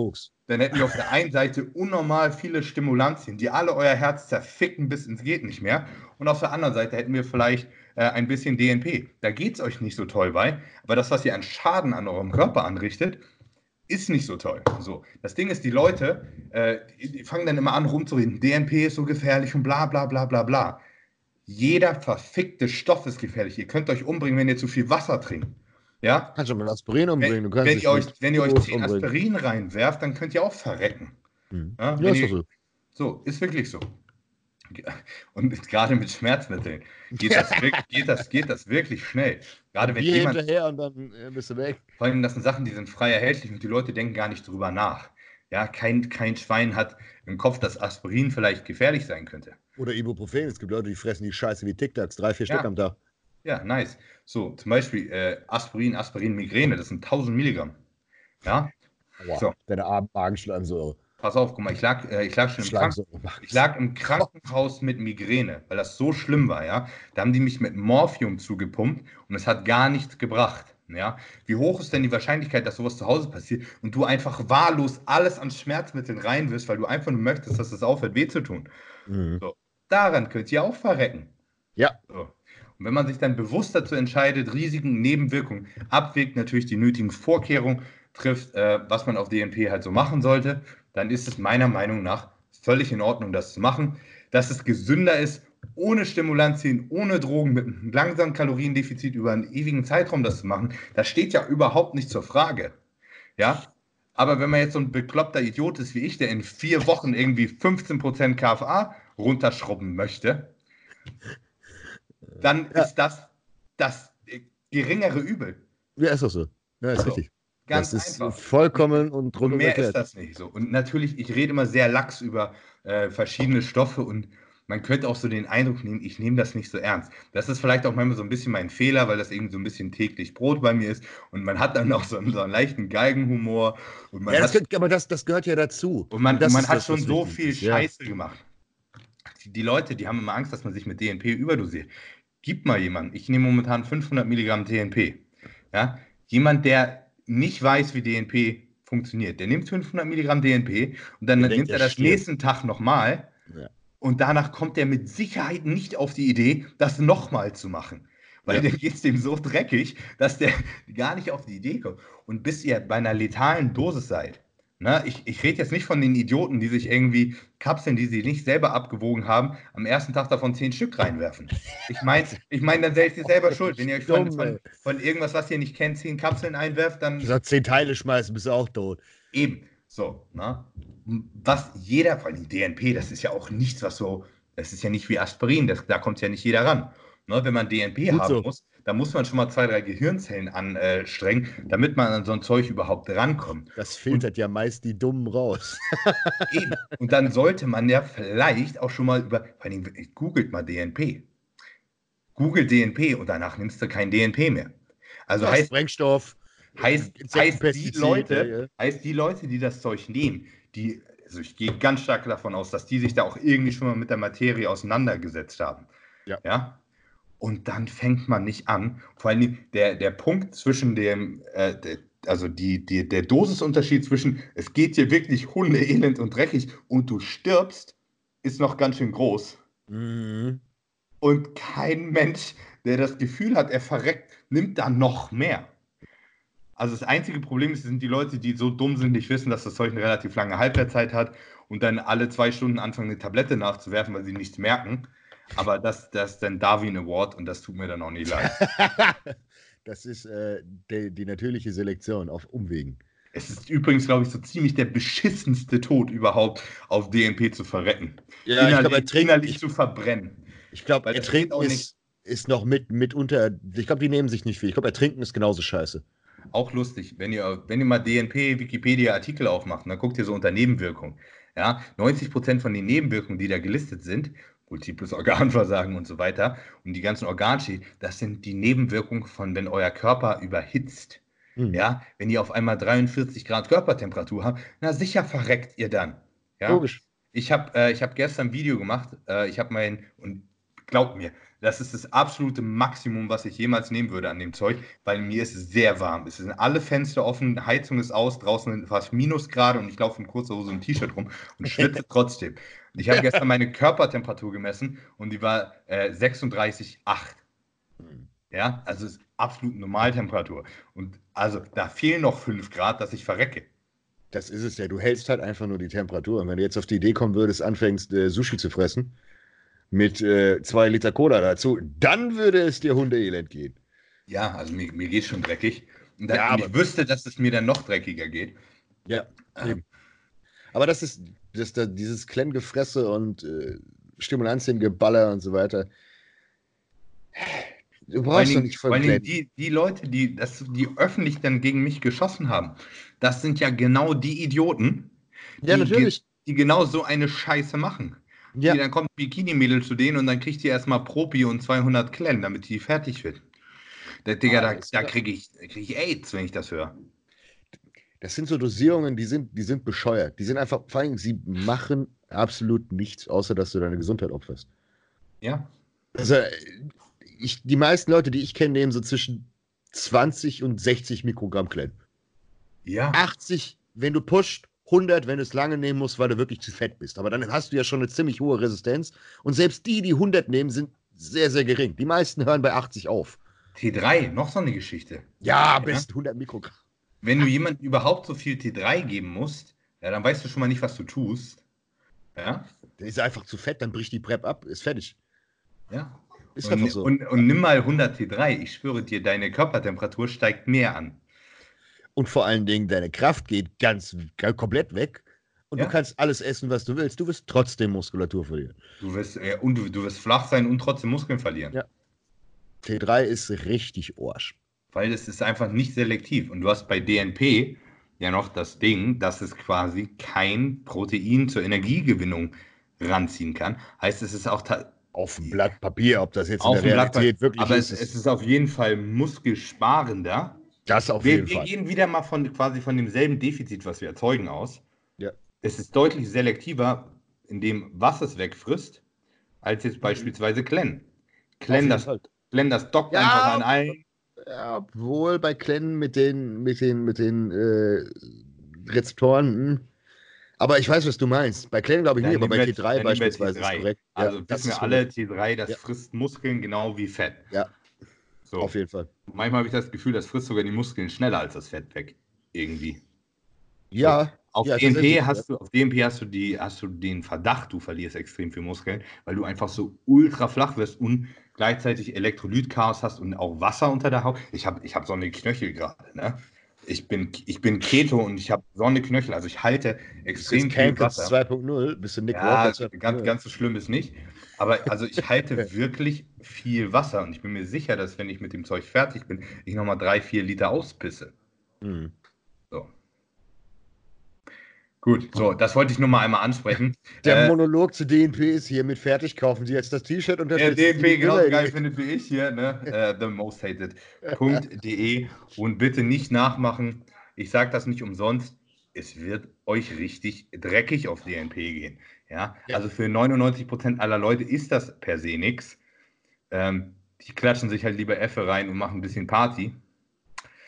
dann hätten wir auf der einen Seite unnormal viele Stimulantien, die alle euer Herz zerficken bis ins geht nicht mehr. Und auf der anderen Seite hätten wir vielleicht äh, ein bisschen DNP. Da geht es euch nicht so toll bei, aber das, was ihr an Schaden an eurem Körper anrichtet, ist nicht so toll. So, das Ding ist, die Leute, äh, die fangen dann immer an rumzureden, DNP ist so gefährlich und bla bla bla bla bla. Jeder verfickte Stoff ist gefährlich. Ihr könnt euch umbringen, wenn ihr zu viel Wasser trinkt. Ja? Kannst du mit Aspirin umbringen. Du kannst wenn, ihr euch, wenn ihr euch 10 Aspirin reinwerft, dann könnt ihr auch verrecken. Hm. Ja, ja ist ihr, so. so, ist wirklich so. Und gerade mit Schmerzmitteln geht das, wirklich, geht das, geht das wirklich schnell. Gerade wenn Bier jemand. hinterher und dann äh, bist du weg. Vor allem, das sind Sachen, die sind frei erhältlich und die Leute denken gar nicht drüber nach. Ja, kein, kein Schwein hat im Kopf, dass Aspirin vielleicht gefährlich sein könnte. Oder Ibuprofen. Es gibt Leute, die fressen die Scheiße wie Tic Tacs, drei, vier ja. Stück am Tag. Ja, nice. So, zum Beispiel äh, Aspirin, Aspirin, Migräne, das sind 1000 Milligramm. Ja. Wow, so. Deine Magenschleimsäure. Pass auf, guck mal, ich lag, äh, ich lag schon im, Kranken ich lag im Krankenhaus mit Migräne, weil das so schlimm war, ja. Da haben die mich mit Morphium zugepumpt und es hat gar nichts gebracht. Ja, wie hoch ist denn die Wahrscheinlichkeit, dass sowas zu Hause passiert und du einfach wahllos alles an Schmerzmitteln reinwirfst, weil du einfach nur möchtest, dass es aufhört, weh zu tun? Mhm. So. Daran könnt ihr auch verrecken. Ja. So. Und wenn man sich dann bewusst dazu entscheidet, Risiken, Nebenwirkungen abwägt, natürlich die nötigen Vorkehrungen trifft, äh, was man auf DNP halt so machen sollte, dann ist es meiner Meinung nach völlig in Ordnung, das zu machen. Dass es gesünder ist, ohne Stimulantien, ohne Drogen, mit einem langsamen Kaloriendefizit über einen ewigen Zeitraum das zu machen, das steht ja überhaupt nicht zur Frage. Ja, aber wenn man jetzt so ein bekloppter Idiot ist wie ich, der in vier Wochen irgendwie 15% KFA runterschrubben möchte, dann ja. ist das das geringere Übel. Ja, ist doch so. Ja, ist so. richtig. Ganz das einfach. ist vollkommen und rundum und mehr erklärt. ist das nicht so. Und natürlich, ich rede immer sehr lax über äh, verschiedene Stoffe und man könnte auch so den Eindruck nehmen, ich nehme das nicht so ernst. Das ist vielleicht auch manchmal so ein bisschen mein Fehler, weil das irgendwie so ein bisschen täglich Brot bei mir ist und man hat dann auch so einen, so einen leichten Geigenhumor. Und man ja, das hat, aber das, das gehört ja dazu. Und man, und man hat das, schon so viel ist. Scheiße ja. gemacht. Die, die, Leute, die haben immer Angst, dass man sich mit DNP überdosiert. Gib mal jemanden, ich nehme momentan 500 Milligramm DNP. Ja? Jemand, der nicht weiß, wie DNP funktioniert. Der nimmt 500 Milligramm DNP und dann der nimmt er das stirbt. nächsten Tag nochmal ja. und danach kommt er mit Sicherheit nicht auf die Idee, das nochmal zu machen. Weil ja. dann geht es dem so dreckig, dass der gar nicht auf die Idee kommt. Und bis ihr bei einer letalen Dosis seid, Ne, ich, ich rede jetzt nicht von den Idioten, die sich irgendwie Kapseln, die sie nicht selber abgewogen haben, am ersten Tag davon zehn Stück reinwerfen. Ich meine, ich mein, dann seid ihr selber schuld. Wenn ihr euch von, von, von, irgendwas, was ihr nicht kennt, zehn Kapseln einwerft, dann. Du sagst zehn Teile schmeißen, bist du auch tot. Eben. So, ne? Was jeder, vor allem DNP, das ist ja auch nichts, was so, das ist ja nicht wie Aspirin, das, da kommt ja nicht jeder ran. Ne? Wenn man DNP Gut haben so. muss, da muss man schon mal zwei, drei Gehirnzellen anstrengen, damit man an so ein Zeug überhaupt rankommt. Das filtert und, ja meist die Dummen raus. eben. Und dann sollte man ja vielleicht auch schon mal über, vor allem googelt mal DNP. Google DNP und danach nimmst du kein DNP mehr. Also ja, heißt Sprengstoff. Heißt, heißt, die Leute, heißt die Leute, die das Zeug nehmen, die, also ich gehe ganz stark davon aus, dass die sich da auch irgendwie schon mal mit der Materie auseinandergesetzt haben. Ja. ja? Und dann fängt man nicht an. Vor allem der, der Punkt zwischen dem, äh, der, also die, die, der Dosisunterschied zwischen, es geht dir wirklich hundeelend und dreckig und du stirbst, ist noch ganz schön groß. Mhm. Und kein Mensch, der das Gefühl hat, er verreckt, nimmt da noch mehr. Also das einzige Problem ist, sind die Leute, die so dumm sind, nicht wissen, dass das Zeug eine relativ lange Halbwertzeit hat und dann alle zwei Stunden anfangen, eine Tablette nachzuwerfen, weil sie nichts merken. Aber das, das ist dann Darwin Award und das tut mir dann auch nicht leid. das ist äh, die, die, natürliche Selektion auf Umwegen. Es ist übrigens, glaube ich, so ziemlich der beschissenste Tod überhaupt, auf DNP zu verrecken. Ja, ich innerlich, glaube, ertrinken, innerlich ich, zu verbrennen. ich glaub, Weil das ertrinken auch ist, ist noch mit, mitunter. Ich glaube, die nehmen sich nicht viel. Ich glaube, ertrinken ist genauso scheiße. Auch lustig, wenn ihr, wenn ihr mal DNP, Wikipedia-Artikel aufmacht, dann guckt ihr so unter Nebenwirkungen. Ja, 90% von den Nebenwirkungen, die da gelistet sind, multiples Organversagen und so weiter, und die ganzen Organschäden, das sind die Nebenwirkungen von, wenn euer Körper überhitzt. Hm. Ja, wenn ihr auf einmal 43 Grad Körpertemperatur habt, na sicher verreckt ihr dann. Ja? Logisch. Ich habe äh, ich hab gestern ein Video gemacht. Äh, ich habe mein, und glaubt mir, das ist das absolute Maximum, was ich jemals nehmen würde an dem Zeug, weil mir ist es sehr warm. Es sind alle Fenster offen, Heizung ist aus, draußen sind fast Minusgrade und ich laufe in kurzer Hose und T-Shirt rum und schwitze trotzdem. Ich habe gestern meine Körpertemperatur gemessen und die war äh, 36,8. Hm. Ja, also ist absolut Normaltemperatur. Und also da fehlen noch 5 Grad, dass ich verrecke. Das ist es ja. Du hältst halt einfach nur die Temperatur. Und wenn du jetzt auf die Idee kommen würdest, anfängst, äh, Sushi zu fressen, mit äh, zwei Liter Cola dazu, dann würde es dir Hundeelend gehen. Ja, also mir, mir geht es schon dreckig. Und, da, Ja, aber- ich wüsste, dass es mir dann noch dreckiger geht. Ja, Ähm, eben. Aber das ist, das, da, dieses Klemmgefresse und äh, Stimulantien-Geballer und so weiter. Du brauchst doch nicht voll die, die Leute, die, das, die öffentlich dann gegen mich geschossen haben, das sind ja genau die Idioten, Ja, die, natürlich. die genau so eine Scheiße machen. Ja, Die, dann kommt Bikini-Mädel zu denen und dann kriegt die erstmal Propi und 200 Klemmen, damit die fertig wird. Da, Digga, da, Alles da klar. kriege ich, krieg ich AIDS, wenn ich das höre. das sind so Dosierungen, die sind, die sind bescheuert. Die sind einfach, vor allem, sie machen absolut nichts, außer dass du deine Gesundheit opferst. Ja, Also, ich, die meisten Leute, die ich kenne, nehmen so zwischen 20 und 60 Mikrogramm Klemm. ja. 80, wenn du pusht, 100, wenn du es lange nehmen musst, weil du wirklich zu fett bist. Aber dann hast du ja schon eine ziemlich hohe Resistenz. Und selbst die, die 100 nehmen, sind sehr, sehr gering. Die meisten hören bei 80 auf. T3, noch so eine Geschichte. Ja, besten 100 Mikrogramm. Wenn du jemandem überhaupt so viel T3 geben musst, ja, dann weißt du schon mal nicht, was du tust. Ja, Der ist einfach zu fett, dann bricht die Prep ab, ist fertig. ja. Ist und, einfach so. und, und nimm mal 100 T3. Ich schwöre dir, deine Körpertemperatur steigt mehr an. Und vor allen Dingen, deine Kraft geht ganz, ganz komplett weg. Und Ja. du kannst alles essen, was du willst. Du wirst trotzdem Muskulatur verlieren. Du wirst, äh, und du, du wirst flach sein und trotzdem Muskeln verlieren. Ja. T3 ist richtig Orsch. Weil es ist einfach nicht selektiv. Und du hast bei DNP ja noch das Ding, dass es quasi kein Protein zur Energiegewinnung ranziehen kann. Heißt, es ist auch Auf dem Blatt Papier, ob das jetzt auf in dem der Blatt, Realität wirklich aber ist. es, es ist auf jeden Fall muskelsparender. Das auf Wir, jeden wir Fall. gehen wieder mal von quasi von demselben Defizit, was wir erzeugen, aus. Ja. Es ist deutlich selektiver in dem, was es wegfrisst, als jetzt beispielsweise Klen. Klen, Auf das, Fall. Klen, das dockt Ja, einfach an allen. Ja, obwohl bei Klennen mit den, mit den, mit den äh, Rezeptoren. hm. Aber ich weiß, was du meinst. Bei Klennen glaube ich Dann nicht, aber bei nehmen wir- T3 dann nehmen wir beispielsweise T3. ist korrekt. Also ja, das wissen wir ist alle, korrekt. T3, das Ja. frisst Muskeln genau wie Fett. Ja. So. Auf jeden Fall. Manchmal habe ich das Gefühl, das frisst sogar die Muskeln schneller als das Fett weg. Irgendwie. Ja, Auf Ja, tatsächlich, hast du, auf DNP hast du die, hast du den Verdacht, du verlierst extrem viel Muskeln, weil du einfach so ultra flach wirst und gleichzeitig Elektrolytchaos hast und auch Wasser unter der Haut. Ich habe ich hab so eine Knöchel gerade, ne? Ich bin, ich bin Keto und ich habe so eine Knöchel, also ich halte extrem viel Wasser. 2.0, bist du Nick Ja, Walker 2.0. ganz, ganz so schlimm ist nicht. Aber also ich halte wirklich viel Wasser und ich bin mir sicher, dass wenn ich mit dem Zeug fertig bin, ich nochmal drei, vier Liter auspisse. Hm. So. Gut, so, das wollte ich nur mal einmal ansprechen. Der Äh, Monolog zu DNP ist hiermit fertig. Kaufen Sie jetzt das T-Shirt und Der DFB Sie die genauso geil findet wie ich hier, ne? äh, themosthated.de und bitte nicht nachmachen. Ich sage das nicht umsonst. Es wird euch richtig dreckig auf DNP gehen. Ja, Ja. also für 99% aller Leute ist das per se nichts. Ähm, die klatschen sich halt lieber Effe rein und machen ein bisschen Party.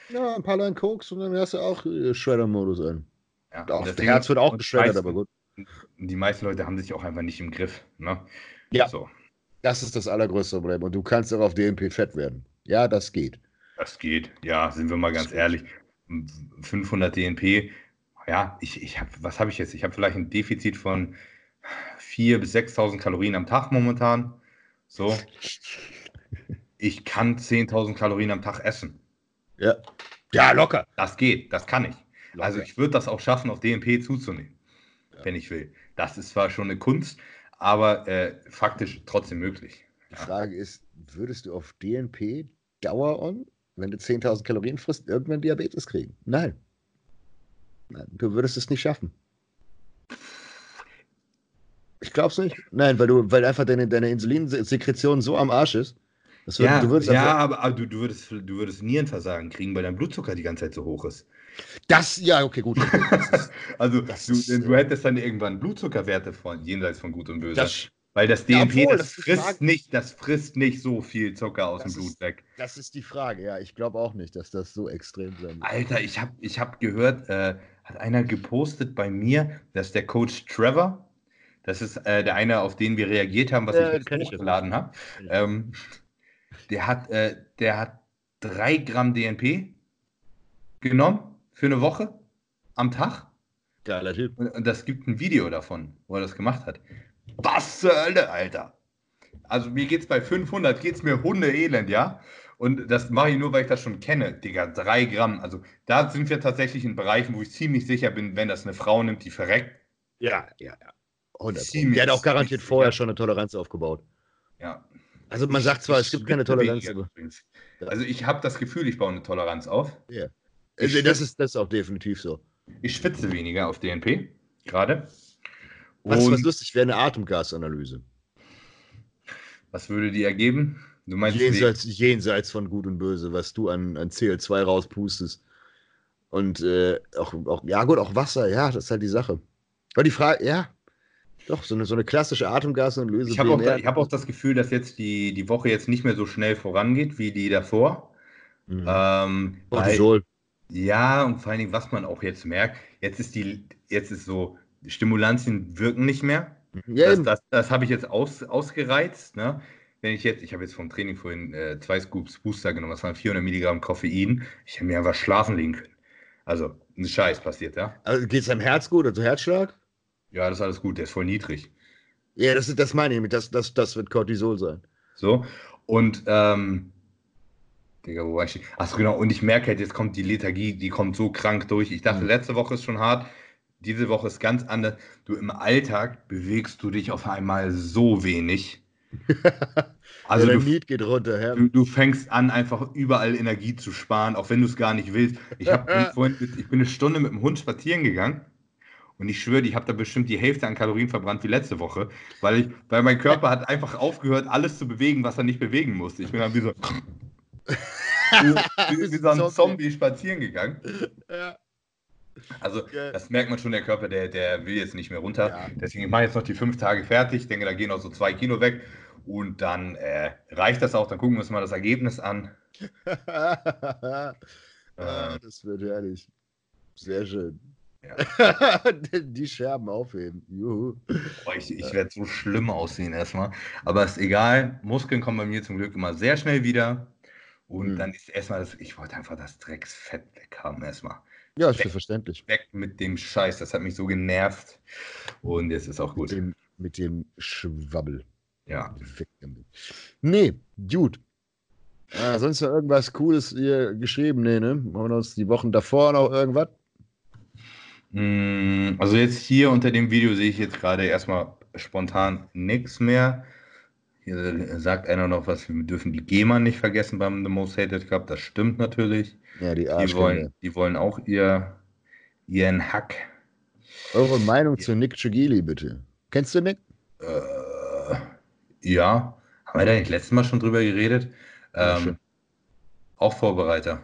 Ja, ein paar Line Koks und dann hast du auch äh, Shredder-Modus an. Ja, Auch und das Herz wird auch geschreddert, aber gut. Die meisten Leute haben sich auch einfach nicht im Griff. Ne? Ja. So, Das ist das allergrößte Problem. Und du kannst auch auf DNP fett werden. Ja, das geht. das geht. Ja, sind wir mal ganz ehrlich. 500 DNP, ja, ich, ich habe, was habe ich jetzt? Ich habe vielleicht ein Defizit von 4.000 bis 6.000 Kalorien am Tag momentan. So. Ich kann 10.000 Kalorien am Tag essen. Ja. Ja, locker. Das geht, das kann ich. Also ich würde das auch schaffen, auf DNP zuzunehmen, ja. wenn ich will. Das ist zwar schon eine Kunst, aber äh, faktisch trotzdem möglich. Die Frage ist, würdest du auf DNP Dauer on, wenn du 10.000 Kalorien frisst, irgendwann Diabetes kriegen? Nein. Nein, du würdest es nicht schaffen. Ich glaub's nicht. Nein, weil du, weil einfach deine, deine Insulinsekretion so am Arsch ist. Wird, ja, du ja aber, aber, du, du, würdest, du würdest Nierenversagen kriegen, weil dein Blutzucker die ganze Zeit so hoch ist. Das, ja, okay, gut. Ist, also, du, ist, du, hättest dann irgendwann Blutzuckerwerte von jenseits von Gut und Böse. Das, weil das DMP, obwohl, das, das frisst nicht, das frisst nicht so viel Zucker aus dem Blut weg. Das ist die Frage, ja. Ich glaube auch nicht, dass das so extrem sein wird. Alter, ich habe ich hab gehört, äh, hat einer gepostet bei mir, dass der Coach Trevor, das ist äh, der eine, auf den wir reagiert haben, was äh, ich jetzt hochgeladen habe, ähm, der hat, äh, der hat drei Gramm DNP genommen für eine Woche am Tag. Geiler Typ. Und das gibt ein Video davon, wo er das gemacht hat. Was zur Hölle, Alter? Also mir geht's bei 500, geht's mir Hunde-Elend, ja? Und das mache ich nur, weil ich das schon kenne, Digga. Drei Gramm. Also da sind wir tatsächlich in Bereichen, wo ich ziemlich sicher bin, wenn das eine Frau nimmt, die verreckt. Ja, ja, ja. 100 Der hat auch garantiert vorher schon eine Toleranz aufgebaut. Ja. Also man sagt zwar, es gibt keine Toleranz. Aber, Also ich habe das Gefühl, ich baue eine Toleranz auf. Ja. Also das, ist, das ist auch definitiv so. Ich schwitze weniger auf DNP, gerade. Was, was lustig wäre, eine Atemgasanalyse. Was würde die ergeben? Du meinst jenseits, jenseits von Gut und Böse, was du an, an CO2 rauspustest. Und äh, auch, auch, ja gut, auch Wasser, ja, das ist halt die Sache. Aber die Frage, ja, doch, so eine, so eine klassische Atemgasanalyse. Ich habe auch, hab auch das Gefühl, dass jetzt die, die Woche jetzt nicht mehr so schnell vorangeht wie die davor. Mhm. Ähm, Cortisol. Ja, und vor allen Dingen, was man auch jetzt merkt, jetzt ist die, jetzt ist so, Stimulantien wirken nicht mehr. Mhm. Ja, das das, das habe ich jetzt aus, ausgereizt. Ne? Wenn ich jetzt, ich habe jetzt vom Training vorhin äh, zwei Scoops Booster genommen, das waren 400 Milligramm Koffein. Ich habe mir einfach schlafen legen können. Also, ein Scheiß passiert, ja. Also, geht es deinem Herz gut, also Herzschlag? Ja, das ist alles gut, der ist voll niedrig. Ja, das, das meine ich, das, das, das wird Cortisol sein. So, und, ähm, Digga, wo war ich? Achso, genau, und ich merke halt, jetzt kommt die Lethargie, die kommt so krank durch. Ich dachte, mhm. letzte Woche ist schon hart, diese Woche ist ganz anders. Du im Alltag bewegst du dich auf einmal so wenig. Also ja, der Miet geht runter. Ja. Du, du, fängst an, einfach überall Energie zu sparen, auch wenn du es gar nicht willst. Ich, hab, vorhin, ich bin eine Stunde mit dem Hund spazieren gegangen und ich schwöre, ich habe da bestimmt die Hälfte an Kalorien verbrannt wie letzte Woche, weil, ich, weil mein Körper hat einfach aufgehört, alles zu bewegen, was er nicht bewegen musste. Ich bin dann wie so, wie, wie so ein Zombie spazieren gegangen. Ja. Also, das merkt man schon, der Körper, der, der will jetzt nicht mehr runter. Ja. Deswegen mache ich jetzt noch die fünf Tage fertig. Ich denke, da gehen auch so zwei Kilo weg. Und dann äh, reicht das auch. Dann gucken wir uns mal das Ergebnis an. ah, das wird herrlich. Sehr schön. Ja. die Scherben aufheben. Juhu. Boah, ich, ich werde so schlimm aussehen erstmal. Aber ist egal. Muskeln kommen bei mir zum Glück immer sehr schnell wieder. Und mhm. dann ist erstmal das, ich wollte einfach das Drecksfett weghaben erstmal. Ja, ist weg, verständlich. Weg mit dem Scheiß, das hat mich so genervt. Und jetzt ist auch gut. Mit dem, mit dem Schwabbel. Ja. Nee, gut. Ah, sonst noch irgendwas Cooles hier geschrieben? Nee, ne? Haben wir uns die Wochen davor noch irgendwas? Mm, also jetzt hier unter dem Video sehe ich jetzt gerade erstmal spontan nichts mehr. Hier sagt einer noch was, wir dürfen die GEMA nicht vergessen beim The Most Hated Cup. Das stimmt natürlich. Ja, die die wollen, die wollen auch ihr, ihren Hack. Eure Meinung ja. zu Nick Chigili, bitte. Kennst du Nick? Äh, ja. Haben wir da nicht letztes Mal schon drüber geredet? Ähm, auch Vorbereiter.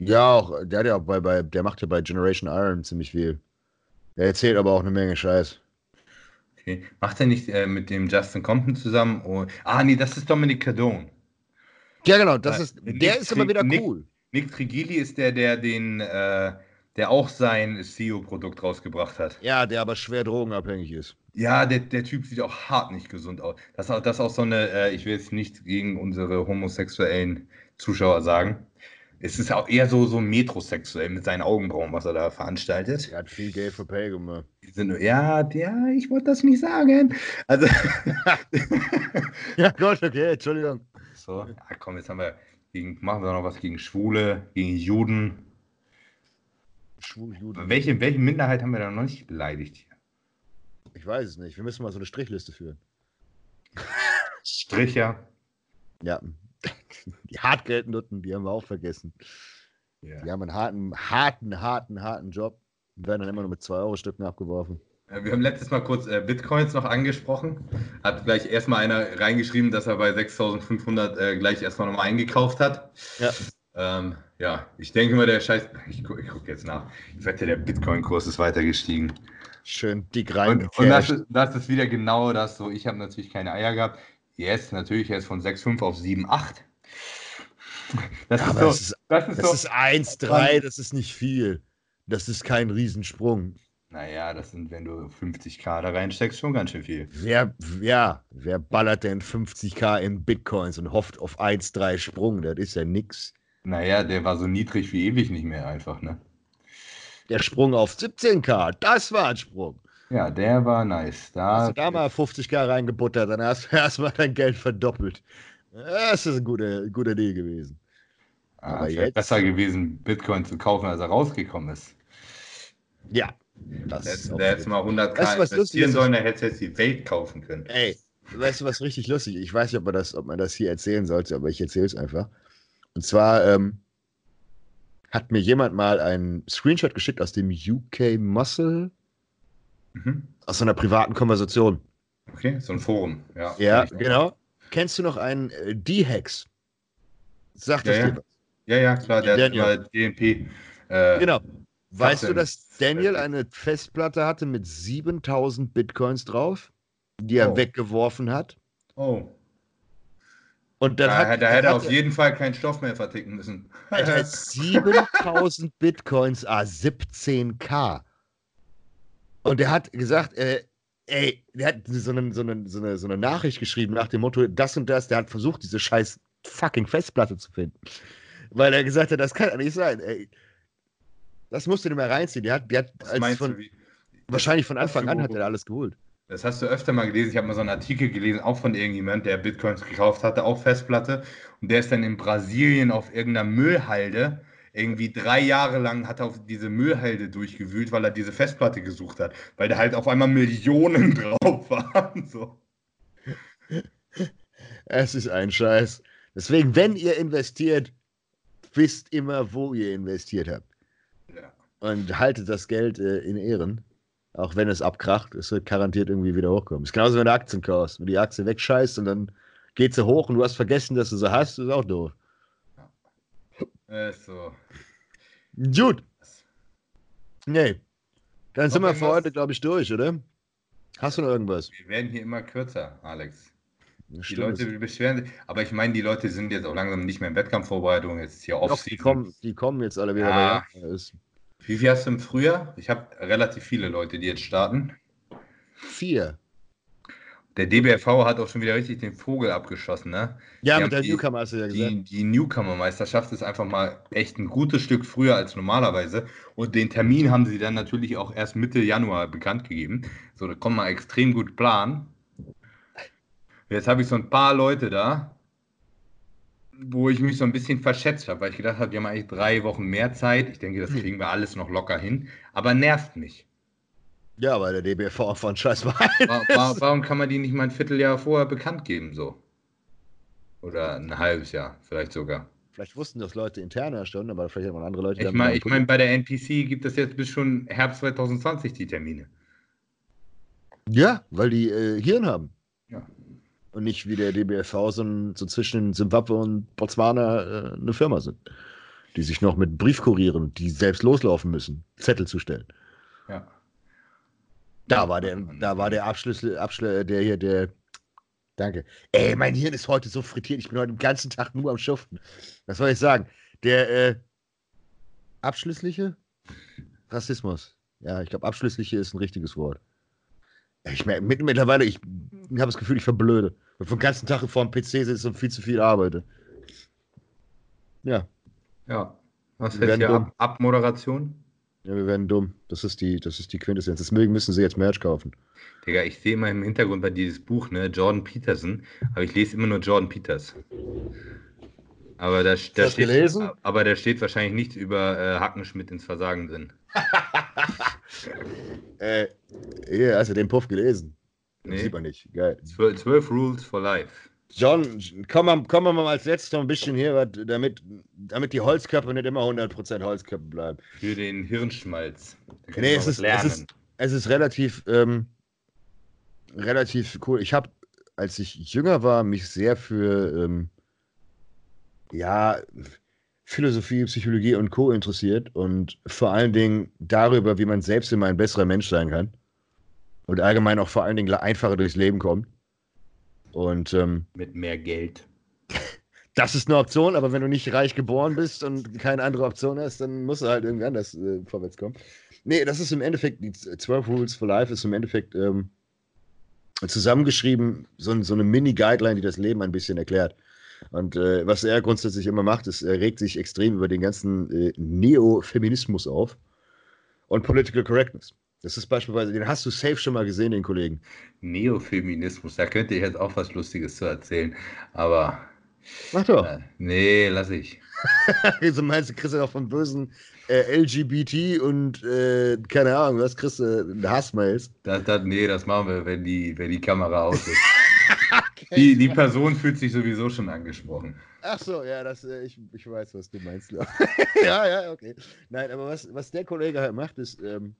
Ja, auch, der hat ja auch bei, bei, der macht ja bei Generation Iron ziemlich viel. Der erzählt aber auch eine Menge Scheiß. Okay. Macht er nicht äh, mit dem Justin Compton zusammen? Oh, ah, nee, das ist Dominic Cardone. Ja, genau, das äh, ist, der Nick ist immer wieder Nick, cool. Nick Trigili ist der, der den, äh, der auch sein CEO-Produkt rausgebracht hat. Ja, der aber schwer drogenabhängig ist. Ja, der, der Typ sieht auch hart nicht gesund aus. Das ist auch, das ist auch so eine, äh, ich will jetzt nicht gegen unsere homosexuellen Zuschauer sagen, es ist auch eher so, so metrosexuell mit seinen Augenbrauen, was er da veranstaltet. Er hat viel Geld für Pay gemacht. Ja, ja, ich wollte das nicht sagen. Also. ja, Gott, okay, Entschuldigung. So, ja, komm, jetzt haben wir gegen, machen wir noch was gegen Schwule, gegen Juden. Schwul, Juden. Welche, welche Minderheit haben wir da noch nicht beleidigt hier? Ich weiß es nicht. Wir müssen mal so eine Strichliste führen. Stricher. Ja. Die Hartgeldnutten, die haben wir auch vergessen. Ja. Die haben einen harten, harten, harten, harten Job und werden dann immer nur mit 2-Euro-Stücken abgeworfen. Wir haben letztes Mal kurz äh, Bitcoins noch angesprochen. Hat gleich erstmal einer reingeschrieben, dass er bei 6500 äh, gleich erstmal nochmal eingekauft hat. Ja. Ähm, ja, ich denke mal, der Scheiß. Ich gucke jetzt nach. Ich wette, der Bitcoin-Kurs ist weiter gestiegen. Schön dick rein. Und, und das, ist, das ist wieder genau das so. Ich habe natürlich keine Eier gehabt. Jetzt natürlich erst von 6,5 auf 7,8. Das, Ja, ist aber so, das ist, das ist das so. ist 1,3, das ist nicht viel. Das ist kein Riesensprung. Naja, das sind, wenn du 50k da reinsteckst, schon ganz schön viel. Wer, ja, wer ballert denn 50k in Bitcoins und hofft auf 1,3 Sprung? Das ist ja nix. Naja, der war so niedrig wie ewig nicht mehr einfach, ne? Der Sprung auf 17k, das war ein Sprung. Ja, der war nice. Da, Hast du da mal 50k reingebuttert, dann hast du erstmal dein Geld verdoppelt. Das ist eine gute, gute Idee gewesen. ah, aber es wäre jetzt- besser gewesen, Bitcoin zu kaufen, als er rausgekommen ist. Ja. Das Der ist hätte der mal 100k Weißt du, was lustig investieren ist? sollen, der hätte jetzt die Welt kaufen können. Ey, weißt du, was richtig lustig ist? Ich weiß nicht, ob man das, ob man das hier erzählen sollte, aber ich erzähle es einfach. Und zwar ähm, hat mir jemand mal einen Screenshot geschickt aus dem UK Muscle, Mhm. aus so einer privaten Konversation. Okay, so ein Forum. Ja, Ja, genau. Kennst du noch einen äh, D-Hex? Sagt Ja, das ja. dir was? Ja, ja, klar, der hat Daniel. mal DNP. Äh, Genau. Weißt du, dass Daniel eine Festplatte hatte mit 7000 Bitcoins drauf, die er Oh. weggeworfen hat? Oh, Und dann da, hat, da hätte er hat auf jeden Fall keinen Stoff mehr verticken müssen. Er hat 7000 Bitcoins, ah, 17k. Und er hat gesagt, äh, ey, der hat so eine, so, eine, so, eine, so eine Nachricht geschrieben nach dem Motto, das und das, der hat versucht, diese scheiß fucking Festplatte zu finden. Weil er gesagt hat, das kann ja nicht sein, ey. Das musst du dir mal reinziehen. Die hat, die hat von, du, wahrscheinlich von Anfang an hat er alles geholt. Das hast du öfter mal gelesen. Ich habe mal so einen Artikel gelesen, auch von irgendjemand, der Bitcoins gekauft hatte, auch Festplatte. Und der ist dann in Brasilien auf irgendeiner Müllhalde. Irgendwie drei Jahre lang hat er auf diese Müllhalde durchgewühlt, weil er diese Festplatte gesucht hat. Weil da halt auf einmal Millionen drauf waren. So. Es ist ein Scheiß. Deswegen, wenn ihr investiert, wisst immer, wo ihr investiert habt. Ja. und haltet das Geld äh, in Ehren. Auch wenn es abkracht, es wird garantiert irgendwie wieder hochkommen. ist genauso, wenn du Aktien kaufst. Wenn du die Aktie wegscheißt und dann geht sie hoch und du hast vergessen, dass du sie hast, ist auch doof. Äh, so. Gut. Nee. Dann Noch sind wir für heute, glaube ich, durch, oder? Hast du noch irgendwas? Wir werden hier immer kürzer, Alex. Die Stimmt, Leute das- beschweren sich. Aber ich meine, die Leute sind jetzt auch langsam nicht mehr in Wettkampfvorbereitung. Jetzt ist hier Doch, die, kommen, die kommen jetzt alle wieder. Ja. Jahre. Ist Wie viel hast du im Frühjahr? Ich habe relativ viele Leute, die jetzt starten. vier. Der DBFV hat auch schon wieder richtig den Vogel abgeschossen, ne? Ja, Die mit der die- Newcomer hast du ja gesagt. Die, die Newcomer-Meisterschaft ist einfach mal echt ein gutes Stück früher als normalerweise. Und den Termin haben sie dann natürlich auch erst Mitte Januar bekannt gegeben. So, da kann man extrem gut planen. Jetzt habe ich so ein paar Leute da, wo ich mich so ein bisschen verschätzt habe, weil ich gedacht habe, die haben eigentlich drei Wochen mehr Zeit. Ich denke, das Hm. kriegen wir alles noch locker hin. Aber nervt mich. Ja, weil der DBV von Scheiß war. Wa- wa- Warum kann man die nicht mal ein Vierteljahr vorher bekannt geben, so? Oder ein halbes Jahr, vielleicht sogar. Vielleicht wussten das Leute interner schon, aber vielleicht haben andere Leute. Ich meine, ich mein, bei der NPC gibt es jetzt bis schon Herbst 2020 die Termine. Ja, weil die äh, Hirn haben. Ja. Und nicht wie der DBFV so, ein, so zwischen Zimbabwe und Botswana äh, eine Firma sind. Die sich noch mit Briefkurieren, die selbst loslaufen müssen, Zettel zu stellen. Ja. Da war der, da war der Abschlüssel, Abschl der hier, der. Danke. Ey, mein Hirn ist heute so frittiert. Ich bin heute den ganzen Tag nur am Schuften. Was soll ich sagen? Der äh, abschließliche Rassismus. Ja, ich glaube, abschließliche ist ein richtiges Wort. Ich merke mit, mittlerweile, ich habe das Gefühl, ich verblöde. Weil ich den ganzen Tag vor dem PC sitze und viel zu viel arbeite. Ja, Ja. Was heißt hier. Ab Abmoderation? Ja, wir werden dumm. Das ist die, das ist die Quintessenz. Deswegen müssen sie jetzt Merch kaufen. Digga, ich sehe immer im Hintergrund bei dieses Buch, ne, Jordan Peterson, aber ich lese immer nur Jordan Peters. Aber da, da steht, gelesen? aber da steht wahrscheinlich nichts über äh, Hackenschmidt ins Versagen drin. Äh, hier, hast du den Puff gelesen? Nee. Sieht man nicht. Geil. 12, 12 Rules for Life. John, komm mal, komm mal als letztes noch ein bisschen hier, damit, damit die Holzköpfe nicht immer 100% Holzköpfe bleiben. Für den Hirnschmalz. Nee, es ist, es ist, es ist relativ, ähm, relativ cool. Ich habe, als ich jünger war, mich sehr für, ähm, ja, Philosophie, Psychologie und Co. interessiert und vor allen Dingen darüber, wie man selbst immer ein besserer Mensch sein kann und allgemein auch vor allen Dingen einfacher durchs Leben kommt. Und ähm, Mit mehr Geld. das ist eine Option, aber wenn du nicht reich geboren bist und keine andere Option hast, dann musst du halt irgendwie anders äh, vorwärts kommen. Nee, das ist im Endeffekt, die 12 Rules for Life ist im Endeffekt ähm, zusammengeschrieben, so, so eine Mini-Guideline, die das Leben ein bisschen erklärt. Und äh, was er grundsätzlich immer macht, ist, er regt sich extrem über den ganzen äh, Neofeminismus auf und Political Correctness. Das ist beispielsweise, den hast du safe schon mal gesehen, den Kollegen. Neofeminismus, da könnte ich jetzt auch was Lustiges zu erzählen. Aber Mach doch. äh, nee, lass ich. so meinst du, kriegst du auch von bösen äh, LGBT und äh, keine Ahnung, was kriegst du, Hassmails. Das, das, nee, das machen wir, wenn die, wenn die Kamera aus ist. Die, die Person fühlt sich sowieso schon angesprochen. Ach so, ja, das, äh, ich, ich weiß, was du meinst. ja, ja, okay. Nein, aber was, was der Kollege halt macht, ist, ähm,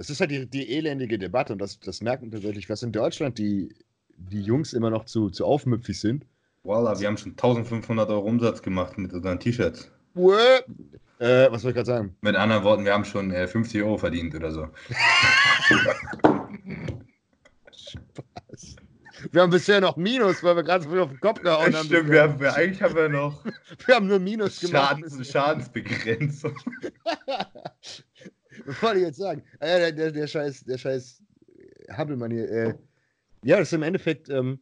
das ist halt die, die elendige Debatte und das, das merkt man tatsächlich, was in Deutschland die, die Jungs immer noch zu, zu aufmüpfig sind. Voila, wir haben schon 1500 Euro Umsatz gemacht mit unseren T-Shirts. Äh, was soll ich gerade sagen? Mit anderen Worten, wir haben schon äh, 50 Euro verdient oder so. Wir haben bisher noch Minus, weil wir gerade so viel auf den Kopf gehauen haben. Stimmt, wir haben, wir, eigentlich haben wir noch Wir haben nur Minus gemacht. Schadens, Schadensbegrenzung. Was wollte ich jetzt sagen? Ah, der, der, der scheiß, der scheiß Hampelmann hier. Äh, ja, das ist im Endeffekt ähm,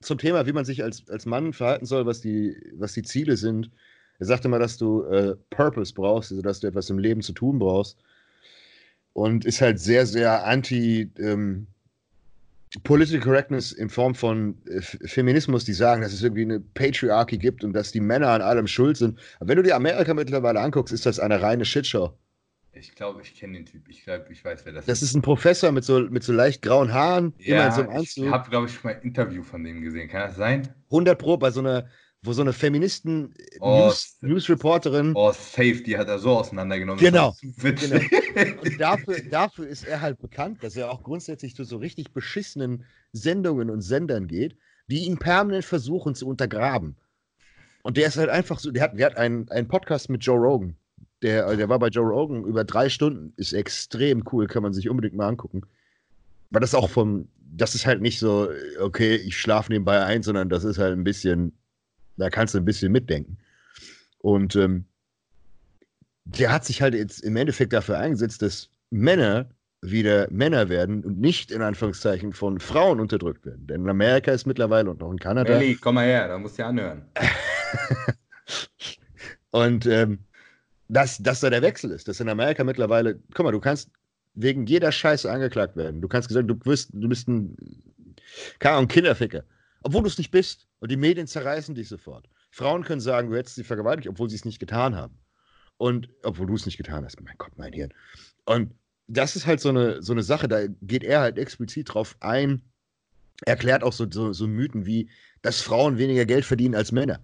zum Thema, wie man sich als, als Mann verhalten soll, was die, was die Ziele sind. Er sagte mal, dass du äh, Purpose brauchst, also dass du etwas im Leben zu tun brauchst. Und ist halt sehr, sehr anti ähm, Political Correctness in Form von äh, Feminismus, die sagen, dass es irgendwie eine Patriarchy gibt und dass die Männer an allem schuld sind. Aber wenn du dir Amerika mittlerweile anguckst, ist das eine reine Shitshow. Ich glaube, ich kenne den Typ. Ich glaube, ich weiß, wer das, Das ist ein Professor mit so, mit so leicht grauen Haaren, immer in so einem ich Anzug. habe, glaube ich, mal ein Interview von dem gesehen. Kann das sein? 100 Pro bei so einer, wo so eine Feministen Oh, News, Oh, safe, die hat er so auseinandergenommen. Genau. Das witzig. und dafür, dafür ist er halt bekannt, dass er auch grundsätzlich zu so richtig beschissenen Sendungen und Sendern geht, die ihn permanent versuchen zu untergraben. Und der ist halt einfach so, der hat, der hat einen, einen Podcast mit Joe Rogan. Der, der war bei Joe Rogan über drei Stunden, ist extrem cool, kann man sich unbedingt mal angucken. Weil das auch vom, das ist halt nicht so, okay, ich schlafe nebenbei ein, sondern das ist halt ein bisschen, da kannst du ein bisschen mitdenken. Und ähm, der hat sich halt jetzt im Endeffekt dafür eingesetzt, dass Männer wieder Männer werden und nicht in Anführungszeichen von Frauen unterdrückt werden. Denn in Amerika ist mittlerweile und auch in Kanada. Ellie, komm mal her, da musst du dir anhören. Und ähm, dass, dass da der Wechsel ist, dass in Amerika mittlerweile, guck mal, du kannst wegen jeder Scheiße angeklagt werden. Du kannst gesagt, du bist, du bist ein, keine Ahnung, Kinderficker. Obwohl du es nicht bist. Und die Medien zerreißen dich sofort. Frauen können sagen, du hättest sie vergewaltigt, obwohl sie es nicht getan haben. Und obwohl du es nicht getan hast. Mein Gott, mein Hirn. Und das ist halt so eine, so eine Sache, da geht er halt explizit drauf ein, erklärt auch so, so, so Mythen wie, dass Frauen weniger Geld verdienen als Männer.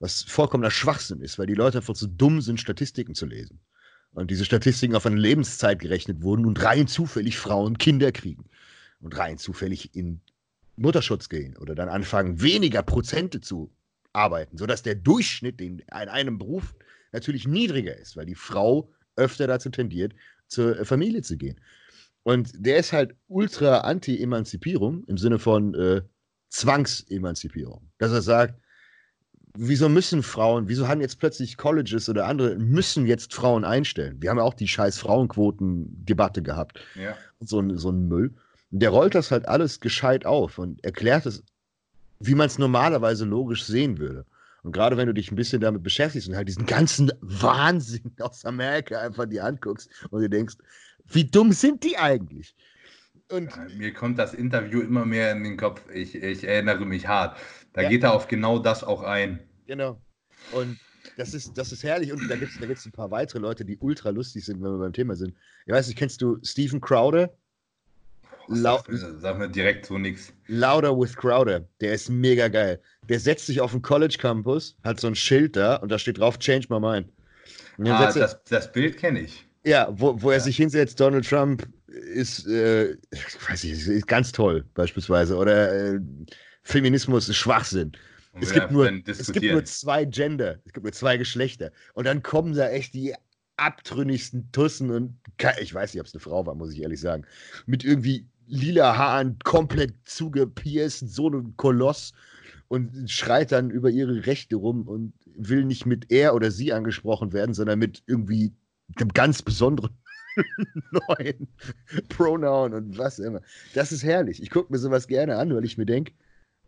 Was vollkommener Schwachsinn ist, weil die Leute einfach zu dumm sind, Statistiken zu lesen. Und diese Statistiken auf eine Lebenszeit gerechnet wurden und rein zufällig Frauen Kinder kriegen. Und rein zufällig in Mutterschutz gehen oder dann anfangen, weniger Prozente zu arbeiten, sodass der Durchschnitt in einem Beruf natürlich niedriger ist, weil die Frau öfter dazu tendiert, zur Familie zu gehen. Und der ist halt ultra anti-Emanzipierung im Sinne von äh, Zwangsemanzipierung. Dass er sagt, wieso müssen Frauen, wieso haben jetzt plötzlich Colleges oder andere, müssen jetzt Frauen einstellen? Wir haben ja auch die scheiß Frauenquoten-Debatte gehabt Ja. und so, ein- so ein Müll. Und der rollt das halt alles gescheit auf und erklärt es, wie man es normalerweise logisch sehen würde. Und gerade wenn du dich ein bisschen damit beschäftigst und halt diesen ganzen Wahnsinn aus Amerika einfach dir anguckst und dir denkst, wie dumm sind die eigentlich? Und Mir kommt das Interview immer mehr in den Kopf. Ich, ich erinnere mich hart. Da ja. geht er auf genau das auch ein. Genau. Und das ist, das ist herrlich. Und da gibt es da gibt's ein paar weitere Leute, die ultra lustig sind, wenn wir beim Thema sind. Ich weiß nicht, kennst du Stephen Crowder? Lau sag mir direkt so nichts. Louder with Crowder. Der ist mega geil. Der setzt sich auf den College Campus, hat so ein Schild da und da steht drauf Change my mind. Ah, das, das Bild kenne ich. Ja, wo, wo er sich hinsetzt, Donald Trump ist, äh, ich weiß nicht, ist ganz toll, beispielsweise. Oder äh, Feminismus ist Schwachsinn. Es gibt, nur, es gibt nur zwei Gender, es gibt nur zwei Geschlechter. Und dann kommen da echt die abtrünnigsten Tussen und ich weiß nicht, ob es eine Frau war, muss ich ehrlich sagen. Mit irgendwie lila Haaren, komplett zugepierst, so ein Koloss und schreit dann über ihre Rechte rum und will nicht mit er oder sie angesprochen werden, sondern mit irgendwie einem ganz besonderen neuen Pronoun und was immer. Das ist herrlich. Ich gucke mir sowas gerne an, weil ich mir denke,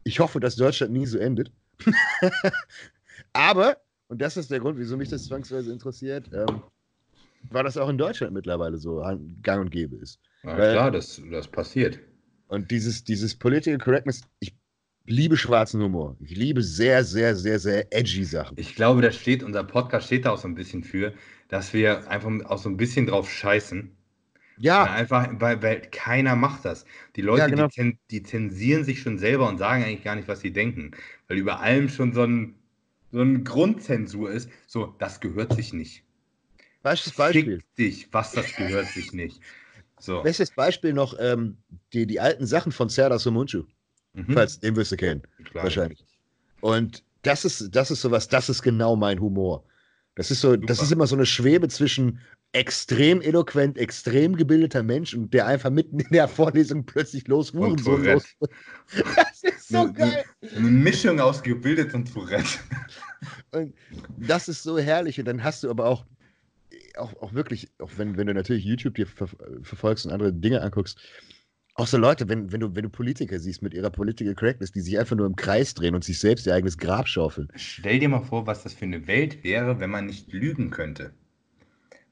ich hoffe, dass Deutschland nie so endet. Aber, und das ist der Grund, wieso mich das zwangsweise interessiert, ähm, war das auch in Deutschland mittlerweile so gang und gäbe ist. Ja, weil, klar, das, das passiert. Und dieses, dieses Political Correctness, ich liebe schwarzen Humor. Ich liebe sehr, sehr, sehr, sehr edgy Sachen. Ich glaube, das steht, unser Podcast steht da auch so ein bisschen für, dass wir einfach auch so ein bisschen drauf scheißen. Ja. Einfach, weil, weil keiner macht das. Die Leute, ja, genau. die, die, zensieren sich schon selber und sagen eigentlich gar nicht, was sie denken. Weil über allem schon so ein, so ein Grundzensur ist. So, das gehört sich nicht. Beispiel. Beispiel. dich, was das gehört sich nicht. So. Bestes Beispiel noch ähm, die, die alten Sachen von Serdar Somuncu. Mhm. Falls, den wirst du kennen. Klar. Wahrscheinlich. Und das ist, das ist sowas, das ist genau mein Humor. Das ist so, Super. das ist immer so eine Schwebe zwischen extrem eloquent, extrem gebildeter Mensch und der einfach mitten in der Vorlesung plötzlich los so los. Das ist so eine, geil. Eine Mischung aus gebildet und Tourette. Und das ist so herrlich. Und dann hast du aber auch, auch, auch wirklich, auch wenn, wenn du natürlich YouTube dir ver verfolgst und andere Dinge anguckst, auch so Leute, wenn, wenn, du, wenn du Politiker siehst mit ihrer Political Correctness, die sich einfach nur im Kreis drehen und sich selbst ihr eigenes Grab schaufeln. Stell dir mal vor, was das für eine Welt wäre, wenn man nicht lügen könnte.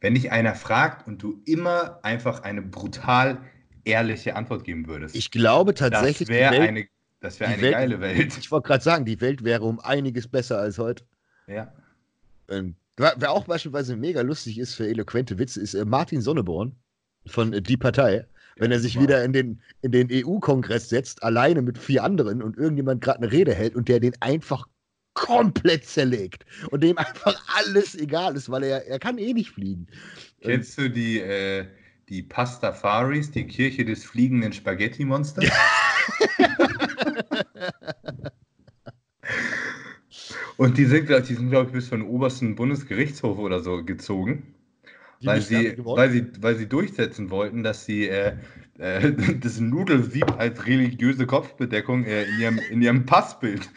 Wenn dich einer fragt und du immer einfach eine brutal ehrliche Antwort geben würdest. Ich glaube tatsächlich, das wäre eine, das wär eine Welt, geile Welt. Ich wollte gerade sagen, die Welt wäre um einiges besser als heute. Ja. Ähm, wer auch beispielsweise mega lustig ist für eloquente Witze, ist äh, Martin Sonneborn von äh, Die Partei wenn er sich wieder in den, in den EU-Kongress setzt, alleine mit vier anderen und irgendjemand gerade eine Rede hält und der den einfach komplett zerlegt und dem einfach alles egal ist, weil er, er kann eh nicht fliegen. Kennst du die, äh, die Pastafaris, die Kirche des fliegenden Spaghetti-Monsters? und die sind, die sind glaube ich, bis zum obersten Bundesgerichtshof oder so gezogen weil sie, weil, sie, weil sie durchsetzen wollten, dass sie äh, äh, das Nudelsieb als religiöse Kopfbedeckung äh, in, ihrem, in ihrem Passbild.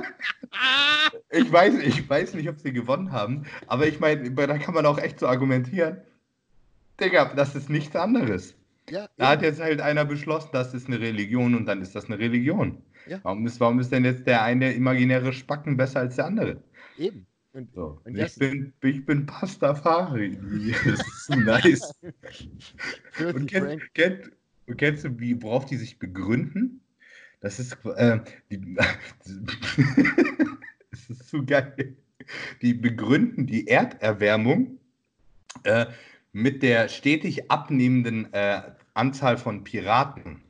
ich, weiß, ich weiß nicht, ob sie gewonnen haben, aber ich meine, da kann man auch echt so argumentieren. Digga, das ist nichts anderes. Ja, da hat jetzt halt einer beschlossen, das ist eine Religion und dann ist das eine Religion. Ja. Warum, ist, warum ist denn jetzt der eine imaginäre Spacken besser als der andere? Eben. Und, so. und ich, bin, ich bin Pastafari. Das ist so nice. und kenn, kenn, kennst du, wie, worauf die sich begründen? Das ist, äh, die, das ist so geil. Die begründen die Erderwärmung äh, mit der stetig abnehmenden äh, Anzahl von Piraten.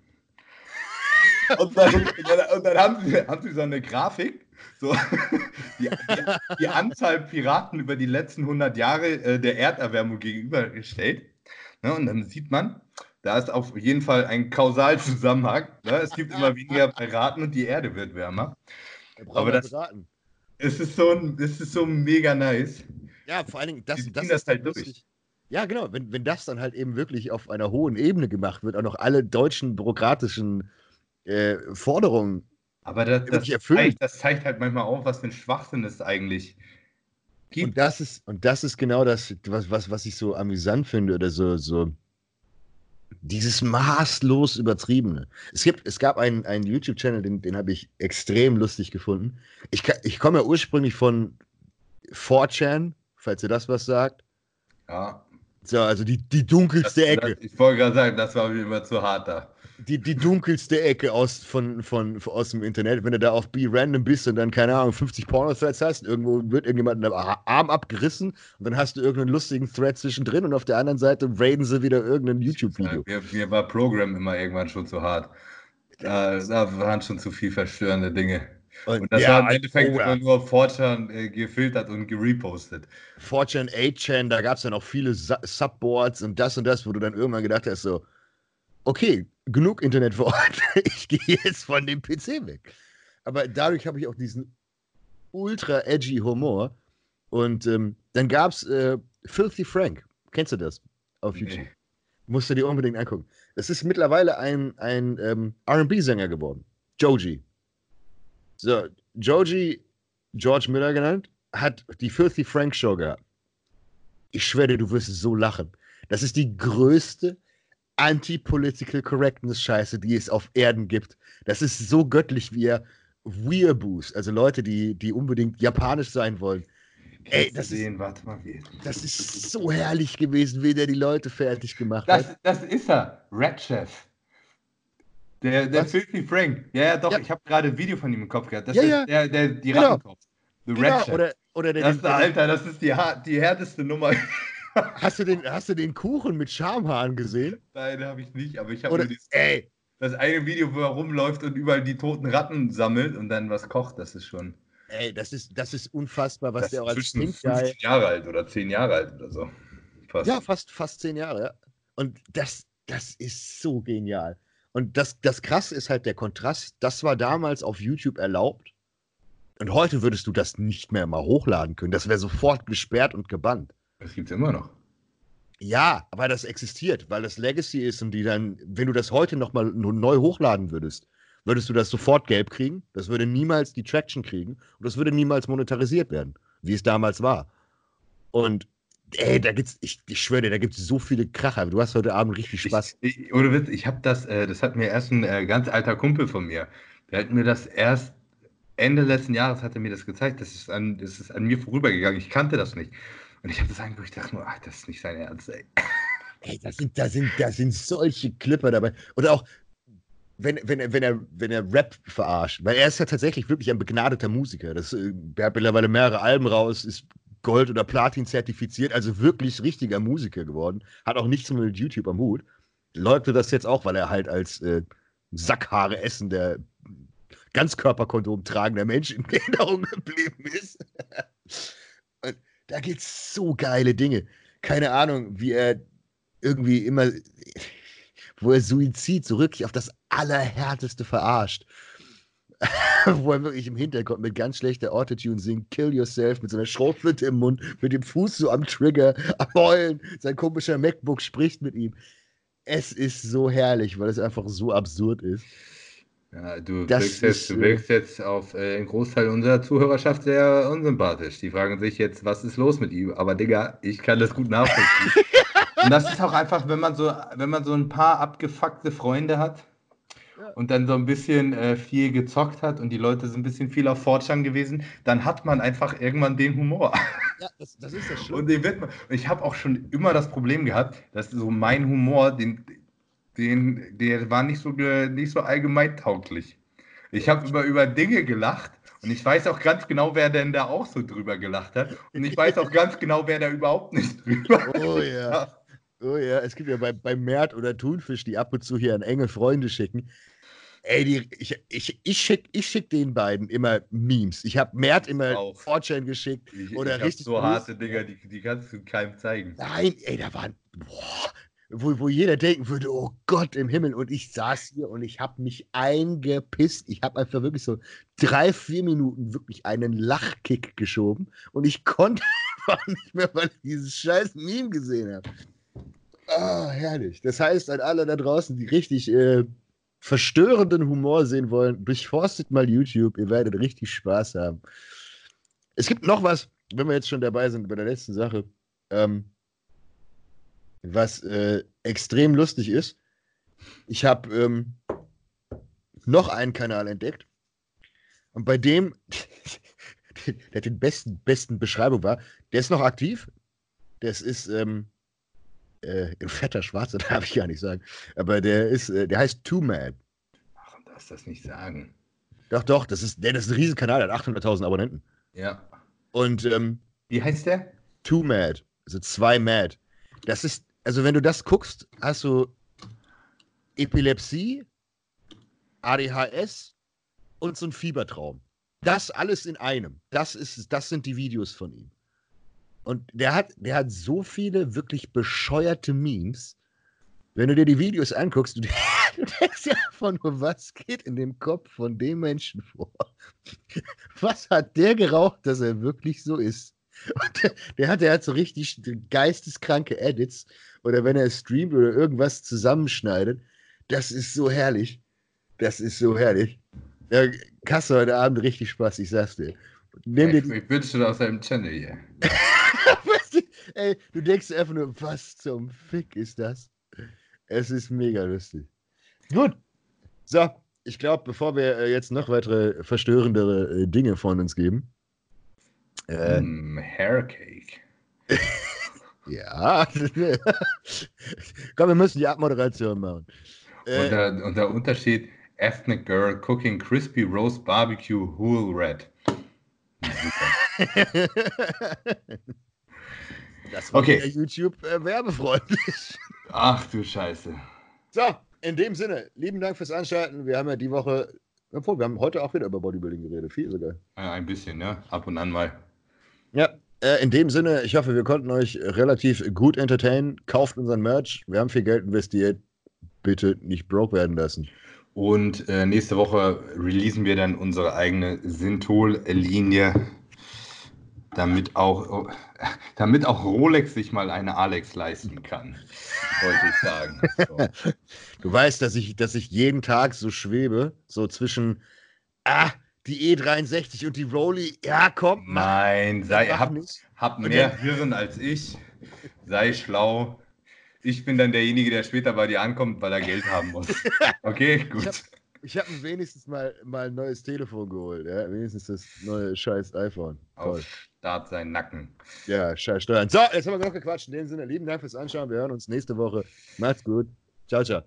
Und dann, und dann, und dann haben, sie, haben sie so eine Grafik, so, die, die, die, Anzahl Piraten über die letzten 100 Jahre äh, der Erderwärmung gegenübergestellt. Ne, und dann sieht man, da ist auf jeden Fall ein Kausalzusammenhang. Ne? Es gibt immer weniger Piraten und die Erde wird wärmer. Aber das, es ist so, es ist so mega nice. Ja, vor allen Dingen, das, das, das ist halt lustig. Ja, genau. Wenn, wenn das dann halt eben wirklich auf einer hohen Ebene gemacht wird, auch noch alle deutschen bürokratischen äh, Forderungen aber das, das, zeigt, das, zeigt, halt manchmal auch, was für ein Schwachsinn es eigentlich gibt. Und das ist, und das ist genau das, was, was, was ich so amüsant finde oder so, so dieses maßlos übertriebene. Es, gibt, es gab einen, einen YouTube-Channel, den, den habe ich extrem lustig gefunden. Ich, ich komme ja ursprünglich von 4chan, falls ihr das was sagt. Ja. So, also die, die dunkelste Das, Ecke. ich wollte gerade sagen, das war mir immer zu hart da. Die, die dunkelste Ecke aus, von, von, von, aus dem Internet. Wenn du da auf B-Random bist und dann, keine Ahnung, 50 Porno-Threads hast, irgendwo wird irgendjemand ein Arm abgerissen und dann hast du irgendeinen lustigen Thread zwischendrin und auf der anderen Seite raiden sie wieder irgendein YouTube-Video. Mir, mir war Program immer irgendwann schon zu hart. Da, da waren schon zu viel verstörende Dinge. Und das war im Endeffekt oh ja. nur auf Fortran äh, gefiltert und gerepostet. 4chan, 8chan, da gab es dann auch viele Su Subboards und das und das, wo du dann irgendwann gedacht hast, so, okay, genug Internet vor Ort, ich gehe jetzt von dem PC weg. Aber dadurch habe ich auch diesen ultra edgy Humor. Und ähm, dann gab es äh, Filthy Frank. Kennst du das? Auf YouTube. Nee. Musst du dir unbedingt angucken. Das ist mittlerweile ein, ein ähm, RB-Sänger geworden. Joji. So, Joji, George Miller genannt, hat die Filthy Frank Show gehabt. Ich schwöre dir, du wirst so lachen. Das ist die größte Anti-Political Correctness-Scheiße, die es auf Erden gibt. Das ist so göttlich wie er Weeaboos, also Leute, die, die unbedingt japanisch sein wollen. Ey, das ist- sehen, warte mal, wie. Das ist so herrlich gewesen, wie der die Leute fertig gemacht hat. Das, das ist er, Red Chef. Der, der Was? Filthy Frank. Ja, ja, doch, Ja. ich habe gerade ein Video von ihm im Kopf gehabt. Das Ja, ist ja. der, der die Genau. Rattenkopf. The Red Genau, Chef. oder, oder der, das ist, Alter, das ist die, die härteste Nummer. Hast, du den, hast du den Kuchen mit Schamhaaren gesehen? Nein, habe ich nicht, aber ich habe Oder, nur dieses, ey, das eine Video, wo er rumläuft und überall die toten Ratten sammelt und dann was kocht. Das ist schon. ey, das ist, das ist unfassbar, was das der auch als Guy 15 Jahre alt oder 10 Jahre alt oder so. Fast. Ja, fast, fast zehn Jahre, ja. Und das, das ist so genial. Und das, das Krasse ist halt der Kontrast. Das war damals auf YouTube erlaubt. Und heute würdest du das nicht mehr mal hochladen können. Das wäre sofort gesperrt und gebannt. Das gibt's immer noch. Ja, aber das existiert, weil das Legacy ist und die dann, wenn du das heute nochmal neu hochladen würdest, würdest du das sofort gelb kriegen. Das würde niemals die Traction kriegen und das würde niemals monetarisiert werden, wie es damals war. Und ey, da gibt's, ich, ich schwöre dir, da gibt es so viele Kracher. Du hast heute Abend richtig Spaß. Ich, ich, ohne Witz, ich habe das, äh, das hat mir erst ein äh, ganz alter Kumpel von mir, der hat mir das erst Ende letzten Jahres hat er mir das gezeigt. Das ist an, das ist an mir vorübergegangen. Ich kannte das nicht. Und ich habe das angeguckt, ich dachte nur, ach, das ist nicht sein Ernst, ey. Ey, da sind, da sind, da sind solche Clipper dabei. Oder auch, wenn, wenn, er- wenn, er, wenn er Rap verarscht. Weil er ist ja tatsächlich wirklich ein begnadeter Musiker. Das, äh, er hat mittlerweile mehrere Alben raus, ist Gold- oder Platin zertifiziert, also wirklich richtiger Musiker geworden. Hat auch nichts mit YouTube am Hut. Leugnet das jetzt auch, weil er halt als äh, Sackhaare essender, Ganzkörperkondom tragender Mensch in Erinnerung geblieben ist. Da gibt's so geile Dinge. Keine Ahnung, wie er irgendwie immer, wo er Suizid so wirklich auf das Allerhärteste verarscht. wo er wirklich im Hintergrund mit ganz schlechter Autotune singt, Kill Yourself, mit so einer Schrotflinte im Mund, mit dem Fuß so am Trigger, am Heulen. Sein komischer MacBook spricht mit ihm. Es ist so herrlich, weil es einfach so absurd ist. Ja, du wirkst, jetzt, du äh, wirkst jetzt auf äh, einen Großteil unserer Zuhörerschaft sehr unsympathisch. Die fragen sich jetzt, was ist los mit ihm? Aber Digga, ich kann das gut nachvollziehen. Und das ist auch einfach, wenn man so, wenn man so ein paar abgefuckte Freunde hat und dann so ein bisschen äh, viel gezockt hat und die Leute sind ein bisschen viel auf Fortran gewesen, dann hat man einfach irgendwann den Humor. Ja, das, das ist das Und den wird man. und Ich habe auch schon immer das Problem gehabt, dass so mein Humor, den, den, der war nicht so, nicht so allgemeintauglich. Ich habe über, über Dinge gelacht und ich weiß auch ganz genau, wer denn da auch so drüber gelacht hat. Und ich weiß auch ganz genau, wer da überhaupt nicht drüber Oh ja. Oh ja, es gibt ja bei, bei Mert oder Thunfisch, die ab und zu hier an enge Freunde schicken. Ey, die, ich, ich, ich schicke ich schick den beiden immer Memes. Ich habe Mert immer. 4chan geschickt. Ich, Oder ich richtig so böse. harte Dinger, die, die kannst du keinem zeigen. Nein, ey, da waren, boah, wo, wo jeder denken würde, oh Gott im Himmel. Und ich saß hier und ich habe mich eingepisst. Ich habe einfach wirklich so drei, vier Minuten wirklich einen Lachkick geschoben. Und ich konnte einfach nicht mehr, weil ich dieses scheiß Meme gesehen habe. Ah, herrlich. Das heißt, an alle da draußen, die richtig äh, verstörenden Humor sehen wollen, durchforstet mal YouTube. Ihr werdet richtig Spaß haben. Es gibt noch was, wenn wir jetzt schon dabei sind bei der letzten Sache, ähm, was äh, extrem lustig ist. Ich habe ähm, noch einen Kanal entdeckt und bei dem, der den besten, besten Beschreibung war, der ist noch aktiv. Das ist ähm, Äh, in fetter Schwarzer darf ich gar nicht sagen. Aber der ist, äh, der heißt Too Mad. Du darfst das nicht sagen. Doch, doch, das ist, der, das ist ein Riesenkanal, der hat 800.000 Abonnenten. Ja. Und ähm, Wie heißt der? Too Mad, also zwei Mad. Das ist, also wenn du das guckst, hast du Epilepsie, ADHS und so ein Fiebertraum. Das alles in einem. Das, ist, das sind die Videos von ihm. Und der hat, der hat so viele wirklich bescheuerte Memes. Wenn du dir die Videos anguckst, du, denkst ja einfach nur, was geht in dem Kopf von dem Menschen vor? Was hat der geraucht, dass er wirklich so ist? Der, der, hat, der hat so richtig geisteskranke Edits. Oder wenn er streamt oder irgendwas zusammenschneidet. Das ist so herrlich. Das ist so herrlich. Ja, Kasse heute Abend richtig Spaß, ich sag's dir. Nimm dir ich, ich wünsche dir aus deinem Channel hier. Ey, du denkst einfach nur, was zum Fick ist das? Es ist mega lustig. Gut. So, ich glaube, bevor wir äh, jetzt noch weitere verstörendere äh, Dinge von uns geben. Äh, mm, Haircake. ja. Komm, wir müssen die Abmoderation machen. Äh, und, der, und der Unterschied: Ethnic Girl Cooking Crispy Roast Barbecue Hool Red. Das war okay. YouTube äh, werbefreundlich. Ach du Scheiße. So, in dem Sinne, lieben Dank fürs Anschalten. Wir haben ja die Woche, obwohl, wir haben heute auch wieder über Bodybuilding geredet. Viel sogar. Ja, ein bisschen, ja. Ab und an mal. Ja, äh, in dem Sinne, ich hoffe, wir konnten euch relativ gut entertainen. Kauft unseren Merch. Wir haben viel Geld investiert. Bitte nicht broke werden lassen. Und äh, nächste Woche releasen wir dann unsere eigene Synthol-Linie damit auch, damit auch Rolex sich mal eine Alex leisten kann, wollte ich sagen. So. Du weißt, dass ich, dass ich jeden Tag so schwebe, so zwischen ah, die E63 und die Rolli. Ja, komm, mach. Nein, sei, hab, hab mehr Hirn als ich. Sei schlau. Ich bin dann derjenige, der später bei dir ankommt, weil er Geld haben muss. Okay, gut. Ich habe hab wenigstens mal, mal ein neues Telefon geholt. Ja? Wenigstens das neue scheiß iPhone. Toll. Auf Start sein Nacken. Ja, scheiß Steuern. So, jetzt haben wir genug gequatscht. In dem Sinne, lieben Dank fürs Anschauen. Wir hören uns nächste Woche. Macht's gut. Ciao, ciao.